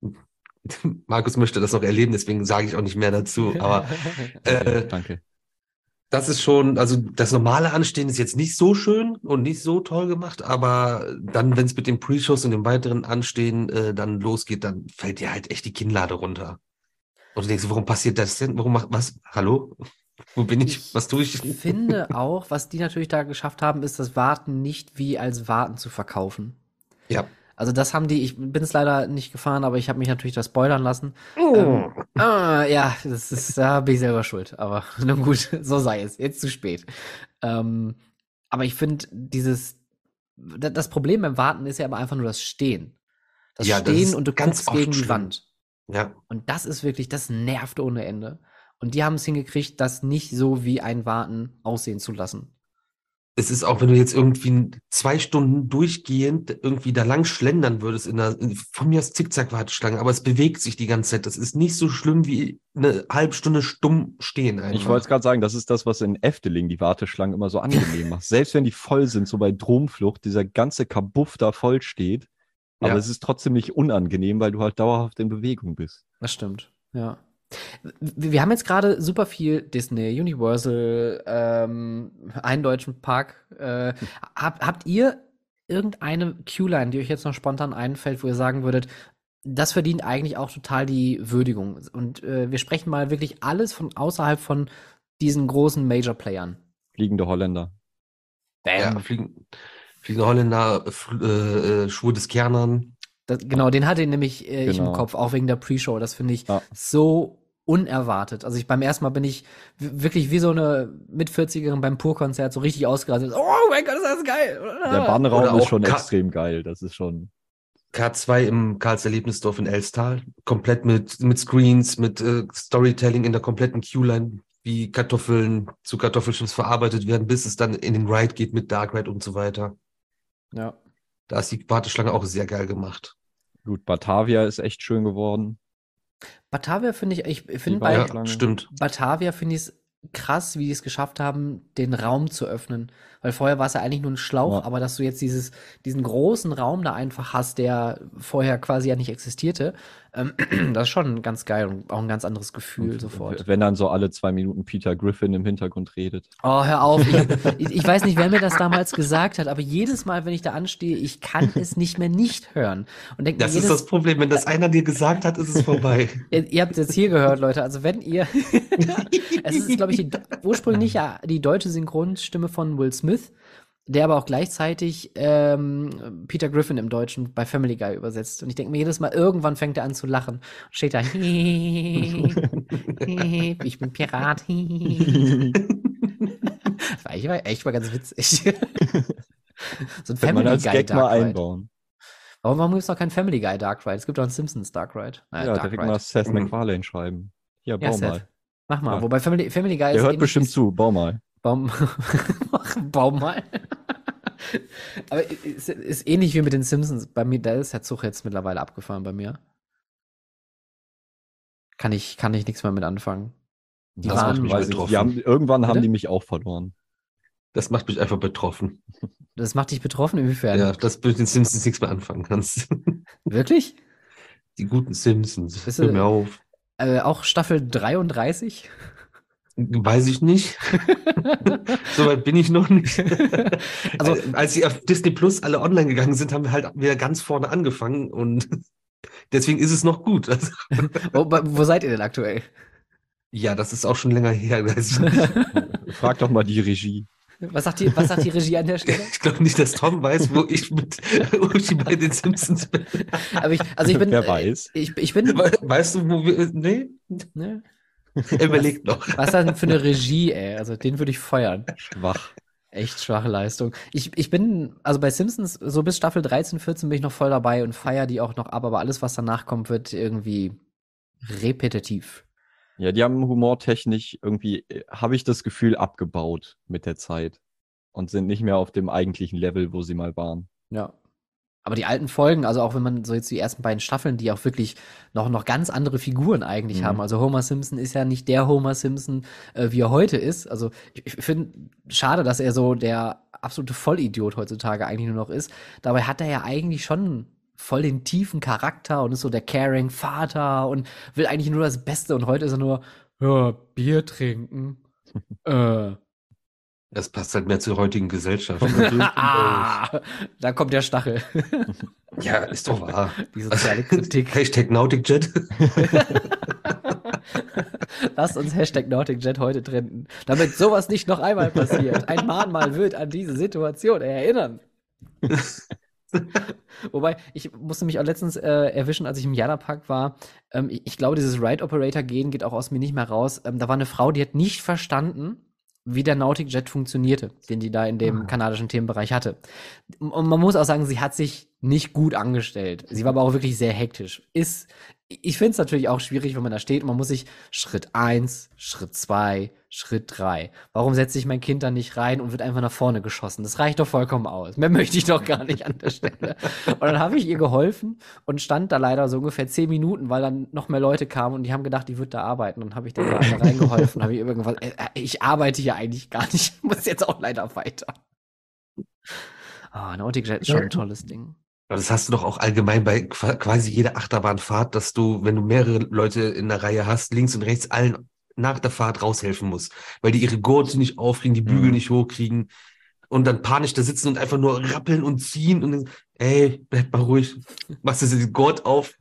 Markus möchte das noch erleben, deswegen sage ich auch nicht mehr dazu. Aber äh, Danke. das ist schon, also das normale Anstehen ist jetzt nicht so schön und nicht so toll gemacht, aber dann, wenn es mit den Pre-Shows und dem weiteren Anstehen äh, dann losgeht, dann fällt dir halt echt die Kinnlade runter. Und du denkst, warum passiert das denn? Warum macht was? Hallo? Wo bin ich? Was tue ich? Ich finde auch, was die natürlich da geschafft haben, ist das Warten nicht wie als Warten zu verkaufen. Ja. Also das haben die, ich bin es leider nicht gefahren, aber ich habe mich natürlich das spoilern lassen. Oh. Ähm, ah, ja, das ist, da bin ich selber schuld. Aber nun gut, so sei es. Jetzt zu spät. Ähm, aber ich finde dieses, da- das Problem beim Warten ist ja aber einfach nur das Stehen. Das Ja, das Stehen ist und du ganz guckst gegen die schlimm. Wand. Ja. Und das ist wirklich, das nervt ohne Ende. Und die haben es hingekriegt, das nicht so wie ein Warten aussehen zu lassen. Es ist auch, wenn du jetzt irgendwie zwei Stunden durchgehend irgendwie da lang schlendern würdest in der, in- von mir aus Zickzack-Warteschlange, aber es bewegt sich die ganze Zeit. Das ist nicht so schlimm wie eine halbe Stunde stumm stehen einfach. Ich wollte es gerade sagen, das ist das, was in Efteling die Warteschlangen immer so angenehm macht. Selbst wenn die voll sind, so bei Dromflucht, dieser ganze Kabuff da voll steht. Aber Ja. es ist trotzdem nicht unangenehm, weil du halt dauerhaft in Bewegung bist. Das stimmt, ja. Wir haben jetzt gerade super viel Disney, Universal, ähm, einen deutschen Park. Äh, hab, habt ihr irgendeine Q-Line, die euch jetzt noch spontan einfällt, wo ihr sagen würdet, das verdient eigentlich auch total die Würdigung? Und äh, wir sprechen mal wirklich alles von außerhalb von diesen großen Major-Playern. Fliegende Holländer. ja, fliegen, fliegen Holländer, fl- äh, äh, Schwur des Kernern. Das, genau, den hatte ich nämlich äh, ich im Genau. Kopf, auch wegen der Pre-Show. Das finde ich Ja. so unerwartet. Also ich beim ersten Mal bin ich wirklich wie so eine mit 40erin beim Pur-Konzert so richtig ausgerastet. Oh mein Gott, ist das geil! Der Bahnraum Oder ist auch schon Ka- extrem geil. Das ist schon. K2 im Karls Erlebnisdorf in Elstal. Komplett mit, mit Screens, mit äh, Storytelling in der kompletten Q-Line, wie Kartoffeln zu Kartoffelchips verarbeitet werden, bis es dann in den Ride geht mit Dark Ride und so weiter. Ja. Da ist die Warteschlange auch sehr geil gemacht. Gut, Batavia ist echt schön geworden. Batavia finde ich, ich finde bei Ja, stimmt. Batavia finde ich es krass, wie die es geschafft haben, den Raum zu öffnen. Weil vorher war es ja eigentlich nur ein Schlauch, Ja. aber dass du jetzt dieses, diesen großen Raum da einfach hast, der vorher quasi ja nicht existierte, Ähm, das ist schon ganz geil und auch ein ganz anderes Gefühl Und sofort. Wenn dann so alle zwei Minuten Peter Griffin im Hintergrund redet. Oh, hör auf. Ich, ich, ich weiß nicht, wer mir das damals gesagt hat, aber jedes Mal, wenn ich da anstehe, ich kann es nicht mehr nicht hören. Und denk mir Das jedes, ist das Problem. Wenn das einer dir gesagt hat, ist es vorbei. Ihr, ihr habt es jetzt hier gehört, Leute. Also wenn ihr, es ist, glaube ich, die, ursprünglich ja die deutsche Synchronstimme von Will Smith, der aber auch gleichzeitig ähm, Peter Griffin im Deutschen bei Family Guy übersetzt. Und ich denke mir jedes Mal, irgendwann fängt er an zu lachen. Und steht da, ich bin Pirat. das war echt, war echt mal ganz witzig. so ein man Family als Guy Gag mal Ride. einbauen. Warum, warum gibt es noch kein Family Guy Dark Ride? Es gibt doch einen Simpsons Dark Ride. Äh, ja, Dark direkt Ride. mal Seth. MacFarlane schreiben. Ja, Ja, bau Seth. mal. Mach mal. Ja. Wobei Family, Family Guy Der hört bestimmt zu, bau mal. Baum, Mach- Baum mal. Aber ist, ist ähnlich wie mit den Simpsons. Bei mir, da ist der Zug jetzt mittlerweile abgefahren bei mir. Kann ich, kann ich nichts mehr mit anfangen. Die Das waren- macht mich Weiß ich, betroffen. die haben, irgendwann haben Bitte? die mich auch verloren. Das macht mich einfach betroffen. Das macht dich betroffen, inwiefern? Ja, dass du mit den Simpsons nichts mehr anfangen kannst. Wirklich? Die guten Simpsons. Hör mir auf. Äh, auch Staffel 33? Weiß ich nicht. Soweit bin ich noch nicht. Also- also, als sie auf Disney Plus alle online gegangen sind, haben wir halt wieder ganz vorne angefangen und deswegen ist es noch gut. Also, wo, wo seid ihr denn aktuell? ja, das ist auch schon länger her. Frag doch mal die Regie. Was sagt die, was sagt die Regie an der Stelle? Ich glaube nicht, dass Tom weiß, wo ich mit ich bei den Simpsons bin. Aber ich, also ich bin, Wer äh, weiß. Ich, ich bin, We- Weißt du, wo wir. Nee? ne? Er überlegt noch. Was ist das denn für eine Regie, ey? Also den würde ich feuern. Schwach. Echt schwache Leistung. Ich, ich bin, also bei Simpsons, so bis Staffel 13, 14 bin ich noch voll dabei und feier die auch noch ab, aber alles, was danach kommt, wird irgendwie repetitiv. Ja, die haben humortechnisch irgendwie, äh, habe ich das Gefühl, abgebaut mit der Zeit. Und sind nicht mehr auf dem eigentlichen Level, wo sie mal waren. Ja. Aber die alten Folgen, also auch wenn man so jetzt die ersten beiden Staffeln, die auch wirklich noch, noch ganz andere Figuren eigentlich Mhm. haben. Also Homer Simpson ist ja nicht der Homer Simpson, äh, wie er heute ist. Also ich, ich finde schade, dass er so der absolute Vollidiot heutzutage eigentlich nur noch ist. Dabei hat er ja eigentlich schon voll den tiefen Charakter und ist so der caring Vater und will eigentlich nur das Beste. Und heute ist er nur, ja, Bier trinken. äh. Das passt halt mehr zur heutigen Gesellschaft. ah, da kommt der Stachel. ja, ist doch wahr. Die soziale Kritik. Hashtag NauticJet. Lasst uns Hashtag NauticJet heute trenden, damit sowas nicht noch einmal passiert. Ein Mahnmal wird an diese Situation erinnern. Wobei, ich musste mich auch letztens äh, erwischen, als ich im Jada-Park war. Ähm, ich, ich glaube, dieses Ride-Operator-Gen geht auch aus mir nicht mehr raus. Ähm, da war eine Frau, die hat nicht verstanden, wie der Nautic Jet funktionierte, den die da in dem Ah. kanadischen Themenbereich hatte. Und man muss auch sagen, sie hat sich nicht gut angestellt. Sie war aber auch wirklich sehr hektisch. Ist, ich finde es natürlich auch schwierig, wenn man da steht und man muss sich Schritt eins, Schritt zwei, Schritt drei. Warum setze ich mein Kind da nicht rein und wird einfach nach vorne geschossen? Das reicht doch vollkommen aus. Mehr möchte ich doch gar nicht an der Stelle. Und dann habe ich ihr geholfen und stand da leider so ungefähr zehn Minuten, weil dann noch mehr Leute kamen und die haben gedacht, die wird da arbeiten. Dann habe ich da reingeholfen, habe ich irgendwas, äh, äh, ich arbeite hier eigentlich gar nicht, ich muss jetzt auch leider weiter. Ah, Nautic Jet ist schon ein tolles Ding. Aber das hast du doch auch allgemein bei qua- quasi jeder Achterbahnfahrt, dass du, wenn du mehrere Leute in der Reihe hast, links und rechts allen nach der Fahrt raushelfen musst, weil die ihre Gurte nicht aufkriegen, die Bügel Mhm. nicht hochkriegen und dann panisch da sitzen und einfach nur rappeln und ziehen und dann, ey, bleib mal ruhig, machst du den Gurt auf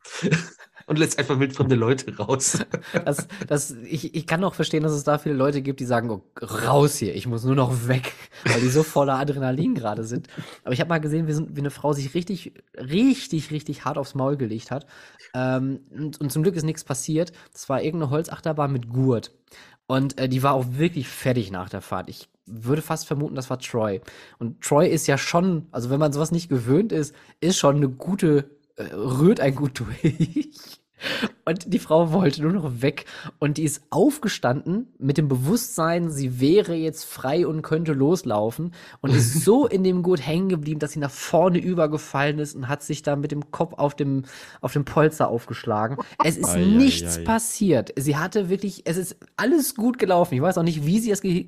und lässt einfach wildfremde Leute raus. Das, das, ich, ich kann auch verstehen, dass es da viele Leute gibt, die sagen, oh, raus hier, ich muss nur noch weg, weil die so voller Adrenalin gerade sind. Aber ich habe mal gesehen, wie, so- wie eine Frau sich richtig, richtig, richtig hart aufs Maul gelegt hat. Ähm, und, und zum Glück ist nichts passiert. Das war irgendeine Holzachterbahn mit Gurt. Und äh, die war auch wirklich fertig nach der Fahrt. Ich würde fast vermuten, das war Troy. Und Troy ist ja schon, also wenn man sowas nicht gewöhnt ist, ist schon eine gute, rührt ein gut durch. Und die Frau wollte nur noch weg. Und die ist aufgestanden mit dem Bewusstsein, sie wäre jetzt frei und könnte loslaufen. Und ist so in dem Gurt hängen geblieben, dass sie nach vorne übergefallen ist und hat sich da mit dem Kopf auf dem, auf dem Polster aufgeschlagen. Es ist ei, nichts ei. passiert. Sie hatte wirklich, es ist alles gut gelaufen. Ich weiß auch nicht, wie sie es ge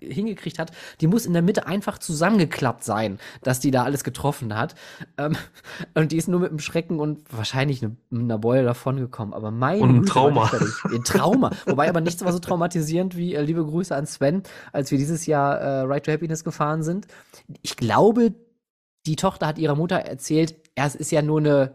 hingekriegt hat. Die muss in der Mitte einfach zusammengeklappt sein, dass die da alles getroffen hat. Ähm, und die ist nur mit dem Schrecken und wahrscheinlich eine, einer Beule davon davongekommen, aber mein Und ein Trauma. Ein Trauma. Wobei aber nichts war so traumatisierend wie äh, liebe Grüße an Sven, als wir dieses Jahr äh, Right to Happiness gefahren sind. Ich glaube, die Tochter hat ihrer Mutter erzählt, ja, es ist ja nur eine,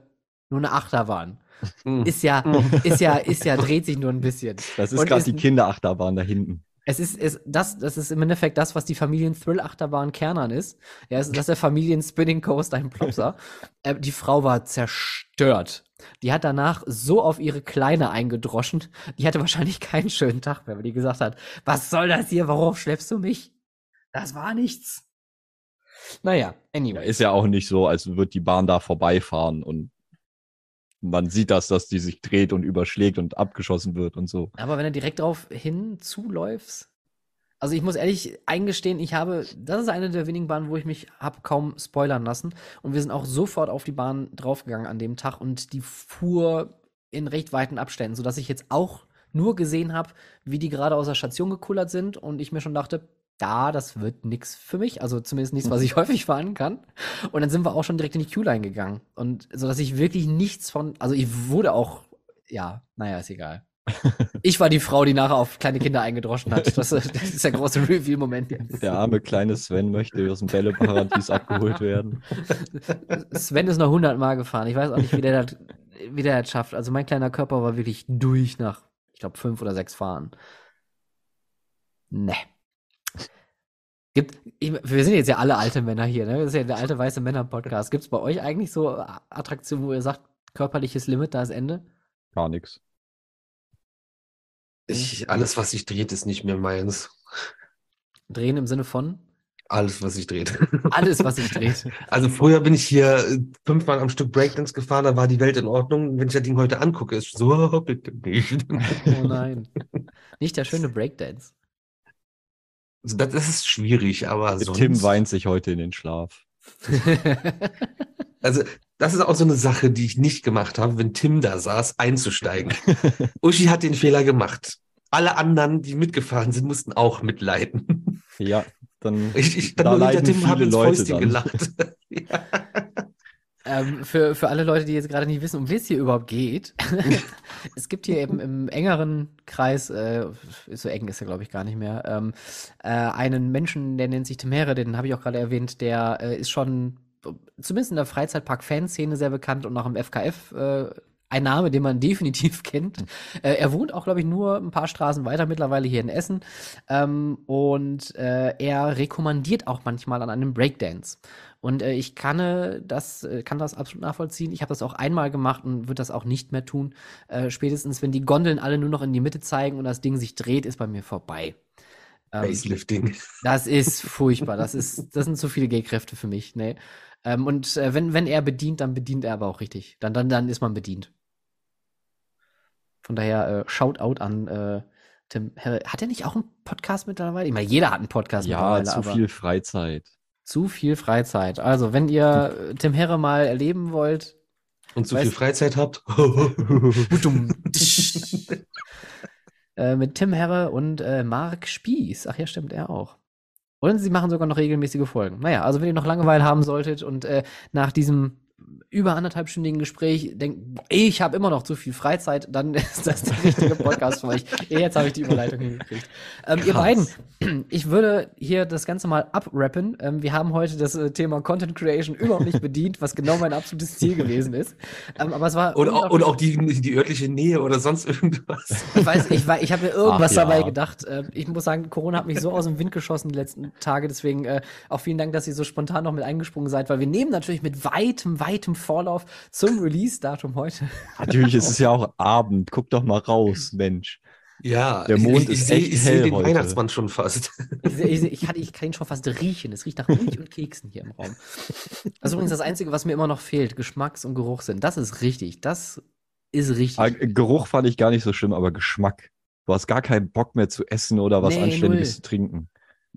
nur eine Achterbahn. Hm. Ist ja, ist ja, ist ja, dreht sich nur ein bisschen. Das ist gerade die Kinderachterbahn da hinten. Es ist, es, das, das ist im Endeffekt das, was die Familien-Thrill-Achterbahn Kernern ist. Ja, es ist das ist der Familien-Spinning Coaster in Plopsa. äh, die Frau war zerstört. Die hat danach so auf ihre Kleine eingedroschen. Die hatte wahrscheinlich keinen schönen Tag mehr, weil die gesagt hat, was soll das hier? Worauf schleppst du mich? Das war nichts. Naja, Ja, anyway. ist ja auch nicht so, als würde die Bahn da vorbeifahren und man sieht das, dass die sich dreht und überschlägt und abgeschossen wird und so. Aber wenn du direkt drauf hin zuläufst. Also ich muss ehrlich eingestehen, ich habe, das ist eine der wenigen Bahnen, wo ich mich hab kaum spoilern lassen. Und wir sind auch sofort auf die Bahn draufgegangen an dem Tag und die fuhr in recht weiten Abständen, sodass ich jetzt auch nur gesehen habe, wie die gerade aus der Station gekullert sind und ich mir schon dachte, da, das wird nix für mich. Also zumindest nichts, was ich häufig fahren kann. Und dann sind wir auch schon direkt in die Queue-Line gegangen. Und so dass ich wirklich nichts von, also ich wurde auch, ja, naja, ist egal. Ich war die Frau, die nachher auf kleine Kinder eingedroschen hat. Das, das ist der große Reveal-Moment jetzt. Der arme kleine Sven möchte aus dem Bälleparadies abgeholt werden. Sven ist noch hundertmal gefahren. Ich weiß auch nicht, wie der das, wie der das schafft. Also mein kleiner Körper war wirklich durch nach, ich glaube, fünf oder sechs Fahren. Ne. Gibt, ich, wir sind jetzt ja alle alte Männer hier, ne? Das ist ja der alte weiße Männer-Podcast. Gibt es bei euch eigentlich so Attraktionen, wo ihr sagt, körperliches Limit, da ist Ende? Gar nichts. Ich, alles, was sich dreht, ist nicht mehr meins. Drehen im Sinne von Alles, was sich dreht. alles, was sich dreht. Also früher bin ich hier äh, fünfmal am Stück Breakdance gefahren, da war die Welt in Ordnung. Wenn ich das Ding heute angucke, ist so, oh, bitte nicht. Oh nein. Nicht der schöne Breakdance. Also das, das ist schwierig, aber sonst. Tim weint sich heute in den Schlaf. Also, das ist auch so eine Sache, die ich nicht gemacht habe, wenn Tim da saß, einzusteigen. Uschi hat den Fehler gemacht. Alle anderen, die mitgefahren sind, mussten auch mitleiden. Ja, dann Ich, ich Da nur hinter leiden Tim, viele Leute dann. gelacht. ja. Ähm, für, für alle Leute, die jetzt gerade nicht wissen, um wen es hier überhaupt geht. es gibt hier eben im engeren Kreis, äh, so eng ist er glaube ich gar nicht mehr, ähm, äh, einen Menschen, der nennt sich Tim Herre, den habe ich auch gerade erwähnt, der äh, ist schon zumindest in der Freizeitpark-Fanszene sehr bekannt und auch im FKF äh, ein Name, den man definitiv kennt. Äh, er wohnt auch, glaube ich, nur ein paar Straßen weiter mittlerweile hier in Essen. Ähm, und äh, er rekommandiert auch manchmal an einem Breakdance. Und äh, ich kann das, äh, kann das absolut nachvollziehen. Ich habe das auch einmal gemacht und würde das auch nicht mehr tun. Äh, spätestens, wenn die Gondeln alle nur noch in die Mitte zeigen und das Ding sich dreht, ist bei mir vorbei. Ähm, Facelifting. das ist furchtbar. Das ist, das sind zu viele Gehkräfte für mich. Nee. Ähm, und äh, wenn, wenn er bedient, dann bedient er aber auch richtig. Dann, dann, dann ist man bedient. Von daher, äh, Shoutout an äh, Tim Herre. Hat er nicht auch einen Podcast mittlerweile? Ich meine, jeder hat einen Podcast ja, mittlerweile, zu aber viel Freizeit. zu viel Freizeit. Also, wenn ihr äh, Tim Herre mal erleben wollt, Und zu Weißt- viel Freizeit habt. Äh, mit Tim Herre und äh, Marc Spieß. Ach ja, stimmt, er auch. Und sie machen sogar noch regelmäßige Folgen. Naja, also wenn ihr noch Langeweile haben solltet und äh, nach diesem über anderthalbstündigen Gespräch denkt, ich habe immer noch zu viel Freizeit, dann ist das der richtige Podcast für euch. Jetzt habe ich die Überleitung hingekriegt. Ähm, ihr beiden, ich würde hier das Ganze mal abrappen. Ähm, wir haben heute das äh, Thema Content Creation überhaupt nicht bedient, was genau mein absolutes Ziel gewesen ist. Ähm, aber es war Oder, auch- auch die, die örtliche Nähe oder sonst irgendwas. ich weiß, ich, ich habe mir irgendwas Ach ja. dabei gedacht. Äh, ich muss sagen, Corona hat mich so aus dem Wind geschossen die letzten Tage. Deswegen äh, auch vielen Dank, dass ihr so spontan noch mit eingesprungen seid, weil wir nehmen natürlich mit weitem, weitem Vorlauf zum Release-Datum heute. Natürlich ist es ja auch Abend. Guck doch mal raus, Mensch. Ja, Der Mond ich, ich, ist sehe- echt ich sehe hell den heute. Weihnachtsmann schon fast. Ich, ich, seh- ich, kann, ich kann ihn schon fast riechen. Es riecht nach Milch und Keksen hier im Raum. Das ist übrigens das Einzige, was mir immer noch fehlt. Geschmacks- und Geruchssinn. Das ist richtig. Das ist richtig. Ah, Geruch fand ich gar nicht so schlimm, aber Geschmack. Du hast gar keinen Bock mehr zu essen oder was Nee, Anständiges null. zu trinken.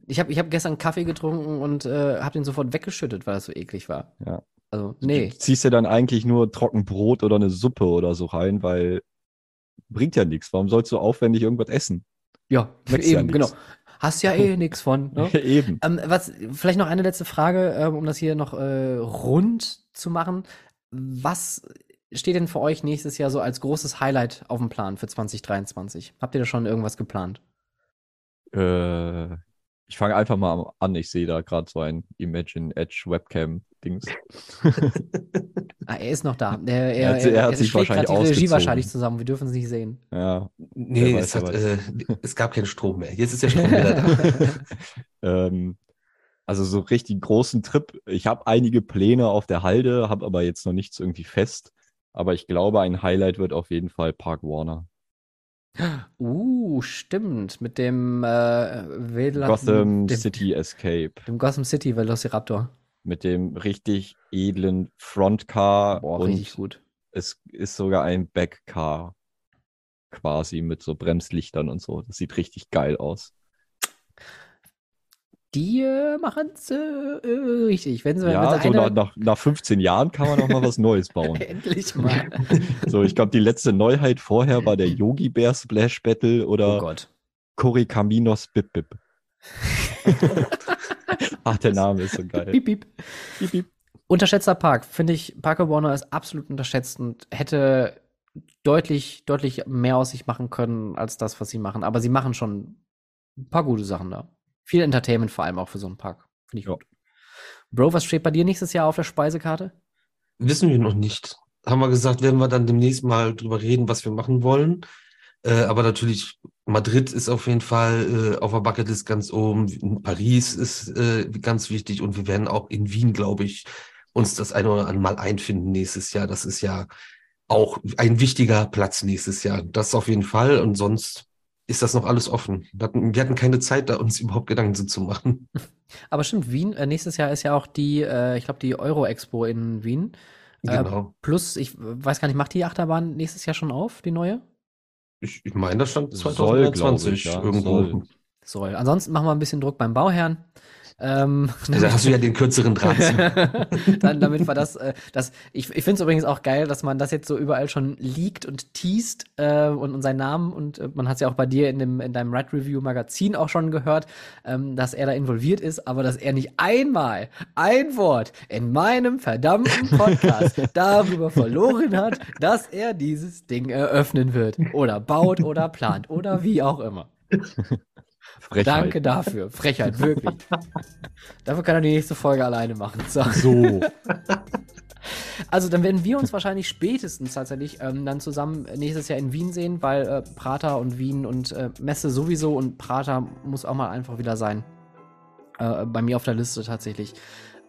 Ich habe ich hab gestern Kaffee getrunken und äh, habe den sofort weggeschüttet, weil das so eklig war. Ja. Also, nee. Du ziehst dir dann eigentlich nur trocken Brot oder eine Suppe oder so rein, weil bringt ja nichts. Warum sollst du aufwendig irgendwas essen? Ja, Wächst ja eben, nix. genau. Hast ja eh nix von. Ne? Eben. ähm, was, vielleicht noch eine letzte Frage, ähm, um das hier noch äh, rund zu machen. Was steht denn für euch nächstes Jahr so als großes Highlight auf dem Plan für 2023? Habt ihr da schon irgendwas geplant? Äh, ich fange einfach mal an. Ich sehe da gerade so ein Imagine Edge Webcam-Dings. Ah, er ist noch da. Er, Er hat- er hat sich wahrscheinlich die Regie wahrscheinlich zusammen. Wir dürfen es nicht sehen. Ja. Nee, Wer es, weiß, hat, äh, es gab keinen Strom mehr. Jetzt ist der Strom wieder da. ähm, also so richtig großen Trip. Ich habe einige Pläne auf der Halde, habe aber jetzt noch nichts irgendwie fest. Aber ich glaube, ein Highlight wird auf jeden Fall Park Warner. Uh, stimmt. Mit dem äh, Gotham dem, City Escape. dem Gotham City Velociraptor. Mit dem richtig edlen Frontcar Boah, und richtig gut. es ist sogar ein Backcar quasi mit so Bremslichtern und so. Das sieht richtig geil aus. Die äh, machen es äh, äh, richtig. Wenn sie, Ja, wenn sie so eine, nach, nach, nach 15 Jahren kann man auch mal was Neues bauen. endlich mal. So, ich glaube, die letzte Neuheit vorher war der Yogi Bear Splash Battle oh oder Gott. Coricaminos Bip Bip. Ach, der Name ist so geil. Piep, piep. Piep, piep. Unterschätzter Park. Finde ich, Parker Warner ist absolut unterschätzt und hätte deutlich, deutlich mehr aus sich machen können als das, was sie machen. Aber sie machen schon ein paar gute Sachen da. Viel Entertainment vor allem auch für so einen Park. Finde ich Ja. gut. Bro, was steht bei dir nächstes Jahr auf der Speisekarte? Wissen wir noch nicht. Haben wir gesagt, werden wir dann demnächst mal drüber reden, was wir machen wollen. Äh, aber natürlich, Madrid ist auf jeden Fall äh, auf der Bucketlist ganz oben. Paris ist äh, ganz wichtig und wir werden auch in Wien, glaube ich, uns das eine oder andere Mal einfinden nächstes Jahr. Das ist ja auch ein wichtiger Platz nächstes Jahr. Das auf jeden Fall. Und sonst ist das noch alles offen. Wir hatten, wir hatten keine Zeit, da uns überhaupt Gedanken zu- machen. Aber stimmt, Wien, äh, nächstes Jahr ist ja auch die, äh, ich glaube, die Euro-Expo in Wien. Genau. Plus, ich weiß gar nicht, macht die Achterbahn nächstes Jahr schon auf, die neue? Ich, ich meine, das stand Soll, 2023 glaub ich, ja, irgendwo. soll. Soll. Ansonsten machen wir ein bisschen Druck beim Bauherrn. Ähm, Also hast du ja den kürzeren Draht. dann, damit wir das, äh, das ich, ich finde es übrigens auch geil, dass man das jetzt so überall schon leakt und teast äh, und, und seinen Namen und äh, man hat es ja auch bei dir in, dem, in deinem Red Review Magazin auch schon gehört, ähm, dass er da involviert ist, aber dass er nicht einmal ein Wort in meinem verdammten Podcast darüber verloren hat, dass er dieses Ding eröffnen wird oder baut oder plant oder wie auch immer. Frechheit. Danke dafür. Frechheit, wirklich. dafür kann er die nächste Folge alleine machen. So. So. Also dann werden wir uns wahrscheinlich spätestens tatsächlich ähm, dann zusammen nächstes Jahr in Wien sehen, weil äh, Prater und Wien und äh, Messe sowieso und Prater muss auch mal einfach wieder sein. Äh, bei mir auf der Liste tatsächlich.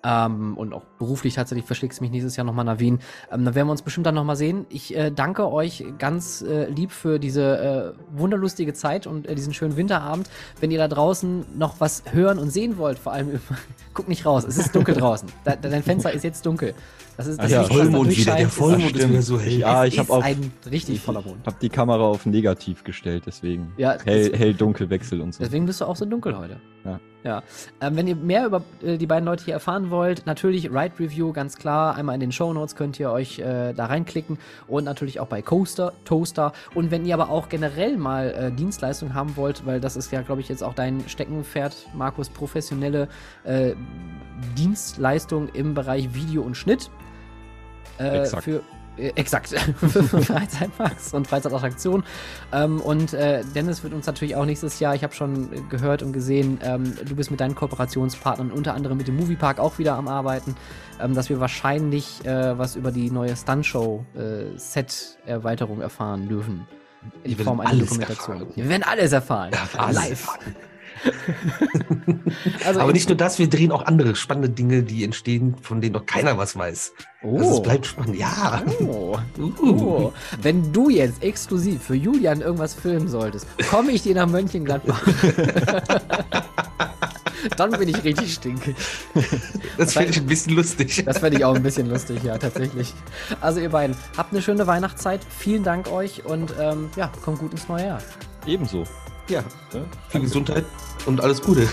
Ähm, und auch beruflich tatsächlich verschlägt mich nächstes Jahr nochmal nach Wien. Ähm, dann werden wir uns bestimmt dann nochmal sehen. Ich äh, danke euch ganz äh, lieb für diese äh, wunderlustige Zeit und äh, diesen schönen Winterabend. Wenn ihr da draußen noch was hören und sehen wollt, vor allem, guck nicht raus, es ist dunkel draußen. Da, dein Fenster ist jetzt dunkel. Das ist das ja, Licht, Vollmond wieder. Der Vollmond ist wieder so hell. Ja, es ich habe ein richtig ich, voller Mond. Ich habe die Kamera auf negativ gestellt, deswegen Ja, hell, hell, dunkel, Wechsel und so. Deswegen bist du auch so dunkel heute. Ja. Ja. Ähm, wenn ihr mehr über äh, die beiden Leute hier erfahren wollt, natürlich Ride Review, ganz klar. Einmal in den Show Notes könnt ihr euch äh, da reinklicken und natürlich auch bei Coaster, Toaster. Und wenn ihr aber auch generell mal äh, Dienstleistungen haben wollt, weil das ist ja, glaube ich, jetzt auch dein Steckenpferd, Markus, professionelle äh, Dienstleistung im Bereich Video und Schnitt. Äh, Exakt. Für, äh, exakt. Freizeitparks und Freizeitattraktionen. Ähm, und äh, Dennis wird uns natürlich auch nächstes Jahr, ich habe schon gehört und gesehen, ähm, du bist mit deinen Kooperationspartnern, unter anderem mit dem Moviepark, auch wieder am Arbeiten, ähm, dass wir wahrscheinlich äh, was über die neue Stuntshow-Set-Erweiterung erfahren dürfen. In Form einer Dokumentation. erfahren. Wir werden alles erfahren. alles Live. erfahren. Also Aber ich- nicht nur das, wir drehen auch andere spannende Dinge, die entstehen, von denen noch keiner was weiß. Oh. Also es bleibt spannend. Ja. Oh. Uh. Oh. Wenn du jetzt exklusiv für Julian irgendwas filmen solltest, komme ich dir nach Mönchengladbach. Dann bin ich richtig stinkig. Das finde ich ein bisschen lustig. Das fände ich auch ein bisschen lustig, ja, tatsächlich. Also ihr beiden, habt eine schöne Weihnachtszeit. Vielen Dank euch und ähm, ja, kommt gut ins neue Jahr. Ebenso. Ja, viel Gesundheit und alles Gute.